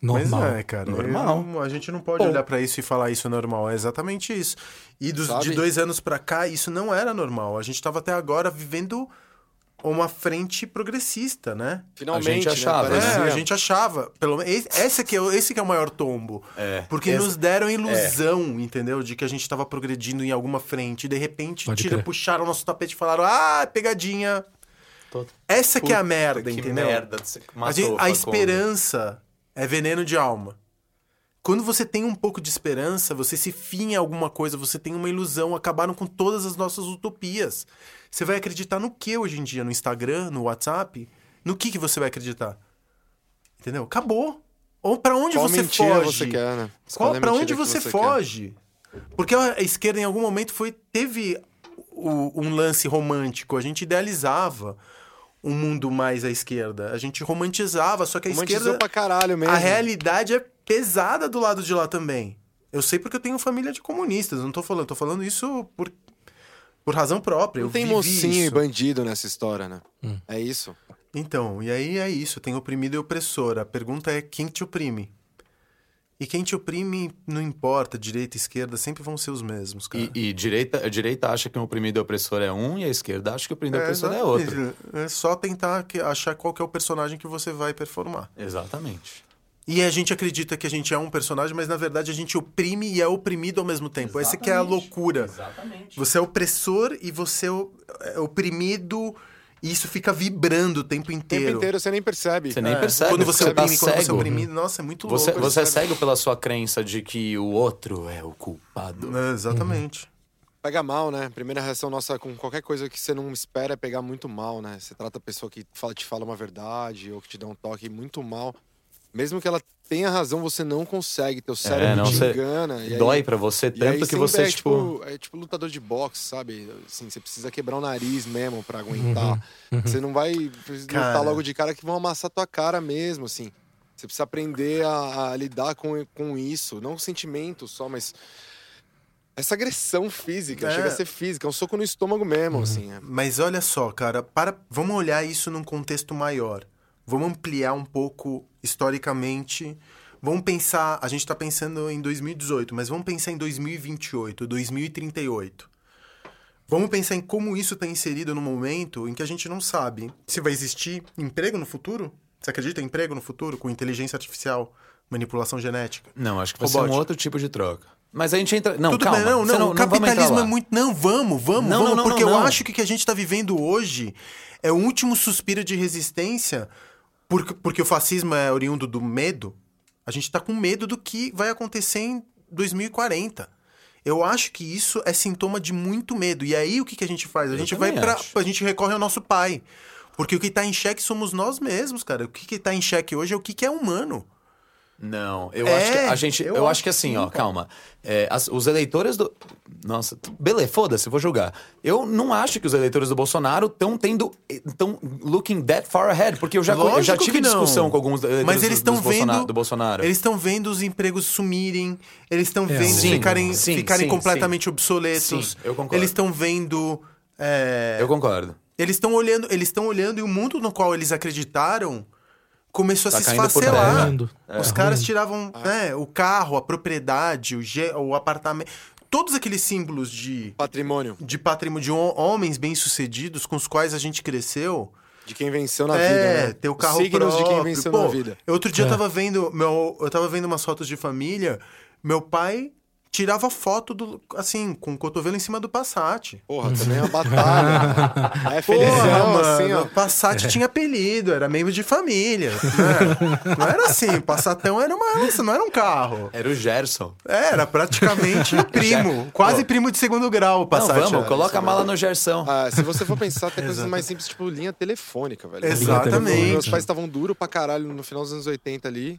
Speaker 2: Mas
Speaker 4: Normal.
Speaker 2: é, cara.
Speaker 1: Normal.
Speaker 2: eu a gente não pode
Speaker 1: Bom.
Speaker 2: olhar pra isso e falar isso é normal. É exatamente isso. E dos, de dois anos pra cá, isso não era normal. A gente tava até agora vivendo uma frente progressista, né?
Speaker 3: Finalmente,
Speaker 1: A gente
Speaker 3: né?
Speaker 1: achava,
Speaker 2: É,
Speaker 3: Parecia-
Speaker 2: a gente achava. Pelo menos esse, que é, o- esse que é o maior tombo.
Speaker 1: É.
Speaker 2: Porque
Speaker 1: Essa-
Speaker 2: nos deram a ilusão, entendeu? De que a gente tava progredindo em alguma frente. E de repente,
Speaker 4: Pode
Speaker 2: tira,
Speaker 4: crer.
Speaker 2: puxaram o nosso tapete e falaram: Ah, pegadinha.
Speaker 1: Todo-
Speaker 2: Essa que é a
Speaker 1: Puta,
Speaker 2: merda,
Speaker 1: que
Speaker 2: entendeu?
Speaker 1: merda, você
Speaker 2: A,
Speaker 1: matou
Speaker 2: gente- a esperança é veneno de alma. Quando você tem um pouco de esperança, você se finha em alguma coisa, você tem uma ilusão, acabaram com todas as nossas utopias. Você vai acreditar no que hoje em dia? No Instagram, no WhatsApp? No que, que você vai acreditar? Entendeu? Acabou. Ou pra onde
Speaker 3: Qual
Speaker 2: você foge?
Speaker 3: você quer, né?
Speaker 2: Qual,
Speaker 3: é a
Speaker 2: pra onde você,
Speaker 3: quer?
Speaker 2: foge? Porque a esquerda, em algum momento, foi teve o- um lance romântico. A gente idealizava um mundo mais à esquerda. A gente romantizava, só que a
Speaker 3: Romantizou
Speaker 2: esquerda.
Speaker 3: pra caralho mesmo.
Speaker 2: A realidade é pesada do lado de lá também. Eu sei porque eu tenho família de comunistas. Não tô falando, tô falando isso por, por razão própria.
Speaker 3: Não
Speaker 2: eu
Speaker 3: tem
Speaker 2: vivi
Speaker 3: mocinho e
Speaker 2: isso.
Speaker 3: bandido nessa história, né? É isso.
Speaker 2: Então, e aí é isso, tem oprimido e opressor. A pergunta é quem te oprime? E quem te oprime, não importa, direita e esquerda, sempre vão ser os mesmos, cara.
Speaker 1: E, e direita, a direita acha que o oprimido e opressor é um, e a esquerda acha que o oprimido e opressor é outro.
Speaker 2: É só tentar que- achar qual que é o personagem que você vai performar.
Speaker 1: Exatamente.
Speaker 2: E a gente acredita que a gente é um personagem, mas na verdade a gente oprime e é oprimido ao mesmo tempo. Essa que é a loucura.
Speaker 1: Exatamente.
Speaker 2: Você é opressor e você é o- é oprimido e isso fica vibrando o tempo
Speaker 3: O
Speaker 2: inteiro.
Speaker 3: tempo inteiro você nem percebe.
Speaker 1: Você nem
Speaker 2: É,
Speaker 1: percebe.
Speaker 2: Quando você
Speaker 1: tá
Speaker 2: oprime, quando você é
Speaker 1: cego.
Speaker 2: oprimido, nossa, é muito
Speaker 1: Você,
Speaker 2: louco.
Speaker 1: você é cego pela sua crença de que o outro é o culpado.
Speaker 2: É, exatamente.
Speaker 3: Pega mal, né? Primeira reação nossa com qualquer coisa que você não espera é pegar muito mal, né? Você trata a pessoa que fala, te fala uma verdade ou que te dá um toque muito mal. Mesmo que ela tenha razão, você não consegue. Teu cérebro
Speaker 1: É, não,
Speaker 3: te engana. e
Speaker 1: Dói pra você
Speaker 3: e aí
Speaker 1: tanto que você,
Speaker 3: é,
Speaker 1: tipo...
Speaker 3: É tipo lutador de boxe, sabe? Assim, você precisa quebrar o nariz mesmo pra aguentar. Você não vai lutar
Speaker 2: Cara.
Speaker 3: logo de cara que vão amassar tua cara mesmo, assim. Você precisa aprender a, a lidar com, com isso. Não o sentimento só, mas... Essa agressão física,
Speaker 2: É.
Speaker 3: chega a ser física, é um soco no estômago mesmo, assim. é.
Speaker 2: Mas olha só, cara, para, vamos olhar isso num contexto maior. Vamos ampliar um pouco historicamente Vamos pensar, a gente tá pensando em 2018, mas vamos pensar em 2028, 2038. Vamos pensar em como isso está inserido no momento em que a gente não sabe se vai existir emprego no futuro. Você acredita em emprego no futuro com inteligência artificial, manipulação genética?
Speaker 1: Não, acho que vai ser
Speaker 2: Robótica.
Speaker 1: um outro tipo de troca. Mas a gente entra. Não,
Speaker 2: Tudo
Speaker 1: calma.
Speaker 2: bem, não, não,
Speaker 1: não,
Speaker 2: capitalismo é muito. Não, vamos, vamos,
Speaker 1: Não,
Speaker 2: vamos,
Speaker 1: não,
Speaker 2: porque eu acho que o que a gente está vivendo hoje é o último suspiro de resistência, porque, porque o fascismo é oriundo do medo. A gente está com medo do que vai acontecer em 2040. Eu acho que isso é sintoma de muito medo. E aí o que, que a gente faz? A
Speaker 1: Eu
Speaker 2: gente vai para a gente recorre ao nosso pai. Porque o que está em xeque somos nós mesmos, cara. O que está em xeque hoje é o que, que é humano.
Speaker 1: Não, eu
Speaker 2: É,
Speaker 1: acho que a gente.
Speaker 2: eu
Speaker 1: Eu,
Speaker 2: acho
Speaker 1: que assim,
Speaker 2: sim,
Speaker 1: ó,
Speaker 2: cara.
Speaker 1: calma. É, as- os eleitores do. Nossa, beleza, foda-se, vou julgar. Eu não acho que os eleitores do Bolsonaro estão tendo. estão looking that far ahead, porque eu já, eu já tive discussão com alguns eleitores
Speaker 2: Mas eles
Speaker 1: do- Bolsona-
Speaker 2: vendo
Speaker 1: do Bolsonaro.
Speaker 2: Eles estão vendo os empregos sumirem, eles estão vendo
Speaker 1: sim,
Speaker 2: ficarem,
Speaker 1: sim,
Speaker 2: ficarem completamente obsoletos.
Speaker 1: Eu concordo.
Speaker 2: Eles estão vendo é,
Speaker 1: Eu concordo.
Speaker 2: eles estão olhando, eles estão olhando e o mundo no qual eles acreditaram começou a
Speaker 1: Tá
Speaker 2: se
Speaker 1: caindo por
Speaker 2: esfacelar.
Speaker 1: terra.
Speaker 4: Ruindo.
Speaker 2: Os
Speaker 4: É.
Speaker 2: caras tiravam né, o carro, a propriedade, o, ge- o apartamento, todos aqueles símbolos de
Speaker 3: Patrimônio
Speaker 2: de patrimônio de ho- homens bem-sucedidos com os quais a gente cresceu.
Speaker 3: de quem venceu na
Speaker 2: é,
Speaker 3: vida, né?
Speaker 2: ter o carro
Speaker 3: Signos
Speaker 2: próprio.
Speaker 3: de quem venceu
Speaker 2: Pô,
Speaker 3: na vida.
Speaker 2: eu Outro dia eu
Speaker 4: É.
Speaker 2: tava vendo, meu, eu tava vendo umas fotos de família, meu pai tirava foto do assim, com o cotovelo em cima do Passat.
Speaker 3: Porra, também é uma batalha. é felizão,
Speaker 2: Porra,
Speaker 3: assim, ó.
Speaker 2: o Passat tinha apelido, era membro de família. né? Não era assim, Passatão era uma, não era um carro.
Speaker 1: Era o Gerson.
Speaker 2: Era praticamente primo, quase primo de segundo grau o
Speaker 1: Não,
Speaker 2: Passat.
Speaker 1: vamos,
Speaker 2: era.
Speaker 1: coloca a mala no Gersão.
Speaker 3: Ah, se você for pensar, tem coisas mais simples, tipo linha telefônica, velho.
Speaker 2: Exatamente.
Speaker 3: Meus pais estavam duro pra caralho no final dos anos 80 ali.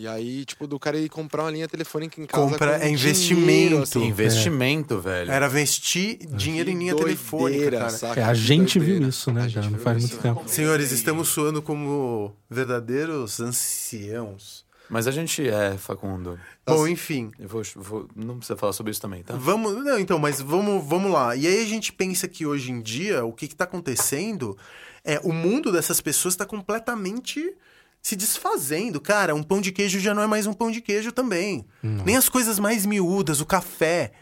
Speaker 3: E aí, tipo, do cara ir comprar uma linha telefônica em casa.
Speaker 2: Compra-
Speaker 3: com
Speaker 2: é investimento.
Speaker 3: dinheiro, assim.
Speaker 1: Investimento, velho.
Speaker 2: Era vestir dinheiro em linha
Speaker 3: Que
Speaker 2: telefônica,
Speaker 3: doideira,
Speaker 2: cara.
Speaker 3: saca?
Speaker 4: É, a
Speaker 3: Que
Speaker 4: gente
Speaker 3: doideira.
Speaker 4: viu isso, né?
Speaker 3: A
Speaker 4: Já não faz
Speaker 3: isso,
Speaker 4: muito
Speaker 3: né?
Speaker 4: tempo.
Speaker 2: Senhores, estamos soando como verdadeiros anciãos.
Speaker 1: Mas a gente é, Facundo.
Speaker 2: Bom, enfim.
Speaker 1: Eu vou, vou- não precisa falar sobre isso também, tá?
Speaker 2: Vamos, não, então, mas vamos, vamos lá. E aí a gente pensa que hoje em dia o que está acontecendo é o mundo dessas pessoas está completamente se desfazendo. Cara, um pão de queijo já não é mais um pão de queijo também. Nem as coisas mais miúdas, o café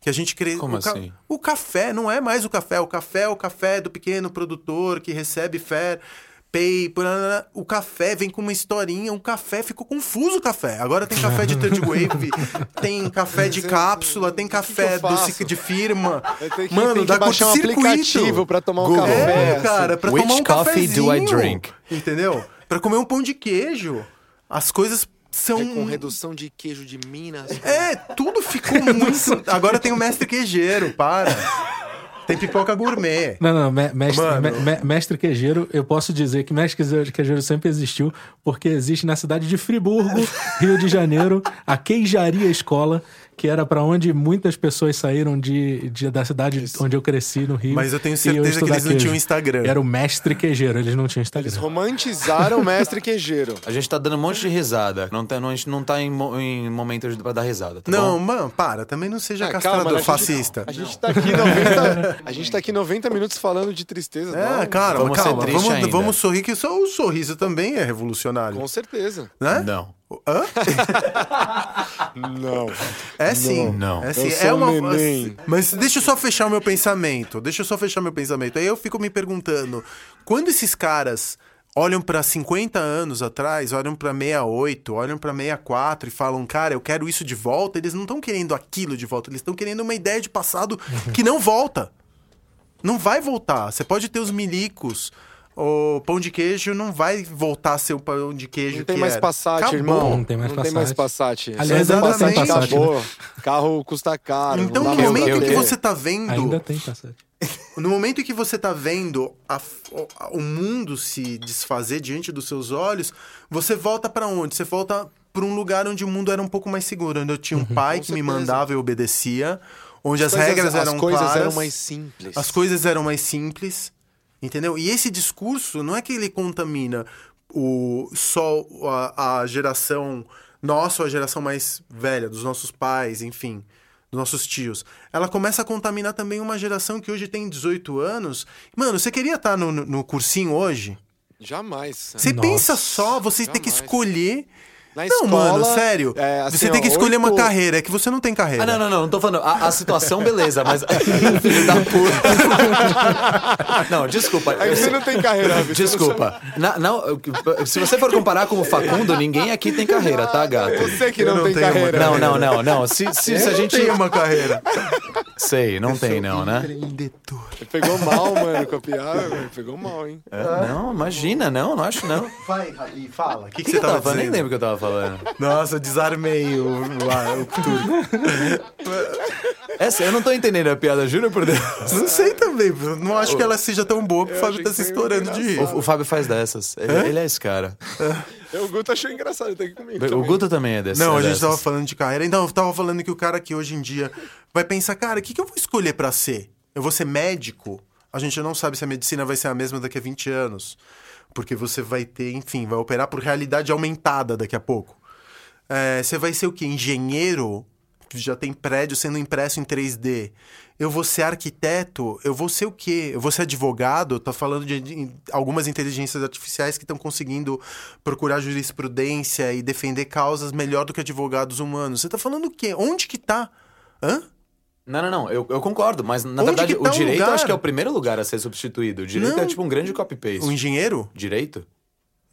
Speaker 2: que a gente cre...
Speaker 1: Como
Speaker 2: o ca-
Speaker 1: assim?
Speaker 2: O café não é mais o café. O café é o café do pequeno produtor que recebe fair pay. O café vem com uma historinha. Um café ficou confuso o café. Agora tem café de third wave, tem café de cápsula, tem café
Speaker 3: eu
Speaker 2: do
Speaker 3: faço?
Speaker 2: cic- de firma.
Speaker 3: Que-
Speaker 2: Mano,
Speaker 3: que
Speaker 2: dá
Speaker 3: baixar um aplicativo pra tomar um
Speaker 1: Google.
Speaker 3: café.
Speaker 2: É, cara, pra
Speaker 1: Which
Speaker 2: tomar um
Speaker 1: coffee do I
Speaker 2: cafezinho,
Speaker 1: drink?
Speaker 2: Entendeu? Pra comer um pão de queijo. As coisas são...
Speaker 3: É com redução de queijo de Minas.
Speaker 2: É, tudo ficou muito... Agora tem o mestre queijeiro, para. Tem pipoca gourmet.
Speaker 4: Não, não, me- mestre, me- me- mestre queijeiro, eu posso dizer que mestre queijeiro sempre existiu, porque existe na cidade de Friburgo, Rio de Janeiro, a Queijaria Escola, que era pra onde muitas pessoas saíram de, de- da cidade onde eu cresci, no Rio.
Speaker 2: Mas eu tenho certeza que
Speaker 4: estudar
Speaker 2: eles não tinham Instagram.
Speaker 4: Era o mestre queijeiro, eles não tinham Instagram.
Speaker 3: Eles romantizaram o mestre queijeiro.
Speaker 1: A gente tá dando um monte de risada. Não tá, não, a gente não tá em, em momento de- pra dar risada, tá
Speaker 2: Não,
Speaker 1: bom?
Speaker 2: mano, para. Também não seja
Speaker 3: Ah,
Speaker 2: castrador
Speaker 3: calma, a gente-
Speaker 2: fascista.
Speaker 3: A gente tá aqui 90, a gente tá aqui 90 minutos falando de tristeza.
Speaker 2: É,
Speaker 3: não,
Speaker 2: cara,
Speaker 1: vamos
Speaker 2: calma. Vamos,
Speaker 1: ainda.
Speaker 2: vamos sorrir, que só o sorriso também é revolucionário.
Speaker 3: Com certeza.
Speaker 2: Né?
Speaker 1: Não.
Speaker 2: Hã?
Speaker 3: Não.
Speaker 2: É sim.
Speaker 1: Não.
Speaker 2: É sim.
Speaker 3: Eu sou
Speaker 2: é
Speaker 3: um
Speaker 2: uma.
Speaker 3: neném.
Speaker 2: Mas deixa eu só fechar o meu pensamento. Deixa eu só fechar meu pensamento. Aí eu fico me perguntando: quando esses caras olham pra 50 anos atrás, olham pra 68, olham pra 64 e falam, cara, eu quero isso de volta, eles não estão querendo aquilo de volta, eles estão querendo uma ideia de passado que não volta. Não vai voltar. Você pode ter os milicos. O pão de queijo não vai voltar a ser o pão de queijo
Speaker 3: Não tem
Speaker 2: que
Speaker 3: mais
Speaker 2: era.
Speaker 3: Passat,
Speaker 2: Acabou.
Speaker 3: irmão.
Speaker 4: Não tem mais
Speaker 3: Não tem mais
Speaker 4: Passat.
Speaker 3: Passat.
Speaker 4: Aliás,
Speaker 2: ainda tem
Speaker 3: Passat
Speaker 4: Passat,
Speaker 3: acabou. Carro custa caro.
Speaker 2: Então,
Speaker 3: não
Speaker 2: no momento em que você tá vendo.
Speaker 4: Ainda tem Passat.
Speaker 2: No momento em que você tá vendo a- o, o mundo se desfazer diante dos seus olhos, você volta pra onde? Você volta pra um lugar onde o mundo era um pouco mais seguro, onde eu tinha um pai
Speaker 3: Com
Speaker 2: que me
Speaker 3: certeza.
Speaker 2: mandava e obedecia, onde as
Speaker 3: coisas-
Speaker 2: regras eram
Speaker 3: As coisas
Speaker 2: claras,
Speaker 3: eram mais simples.
Speaker 2: as coisas eram mais simples, entendeu? E esse discurso não é que ele contamina o só a, a geração nossa, ou a geração mais velha, dos nossos pais, enfim, dos nossos tios. Ela começa a contaminar também uma geração que hoje tem 18 anos. Mano, você queria estar no, no cursinho hoje?
Speaker 3: Jamais.
Speaker 2: Você
Speaker 4: Nossa.
Speaker 2: pensa só, você tem que
Speaker 3: Jamais.
Speaker 2: escolher
Speaker 3: Na
Speaker 2: Não,
Speaker 3: escola,
Speaker 2: mano, sério.
Speaker 3: é, assim,
Speaker 2: você tem que escolher uma carreira. É que você não tem carreira.
Speaker 1: Ah, não, não, não, não tô falando. A, a situação, beleza, mas. Filho da puta. Não, desculpa.
Speaker 3: Aí você não tem carreira, Rabi, não
Speaker 1: Desculpa. Na- não, se você for comparar com o Facundo, ninguém aqui tem carreira, tá, gato?
Speaker 3: Você que
Speaker 2: Eu
Speaker 3: não,
Speaker 2: não
Speaker 3: tem carreira.
Speaker 1: Não, não, não, não. Se, se, se a
Speaker 2: Eu
Speaker 1: gente.
Speaker 2: tenho uma carreira.
Speaker 1: Sei, não tem, não, né?
Speaker 2: Empreendedor.
Speaker 3: Pegou mal, mano, com a piada, mano. Pegou mal, hein?
Speaker 1: É, Não, imagina, não, não acho não.
Speaker 2: Vai, Rabi, fala. O que,
Speaker 1: que,
Speaker 2: que
Speaker 1: que
Speaker 2: você
Speaker 1: eu
Speaker 2: tava
Speaker 1: tava? Nem lembro o que eu tava falando.
Speaker 2: Nossa, eu desarmei o, o, o tudo.
Speaker 1: Essa, eu não tô entendendo a piada, juro por Deus.
Speaker 2: Não sei também. Não acho que ela seja tão boa pro
Speaker 3: Eu
Speaker 2: Fábio
Speaker 3: achei
Speaker 2: tá
Speaker 3: que
Speaker 2: se estourando de rir.
Speaker 1: O, o Fábio faz dessas. Ele, ele é esse cara.
Speaker 3: O Guto achou engraçado, ele tá aqui comigo.
Speaker 1: O
Speaker 3: também.
Speaker 1: Guto também é desse.
Speaker 2: Não,
Speaker 1: é
Speaker 2: a gente
Speaker 1: dessas.
Speaker 2: tava falando de carreira. Então, eu tava falando que o cara que hoje em dia vai pensar, cara, o que, que eu vou escolher pra ser? Eu vou ser médico? A gente não sabe se a medicina vai ser a mesma daqui a 20 anos. Porque você vai ter, enfim, vai operar por realidade aumentada daqui a pouco. É, você vai ser o quê? Engenheiro? Já tem prédio sendo impresso em 3D. Eu vou ser arquiteto? Eu vou ser o quê? Eu vou ser advogado? Tá falando de algumas inteligências artificiais que estão conseguindo procurar jurisprudência e defender causas melhor do que advogados humanos. Você tá falando o quê? Onde que tá? Hã?
Speaker 1: Não, não, não, eu, eu concordo, mas na
Speaker 2: Onde
Speaker 1: verdade
Speaker 2: tá
Speaker 1: o direito eu
Speaker 2: lugar?
Speaker 1: acho que é o primeiro lugar a ser substituído. O direito
Speaker 2: Não.
Speaker 1: é tipo um grande copy-paste.
Speaker 2: O engenheiro?
Speaker 1: Direito?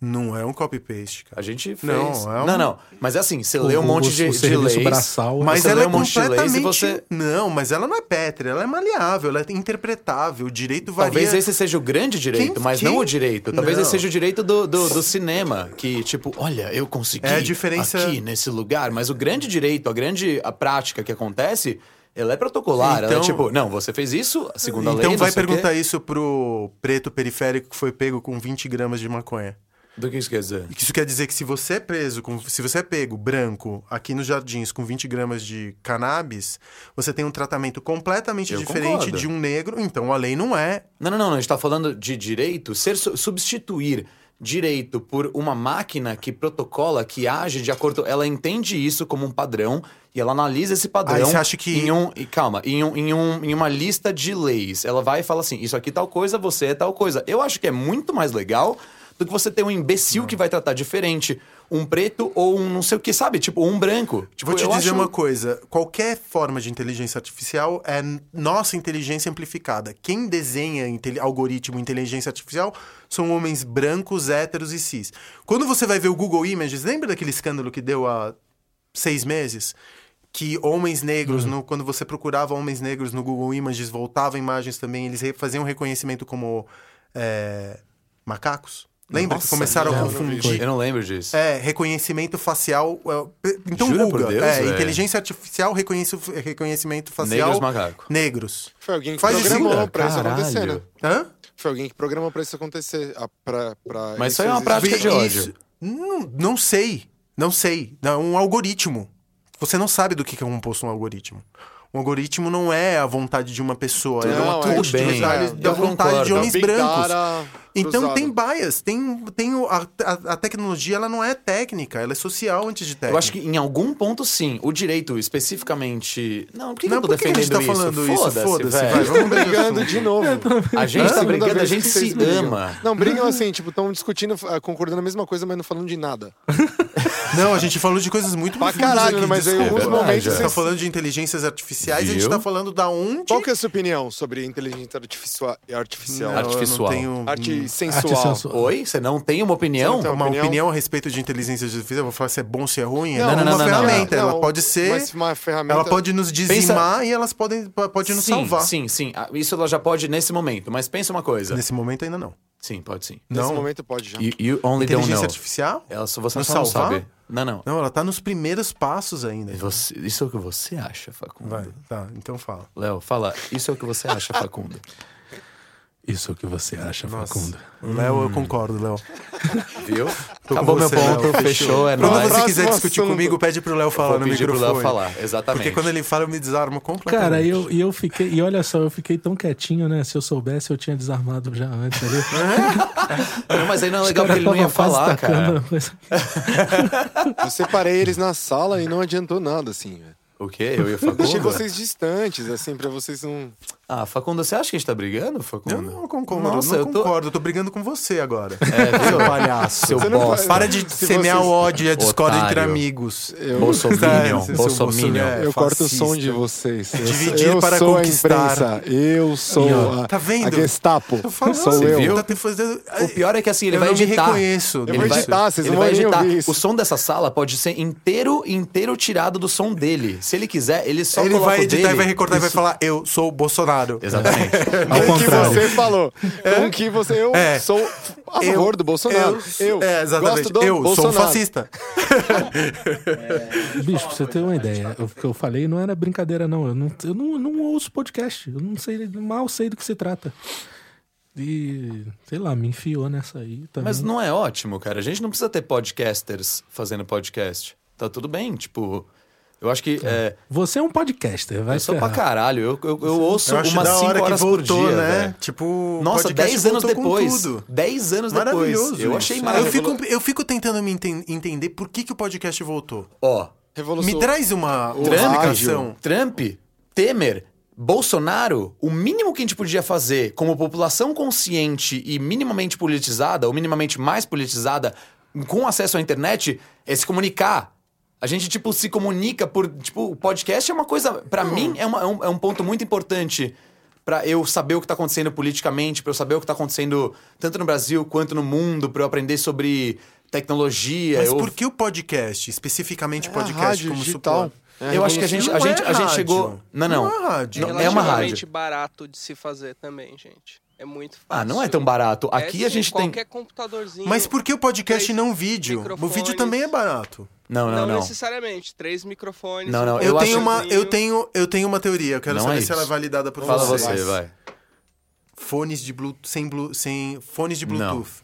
Speaker 2: Não é um copy-paste, cara.
Speaker 1: A gente fez.
Speaker 2: Não, é um-
Speaker 1: Não, não. Mas é assim, você
Speaker 4: O-
Speaker 1: lê um monte
Speaker 4: o-
Speaker 1: de,
Speaker 4: o
Speaker 1: de leis.
Speaker 4: braçal,
Speaker 2: Mas
Speaker 1: você
Speaker 2: ela
Speaker 1: lê
Speaker 2: é
Speaker 1: um monte de leis
Speaker 2: completamente...
Speaker 1: e você.
Speaker 2: Não, mas ela não é pétrea, ela é maleável, ela é interpretável. O direito varia...
Speaker 1: Talvez esse seja o grande direito,
Speaker 2: Quem-
Speaker 1: mas
Speaker 2: quem-
Speaker 1: não o direito. Talvez
Speaker 2: Não.
Speaker 1: esse seja o direito do, do, do cinema. Que, tipo, olha, eu consegui
Speaker 2: É a diferença-
Speaker 1: aqui nesse lugar. Mas o grande direito, a grande a prática que acontece, ela é protocolar. ela é
Speaker 2: Então-
Speaker 1: tipo, não, você fez isso, a segunda lei.
Speaker 2: Então vai perguntar isso pro preto periférico que foi pego com 20 gramas de maconha.
Speaker 1: Do que isso quer dizer?
Speaker 2: Isso quer dizer que se você é preso, com, se você é pego branco aqui nos jardins com 20 gramas de cannabis, você tem um tratamento completamente
Speaker 1: Eu
Speaker 2: diferente
Speaker 1: concordo.
Speaker 2: de um negro. Então a lei não é.
Speaker 1: Não, não, não, a gente tá falando de direito, ser su- substituir direito por uma máquina que protocola, que age de acordo, ela entende isso como um padrão e ela analisa esse padrão
Speaker 2: Aí você acha que-
Speaker 1: em um, e calma, em, um, em, um, em uma lista de leis. Ela vai e fala assim, isso aqui é tal coisa, você é tal coisa. Eu acho que é muito mais legal do que você ter um imbecil que vai tratar diferente um preto ou um não sei o que, sabe? Tipo, um branco. Tipo,
Speaker 2: Vou te
Speaker 1: eu
Speaker 2: dizer
Speaker 1: acho-
Speaker 2: uma coisa: qualquer forma de inteligência artificial é nossa inteligência amplificada. Quem desenha inte- algoritmo inteligência artificial são homens brancos, héteros e cis. Quando você vai ver o Google Images, lembra daquele escândalo que deu há seis meses? Que homens negros,
Speaker 1: Uhum.
Speaker 2: no- quando você procurava homens negros no Google Images, voltavam imagens também, eles faziam reconhecimento como é, macacos? Lembra que
Speaker 1: Nossa,
Speaker 2: começaram a confundir?
Speaker 1: Eu não lembro disso.
Speaker 2: É, reconhecimento facial. é, Então,
Speaker 1: Jura por
Speaker 2: Google.
Speaker 1: Deus,
Speaker 2: é,
Speaker 1: velho?
Speaker 2: inteligência artificial, reconhece, reconhecimento facial.
Speaker 1: Negros macacos.
Speaker 2: Negros.
Speaker 3: Foi alguém que
Speaker 2: Faz isso,
Speaker 3: programou
Speaker 2: cara.
Speaker 3: pra isso acontecer, né?
Speaker 2: Hã?
Speaker 3: Foi alguém que programou pra isso acontecer. Pra, pra
Speaker 1: Mas isso aí é uma prática de ódio.
Speaker 2: isso- Não, não sei. Não sei. É um algoritmo. Você não sabe do que que é composto um algoritmo. Um algoritmo não é a vontade de uma pessoa, é
Speaker 3: Não,
Speaker 2: uma
Speaker 3: é,
Speaker 2: tudo
Speaker 1: bem,
Speaker 2: da,
Speaker 1: é,
Speaker 2: da vontade
Speaker 1: concordo.
Speaker 2: de homens
Speaker 3: Big
Speaker 2: brancos.
Speaker 3: Data
Speaker 2: Então
Speaker 3: cruzado.
Speaker 2: tem bias, tem, tem a, a, a tecnologia ela não é técnica, ela é social antes de técnica.
Speaker 1: Eu acho que em algum ponto sim. O direito especificamente. Não, por que, que
Speaker 2: não,
Speaker 1: eu tô
Speaker 2: por que que a
Speaker 1: defendendo
Speaker 2: gente tá falando isso?
Speaker 1: Foda-se,
Speaker 2: vai, vamos
Speaker 3: brigando de novo.
Speaker 1: A gente tá brigando, a gente se ama.
Speaker 3: Não, brigam assim, tipo, estão discutindo, ah, concordando a mesma coisa, mas não falando de nada.
Speaker 2: Não, a gente falou de coisas muito
Speaker 3: Pra caralho,
Speaker 2: aqui,
Speaker 3: mas aí em alguns momentos
Speaker 2: A gente tá falando de inteligências artificiais, a gente
Speaker 1: Viu?
Speaker 2: tá falando da onde...
Speaker 3: Qual que é a sua opinião sobre inteligência artificial? artificial?
Speaker 2: Não,
Speaker 1: Artificial.
Speaker 2: Eu não tenho
Speaker 3: Sensual.
Speaker 4: Arte sensual.
Speaker 1: Oi? Você não tem uma opinião?
Speaker 3: Você não tem
Speaker 2: uma
Speaker 3: opinião?
Speaker 2: opinião? a respeito de inteligência artificial. Eu vou falar se é bom, se é ruim.
Speaker 3: Não,
Speaker 2: é
Speaker 1: não,
Speaker 2: uma
Speaker 1: não, não,
Speaker 2: ferramenta.
Speaker 3: não.
Speaker 2: Ela pode ser...
Speaker 3: Mas uma ferramenta...
Speaker 2: Ela pode nos dizimar e elas podem pode nos
Speaker 1: sim,
Speaker 2: salvar.
Speaker 1: sim, sim. Ah, Isso ela já pode nesse momento. Mas pensa uma coisa.
Speaker 2: Nesse momento ainda não.
Speaker 1: Sim, pode sim.
Speaker 3: Nesse
Speaker 2: Não.
Speaker 3: momento pode já.
Speaker 1: You, you only don't
Speaker 2: Inteligência
Speaker 1: know.
Speaker 2: artificial?
Speaker 1: Ela só você só não
Speaker 2: salvar?
Speaker 1: sabe. Não, não.
Speaker 2: Não, ela tá nos primeiros passos ainda.
Speaker 1: Você- isso é o que você acha, Facundo.
Speaker 2: Vai, tá, então fala.
Speaker 1: Léo, fala. Isso é o que você acha, Facundo.
Speaker 4: Isso é o que você acha, Facundo.
Speaker 2: Léo, eu concordo, Léo.
Speaker 1: Viu?
Speaker 2: Tô
Speaker 1: Acabou
Speaker 2: com
Speaker 1: meu
Speaker 2: você,
Speaker 1: ponto,
Speaker 2: Léo,
Speaker 1: fechou, é
Speaker 2: Quando
Speaker 1: nóis.
Speaker 2: você
Speaker 3: Próximo
Speaker 2: quiser discutir
Speaker 3: assunto.
Speaker 2: comigo, pede pro Léo falar no
Speaker 1: pedir pro
Speaker 2: microfone.
Speaker 1: Léo falar, exatamente.
Speaker 2: Porque quando ele fala, eu me desarmo completamente.
Speaker 4: Cara, e eu, e eu fiquei. E olha só, eu fiquei tão quietinho, né? Se eu soubesse, eu tinha desarmado já antes ali.
Speaker 1: Não, mas aí não é legal porque ele não ia falar, cara.
Speaker 4: a coisa.
Speaker 3: Eu separei eles na sala e não adiantou nada, assim, velho.
Speaker 1: O quê? Eu e o
Speaker 3: Deixei
Speaker 1: Facundo?
Speaker 3: vocês distantes, assim, pra vocês não.
Speaker 1: Ah, Facundo, você acha que a gente tá brigando,
Speaker 2: Eu
Speaker 1: Facundo?
Speaker 2: não concordo,
Speaker 1: Nossa,
Speaker 2: eu
Speaker 1: eu
Speaker 2: não
Speaker 1: tô...
Speaker 2: concordo. Eu tô brigando com você agora.
Speaker 1: É,
Speaker 2: Seu palhaço.
Speaker 1: Seu
Speaker 3: Você não
Speaker 1: bosta.
Speaker 2: Para de
Speaker 3: Se
Speaker 2: semear
Speaker 3: vocês-
Speaker 2: o ódio e a discórdia entre amigos.
Speaker 3: Eu,
Speaker 1: Bolsominion,
Speaker 2: Seu
Speaker 1: Bolsominion.
Speaker 2: Bolsonaro.
Speaker 3: eu corto o som de vocês. Eu-
Speaker 2: Dividir
Speaker 3: eu
Speaker 2: para
Speaker 3: sou
Speaker 2: conquistar.
Speaker 3: a imprensa. Eu sou a,
Speaker 2: Tá vendo?
Speaker 3: a Gestapo.
Speaker 2: Tô falando,
Speaker 3: sou
Speaker 2: você
Speaker 3: eu.
Speaker 1: viu?
Speaker 2: Tá te fazendo...
Speaker 1: O pior é que assim, ele
Speaker 2: eu
Speaker 1: vai
Speaker 2: não
Speaker 1: editar.
Speaker 2: me reconheço.
Speaker 3: Eu
Speaker 1: Ele vai-
Speaker 3: editar, vocês
Speaker 1: ele
Speaker 3: não
Speaker 1: vai
Speaker 3: vão
Speaker 1: editar. O som dessa sala pode ser inteiro, inteiro tirado do som dele. Se ele quiser, ele só
Speaker 2: Ele vai editar
Speaker 1: dele.
Speaker 2: e vai recortar e vai falar, eu sou o Bolsonaro.
Speaker 1: Exatamente.
Speaker 4: Ao
Speaker 3: Com o que você falou. Com o que você. Eu
Speaker 2: É.
Speaker 3: sou a favor do Bolsonaro. Eu,
Speaker 2: é, exatamente.
Speaker 3: gosto do
Speaker 2: eu
Speaker 3: Bolsonaro.
Speaker 2: sou um fascista.
Speaker 4: Bicho, pra você ter uma ideia, o que eu falei não era brincadeira, não. Eu não, eu não, não ouço podcast. Eu não sei, mal sei do que se trata. E, sei lá, me enfiou nessa aí também.
Speaker 1: Mas não é ótimo, cara. A gente não precisa ter podcasters fazendo podcast. Tá tudo bem, tipo... Eu acho que... É,
Speaker 4: Você é um podcaster, vai
Speaker 1: eu sou pra caralho. Eu, eu, eu ouço
Speaker 2: Eu
Speaker 1: umas
Speaker 2: da
Speaker 1: 5
Speaker 2: hora que
Speaker 1: horas
Speaker 2: voltou,
Speaker 1: por dia,
Speaker 2: né?
Speaker 1: velho.
Speaker 2: Tipo,
Speaker 1: Nossa,
Speaker 2: podcast
Speaker 1: 10 anos depois.
Speaker 2: tudo.
Speaker 1: 10 anos depois.
Speaker 2: Maravilhoso.
Speaker 1: Eu
Speaker 2: isso.
Speaker 1: achei
Speaker 2: eu
Speaker 1: maravilhoso.
Speaker 2: fico, eu fico tentando me enten- entender por que, que o podcast voltou.
Speaker 1: Ó,
Speaker 3: Revolução.
Speaker 2: Me traz uma, explicação.
Speaker 1: Trump, Temer, Bolsonaro, o mínimo que a gente podia fazer como população consciente e minimamente politizada, ou minimamente mais politizada, com acesso à internet, é se comunicar. A gente, tipo, se comunica por. Tipo, o podcast é uma coisa. Pra mim, é, uma- é um, é um ponto muito importante pra eu saber o que tá acontecendo politicamente, pra eu saber o que tá acontecendo tanto no Brasil quanto no mundo, pra eu aprender sobre tecnologia.
Speaker 2: Mas
Speaker 1: eu...
Speaker 2: por que o podcast? Especificamente
Speaker 3: É a
Speaker 2: podcast
Speaker 3: rádio
Speaker 2: como
Speaker 3: digital.
Speaker 2: supor?
Speaker 3: É
Speaker 1: eu acho que a gente, a
Speaker 2: Não
Speaker 1: gente,
Speaker 2: é
Speaker 1: a gente chegou. Não, não.
Speaker 2: Não é rádio.
Speaker 1: É uma
Speaker 5: relativamente
Speaker 1: rádio.
Speaker 5: barato de se fazer também, gente. É muito fácil.
Speaker 1: Ah, não é tão barato. Aqui
Speaker 5: É,
Speaker 1: a
Speaker 5: sim,
Speaker 1: gente tem.
Speaker 5: qualquer computadorzinho.
Speaker 2: Mas por que o podcast e não vídeo? O vídeo também é barato.
Speaker 1: Não, não,
Speaker 5: Não,
Speaker 1: não.
Speaker 5: necessariamente. Três microfones.
Speaker 1: Não, não,
Speaker 5: um
Speaker 2: Eu, tenho
Speaker 1: acho-
Speaker 2: uma, eu tenho, eu tenho uma teoria. Eu quero
Speaker 1: Não
Speaker 2: saber
Speaker 1: é
Speaker 2: se ela é validada por
Speaker 1: Fala
Speaker 2: vocês.
Speaker 1: você, vai.
Speaker 2: Fones de Bluetooth sem, Blu- sem fones de
Speaker 1: Não.
Speaker 2: Bluetooth.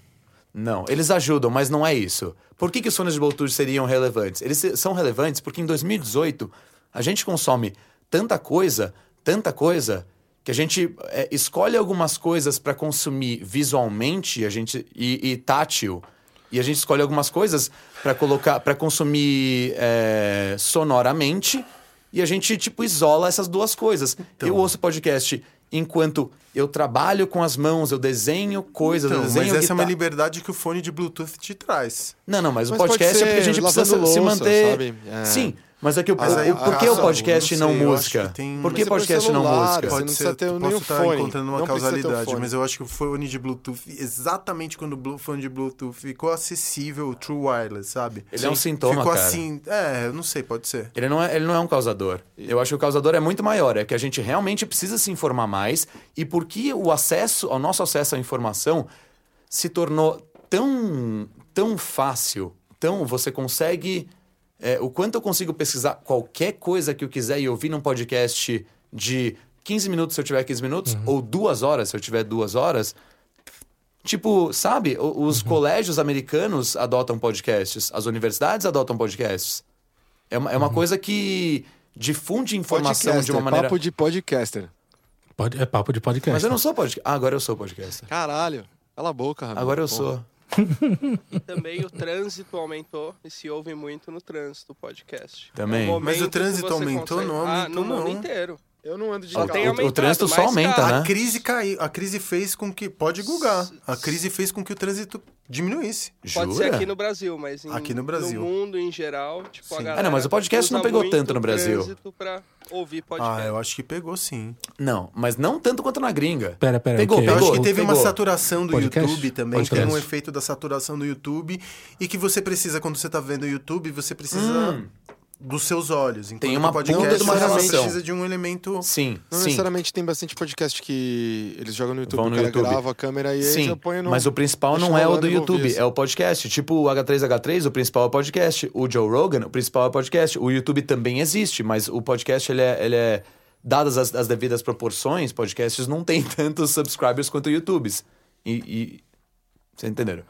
Speaker 1: Não, eles ajudam, mas não é isso. Por que, que os fones de Bluetooth seriam relevantes? Eles são relevantes porque em 2018 a gente consome tanta coisa, tanta coisa, que a gente é, escolhe algumas coisas para consumir visualmente a gente, e, e tátil. E a gente escolhe algumas coisas para colocar, para consumir é, sonoramente. E a gente, tipo, isola essas duas coisas.
Speaker 2: Então.
Speaker 1: Eu ouço podcast enquanto eu trabalho com as mãos, eu desenho coisas, eu
Speaker 2: Então,
Speaker 1: desenho
Speaker 2: mas essa é uma
Speaker 1: guitarra.
Speaker 2: liberdade que o fone de Bluetooth te traz.
Speaker 1: Não, não, mas,
Speaker 3: Mas
Speaker 1: o podcast é porque a gente precisa
Speaker 3: lavando
Speaker 1: se
Speaker 3: louça,
Speaker 1: manter.
Speaker 3: sabe? É.
Speaker 1: Sim, mas é que o,
Speaker 2: Mas aí
Speaker 1: o- por que o podcast
Speaker 2: não
Speaker 1: não
Speaker 2: sei,
Speaker 1: música?
Speaker 2: tem-
Speaker 1: Por que
Speaker 3: põe
Speaker 1: podcast e não
Speaker 3: celular,
Speaker 1: música?
Speaker 2: Pode ser,
Speaker 3: ter
Speaker 2: posso
Speaker 3: nenhum
Speaker 2: estar
Speaker 3: fone.
Speaker 2: encontrando uma
Speaker 3: Não
Speaker 2: causalidade,
Speaker 3: fone.
Speaker 2: mas eu acho que o fone de Bluetooth, exatamente quando o fone de Bluetooth ficou acessível, o True Wireless, sabe?
Speaker 1: Ele é um sintoma,
Speaker 2: Ficou
Speaker 1: cara.
Speaker 2: assim, é, eu não sei, pode ser.
Speaker 1: Ele não, é, ele não é um causador. Eu acho que o causador é muito maior. É que a gente realmente precisa se informar mais. E porque o acesso, o nosso acesso à informação se tornou tão, tão fácil, tão você consegue. É, o quanto eu consigo pesquisar qualquer coisa que eu quiser e ouvir num podcast de 15 minutos se eu tiver 15 minutos, ou duas horas se eu tiver duas horas. Tipo, sabe, os colégios americanos adotam podcasts, as universidades adotam podcasts. É uma, é uma coisa que difunde informação de
Speaker 3: Podcaster,
Speaker 1: uma maneira.
Speaker 3: papo de podcaster.
Speaker 4: Pode- é papo de podcast.
Speaker 1: Mas eu não sou podcast. Ah, agora eu sou podcaster.
Speaker 3: Caralho. Cala a boca, Ramiro.
Speaker 1: Agora eu
Speaker 3: Pô.
Speaker 1: sou.
Speaker 5: E também o trânsito aumentou e se ouve muito no trânsito o podcast.
Speaker 1: Também.
Speaker 5: É um
Speaker 2: Mas o trânsito aumentou?
Speaker 5: consegue-
Speaker 2: Não
Speaker 5: Ah,
Speaker 2: aumentou,
Speaker 5: no mundo
Speaker 2: não.
Speaker 5: inteiro.
Speaker 3: Eu não ando de
Speaker 1: O-
Speaker 3: carro.
Speaker 5: tem
Speaker 1: o- o trânsito só aumenta,
Speaker 5: cara,
Speaker 1: né?
Speaker 2: A crise caiu, a crise fez com que pode gugar. A crise fez com que o trânsito diminuísse.
Speaker 5: Pode
Speaker 1: Jura?
Speaker 5: ser aqui no Brasil, mas em-
Speaker 2: Aqui no Brasil.
Speaker 5: no mundo em geral, tipo, a
Speaker 2: Sim.
Speaker 5: galera
Speaker 1: Ah, não, mas o podcast não pegou tanto no
Speaker 5: o
Speaker 1: Brasil.
Speaker 5: trânsito pra ouvir podcast.
Speaker 2: Ah, eu acho que pegou sim.
Speaker 1: Não, mas não tanto quanto na gringa.
Speaker 4: Pera, pera,
Speaker 1: Pegou,
Speaker 4: o quê?
Speaker 2: Eu
Speaker 1: pegou.
Speaker 2: acho que teve uma
Speaker 1: pegou.
Speaker 2: saturação do
Speaker 4: Podcast?
Speaker 2: YouTube também.
Speaker 4: Podcast.
Speaker 2: Tem um efeito da saturação do YouTube. E que você precisa, quando você tá vendo o YouTube, você precisa dos seus olhos. Enquanto
Speaker 1: Tem uma
Speaker 2: o podcast
Speaker 1: de uma relação.
Speaker 2: precisa de um elemento...
Speaker 1: Sim,
Speaker 3: Não
Speaker 1: sim.
Speaker 3: necessariamente tem bastante podcast que eles jogam no YouTube.
Speaker 1: Vão
Speaker 3: o
Speaker 1: no
Speaker 3: cara
Speaker 1: YouTube.
Speaker 3: grava a câmera e
Speaker 1: Sim,
Speaker 3: já põe no...
Speaker 1: mas o principal não é o do YouTube, é o podcast. Tipo o H3H3, o principal é o podcast. O Joe Rogan, o principal é o podcast. O YouTube também existe, mas o podcast, ele é... Ele é dadas as, as devidas proporções, podcasts não tem tantos subscribers quanto o YouTubes. E... e... Vocês entenderam?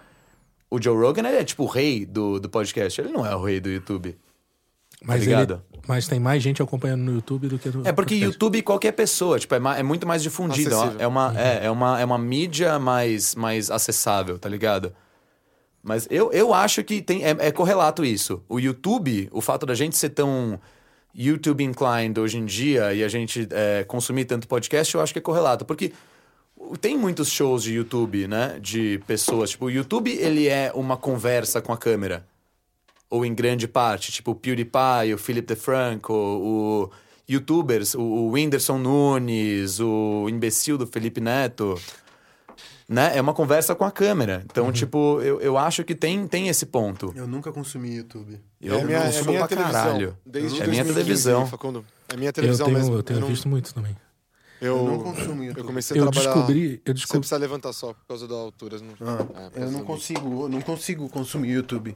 Speaker 1: O Joe Rogan, ele é tipo o rei do, do podcast. Ele não é o rei do YouTube.
Speaker 4: Mas, ele-
Speaker 1: ligado?
Speaker 4: mas tem mais gente acompanhando no YouTube do que no
Speaker 1: É porque
Speaker 4: podcast.
Speaker 1: YouTube qualquer pessoa, tipo, é, ma- é muito mais difundido. é
Speaker 3: Acessível.
Speaker 1: É uma, é, é, uma, é uma mídia mais, mais acessável, tá ligado? Mas eu, eu acho que tem, é, é correlato isso. O YouTube, o fato da gente ser tão YouTube inclined hoje em dia e a gente é, consumir tanto podcast, eu acho que é correlato. Porque tem muitos shows de YouTube, né? De pessoas. Tipo, o YouTube, ele é uma conversa com a câmera. Ou em grande parte. Tipo, o PewDiePie, o Philip DeFranco, o youtubers, o, o Whindersson Nunes, o imbecil do Felipe Neto. Né? É uma conversa com a câmera. Então, tipo, eu, eu acho que tem, tem esse ponto.
Speaker 2: Eu nunca consumi YouTube.
Speaker 1: Eu
Speaker 3: é minha, é
Speaker 1: consumo
Speaker 3: minha
Speaker 1: pra
Speaker 3: televisão.
Speaker 1: caralho.
Speaker 3: Desde
Speaker 1: é minha
Speaker 3: 2015,
Speaker 1: televisão.
Speaker 3: Facundo. É minha
Speaker 4: Eu
Speaker 3: televisão
Speaker 4: tenho,
Speaker 3: mesmo.
Speaker 4: eu tenho
Speaker 3: não-
Speaker 4: visto muito também.
Speaker 3: Eu,
Speaker 2: Eu não consumo YouTube.
Speaker 3: Eu comecei a
Speaker 4: Eu
Speaker 3: trabalhar...
Speaker 4: descobri, eu
Speaker 3: Você
Speaker 4: descobri,
Speaker 3: precisa levantar só por causa da altura. Não...
Speaker 2: Ah,
Speaker 3: É,
Speaker 2: eu não consigo, eu não consigo consumir YouTube.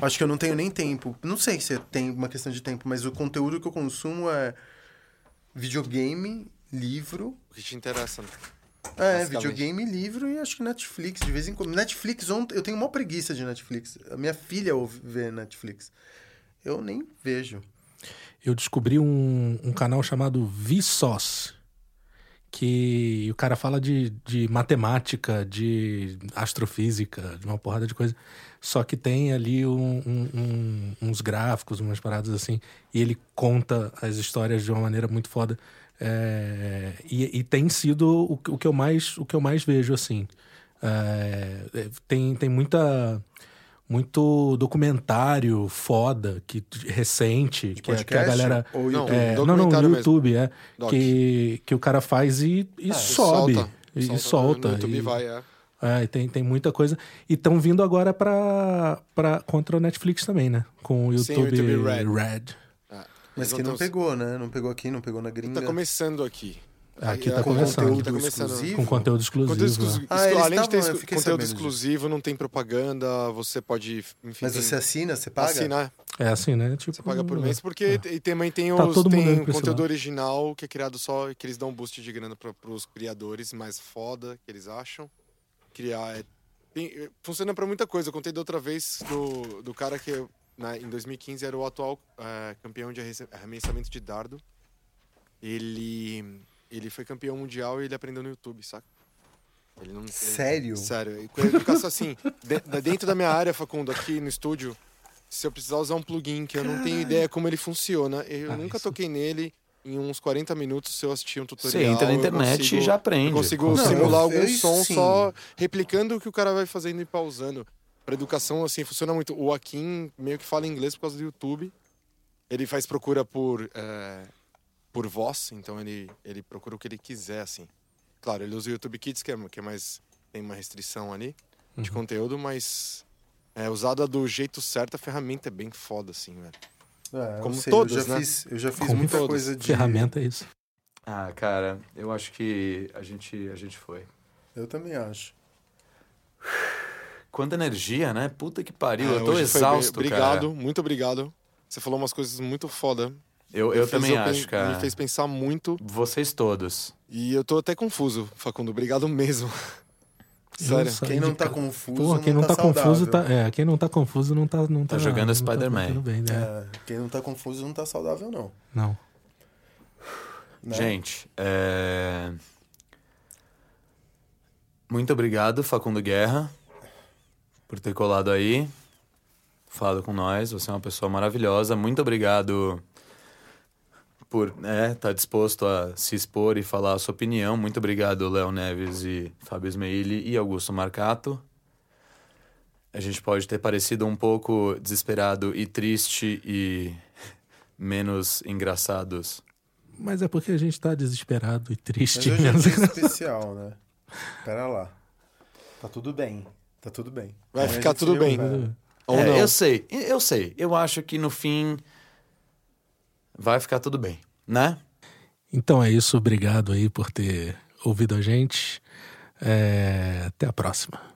Speaker 2: Acho que eu não tenho nem tempo. Não sei se tem uma questão de tempo, mas o conteúdo que eu consumo é videogame, livro.
Speaker 3: O que te interessa, né?
Speaker 2: É, videogame, livro e acho que Netflix, de vez em quando. Netflix, ontem, eu tenho uma preguiça de Netflix. A minha filha ouve vê Netflix. Eu nem vejo.
Speaker 4: eu descobri um, um canal chamado Vsauce, que o cara fala de, de matemática, de astrofísica, de uma porrada de coisa. Só que tem ali um- um- um- uns gráficos, umas paradas assim, e ele conta as histórias de uma maneira muito foda. É, e, e tem sido o, que- o que eu mais o que eu mais vejo assim. É, é, tem, tem muita muito documentário foda que recente que, a- que a
Speaker 2: podcast
Speaker 4: galera
Speaker 2: ou
Speaker 3: Não,
Speaker 2: YouTube?
Speaker 4: é, não, não, no
Speaker 3: mesmo.
Speaker 4: YouTube, é.
Speaker 3: Doc.
Speaker 4: Que, que o cara faz e, e sobe.
Speaker 3: Solta.
Speaker 4: E solta.
Speaker 3: No YouTube
Speaker 4: e,
Speaker 3: vai, é.
Speaker 4: é, e tem, tem muita coisa. E estão vindo agora pra, pra, contra o Netflix também, né? Com o
Speaker 3: Sim, o
Speaker 4: YouTube,
Speaker 3: YouTube Red.
Speaker 4: Red.
Speaker 3: É.
Speaker 2: Mas que não pegou, né? Não pegou aqui, não pegou na gringa.
Speaker 3: Tá começando aqui.
Speaker 4: Aqui
Speaker 3: É,
Speaker 4: tá
Speaker 3: com
Speaker 4: começando.
Speaker 3: Aqui tá
Speaker 2: Conteúdo
Speaker 3: começando.
Speaker 2: exclusivo?
Speaker 4: Com conteúdo exclusivo.
Speaker 3: Conteúdo
Speaker 4: né?
Speaker 3: exclusivo.
Speaker 2: Ah,
Speaker 3: Além de ter exclu- conteúdo
Speaker 2: sabendo
Speaker 3: exclusivo, não tem propaganda, você pode. Enfim,
Speaker 2: Mas você assina, você paga?
Speaker 3: Assina,
Speaker 4: É assim, né? Tipo,
Speaker 3: Você paga por mês, porque e também tem,
Speaker 4: Tá
Speaker 3: os,
Speaker 4: todo mundo
Speaker 3: tem conteúdo original que é criado só, que eles dão um boost de grana para os criadores mais foda que eles acham. Criar. é- tem- funciona para muita coisa. Eu contei da outra vez do, do cara que na, em 2015 era o atual eh, campeão de arremessamento de dardo. Ele, ele foi campeão mundial e ele aprendeu no YouTube, saca? Ele não, ele-
Speaker 2: Sério?
Speaker 3: Sério. E com a educação assim, de- dentro da minha área, Facundo, aqui no estúdio, se eu precisar usar um plugin que eu não tenho ideia como ele funciona, eu
Speaker 4: Ah,
Speaker 3: nunca
Speaker 4: isso.
Speaker 3: toquei nele. Em uns 40 minutos, se eu assistir um tutorial.
Speaker 1: Você entra na internet
Speaker 3: consigo-
Speaker 1: e já aprende.
Speaker 3: Eu consigo
Speaker 2: Não,
Speaker 3: simular algum som
Speaker 2: sim.
Speaker 3: só replicando o que o cara vai fazendo e pausando. Pra educação, assim, funciona muito. O Akin meio que fala inglês por causa do YouTube. Ele faz procura por, é, por voz, então ele, ele procura o que ele quiser, assim. Claro, ele usa o YouTube Kids, que é, que é mais. tem uma restrição ali de
Speaker 2: Uhum.
Speaker 3: conteúdo, mas. É, usada do jeito certo, a ferramenta é bem foda, assim, velho.
Speaker 2: É,
Speaker 3: Como
Speaker 2: sei,
Speaker 3: todos,
Speaker 2: eu já
Speaker 3: né?
Speaker 2: fiz, eu já fiz
Speaker 4: Como
Speaker 2: muita
Speaker 3: todos.
Speaker 2: coisa de.
Speaker 4: Ferramenta é isso.
Speaker 1: Ah, cara, eu acho que a gente, a gente foi.
Speaker 2: Eu também acho.
Speaker 1: Quanta energia, né? Puta que pariu.
Speaker 3: É,
Speaker 1: eu tô exausto,
Speaker 3: bem-
Speaker 1: cara.
Speaker 3: Obrigado, muito obrigado. Você falou umas coisas muito foda.
Speaker 1: Eu, eu também
Speaker 3: pen-
Speaker 1: acho, cara.
Speaker 3: Me fez pensar muito.
Speaker 1: Vocês todos.
Speaker 3: E eu tô até confuso, Facundo. Obrigado mesmo. Sério.
Speaker 4: Eu
Speaker 2: Quem não tá confuso,
Speaker 4: Porra, quem não tá,
Speaker 2: saudável.
Speaker 4: confuso tá. É, quem não tá confuso não tá. Não tá,
Speaker 1: Tá jogando
Speaker 4: não
Speaker 1: Spider-Man.
Speaker 4: Tá né?
Speaker 2: É, quem não tá confuso não tá saudável, não.
Speaker 4: Não.
Speaker 2: né?
Speaker 1: Gente, é... muito obrigado, Facundo Guerra, por ter colado aí, falado com nós. Você é uma pessoa maravilhosa. Muito obrigado por estar disposto a se expor e falar a sua opinião. Muito obrigado, Léo Neves e Fábio Smeili e Augusto Marcato. A gente pode ter parecido um pouco desesperado e triste e menos engraçados
Speaker 4: Mas é porque a gente tá desesperado e
Speaker 2: Mas
Speaker 4: triste
Speaker 2: hoje é um especial, né? Pera lá. Tá tudo bem. Tá tudo bem.
Speaker 3: Vai
Speaker 2: Mas
Speaker 3: ficar tudo bem.
Speaker 2: recupera.
Speaker 3: Ou
Speaker 1: É,
Speaker 3: não.
Speaker 1: Eu sei, eu sei. Eu acho que no fim vai ficar tudo bem, né?
Speaker 4: Então é isso. Obrigado aí por ter ouvido a gente. É, Até a próxima.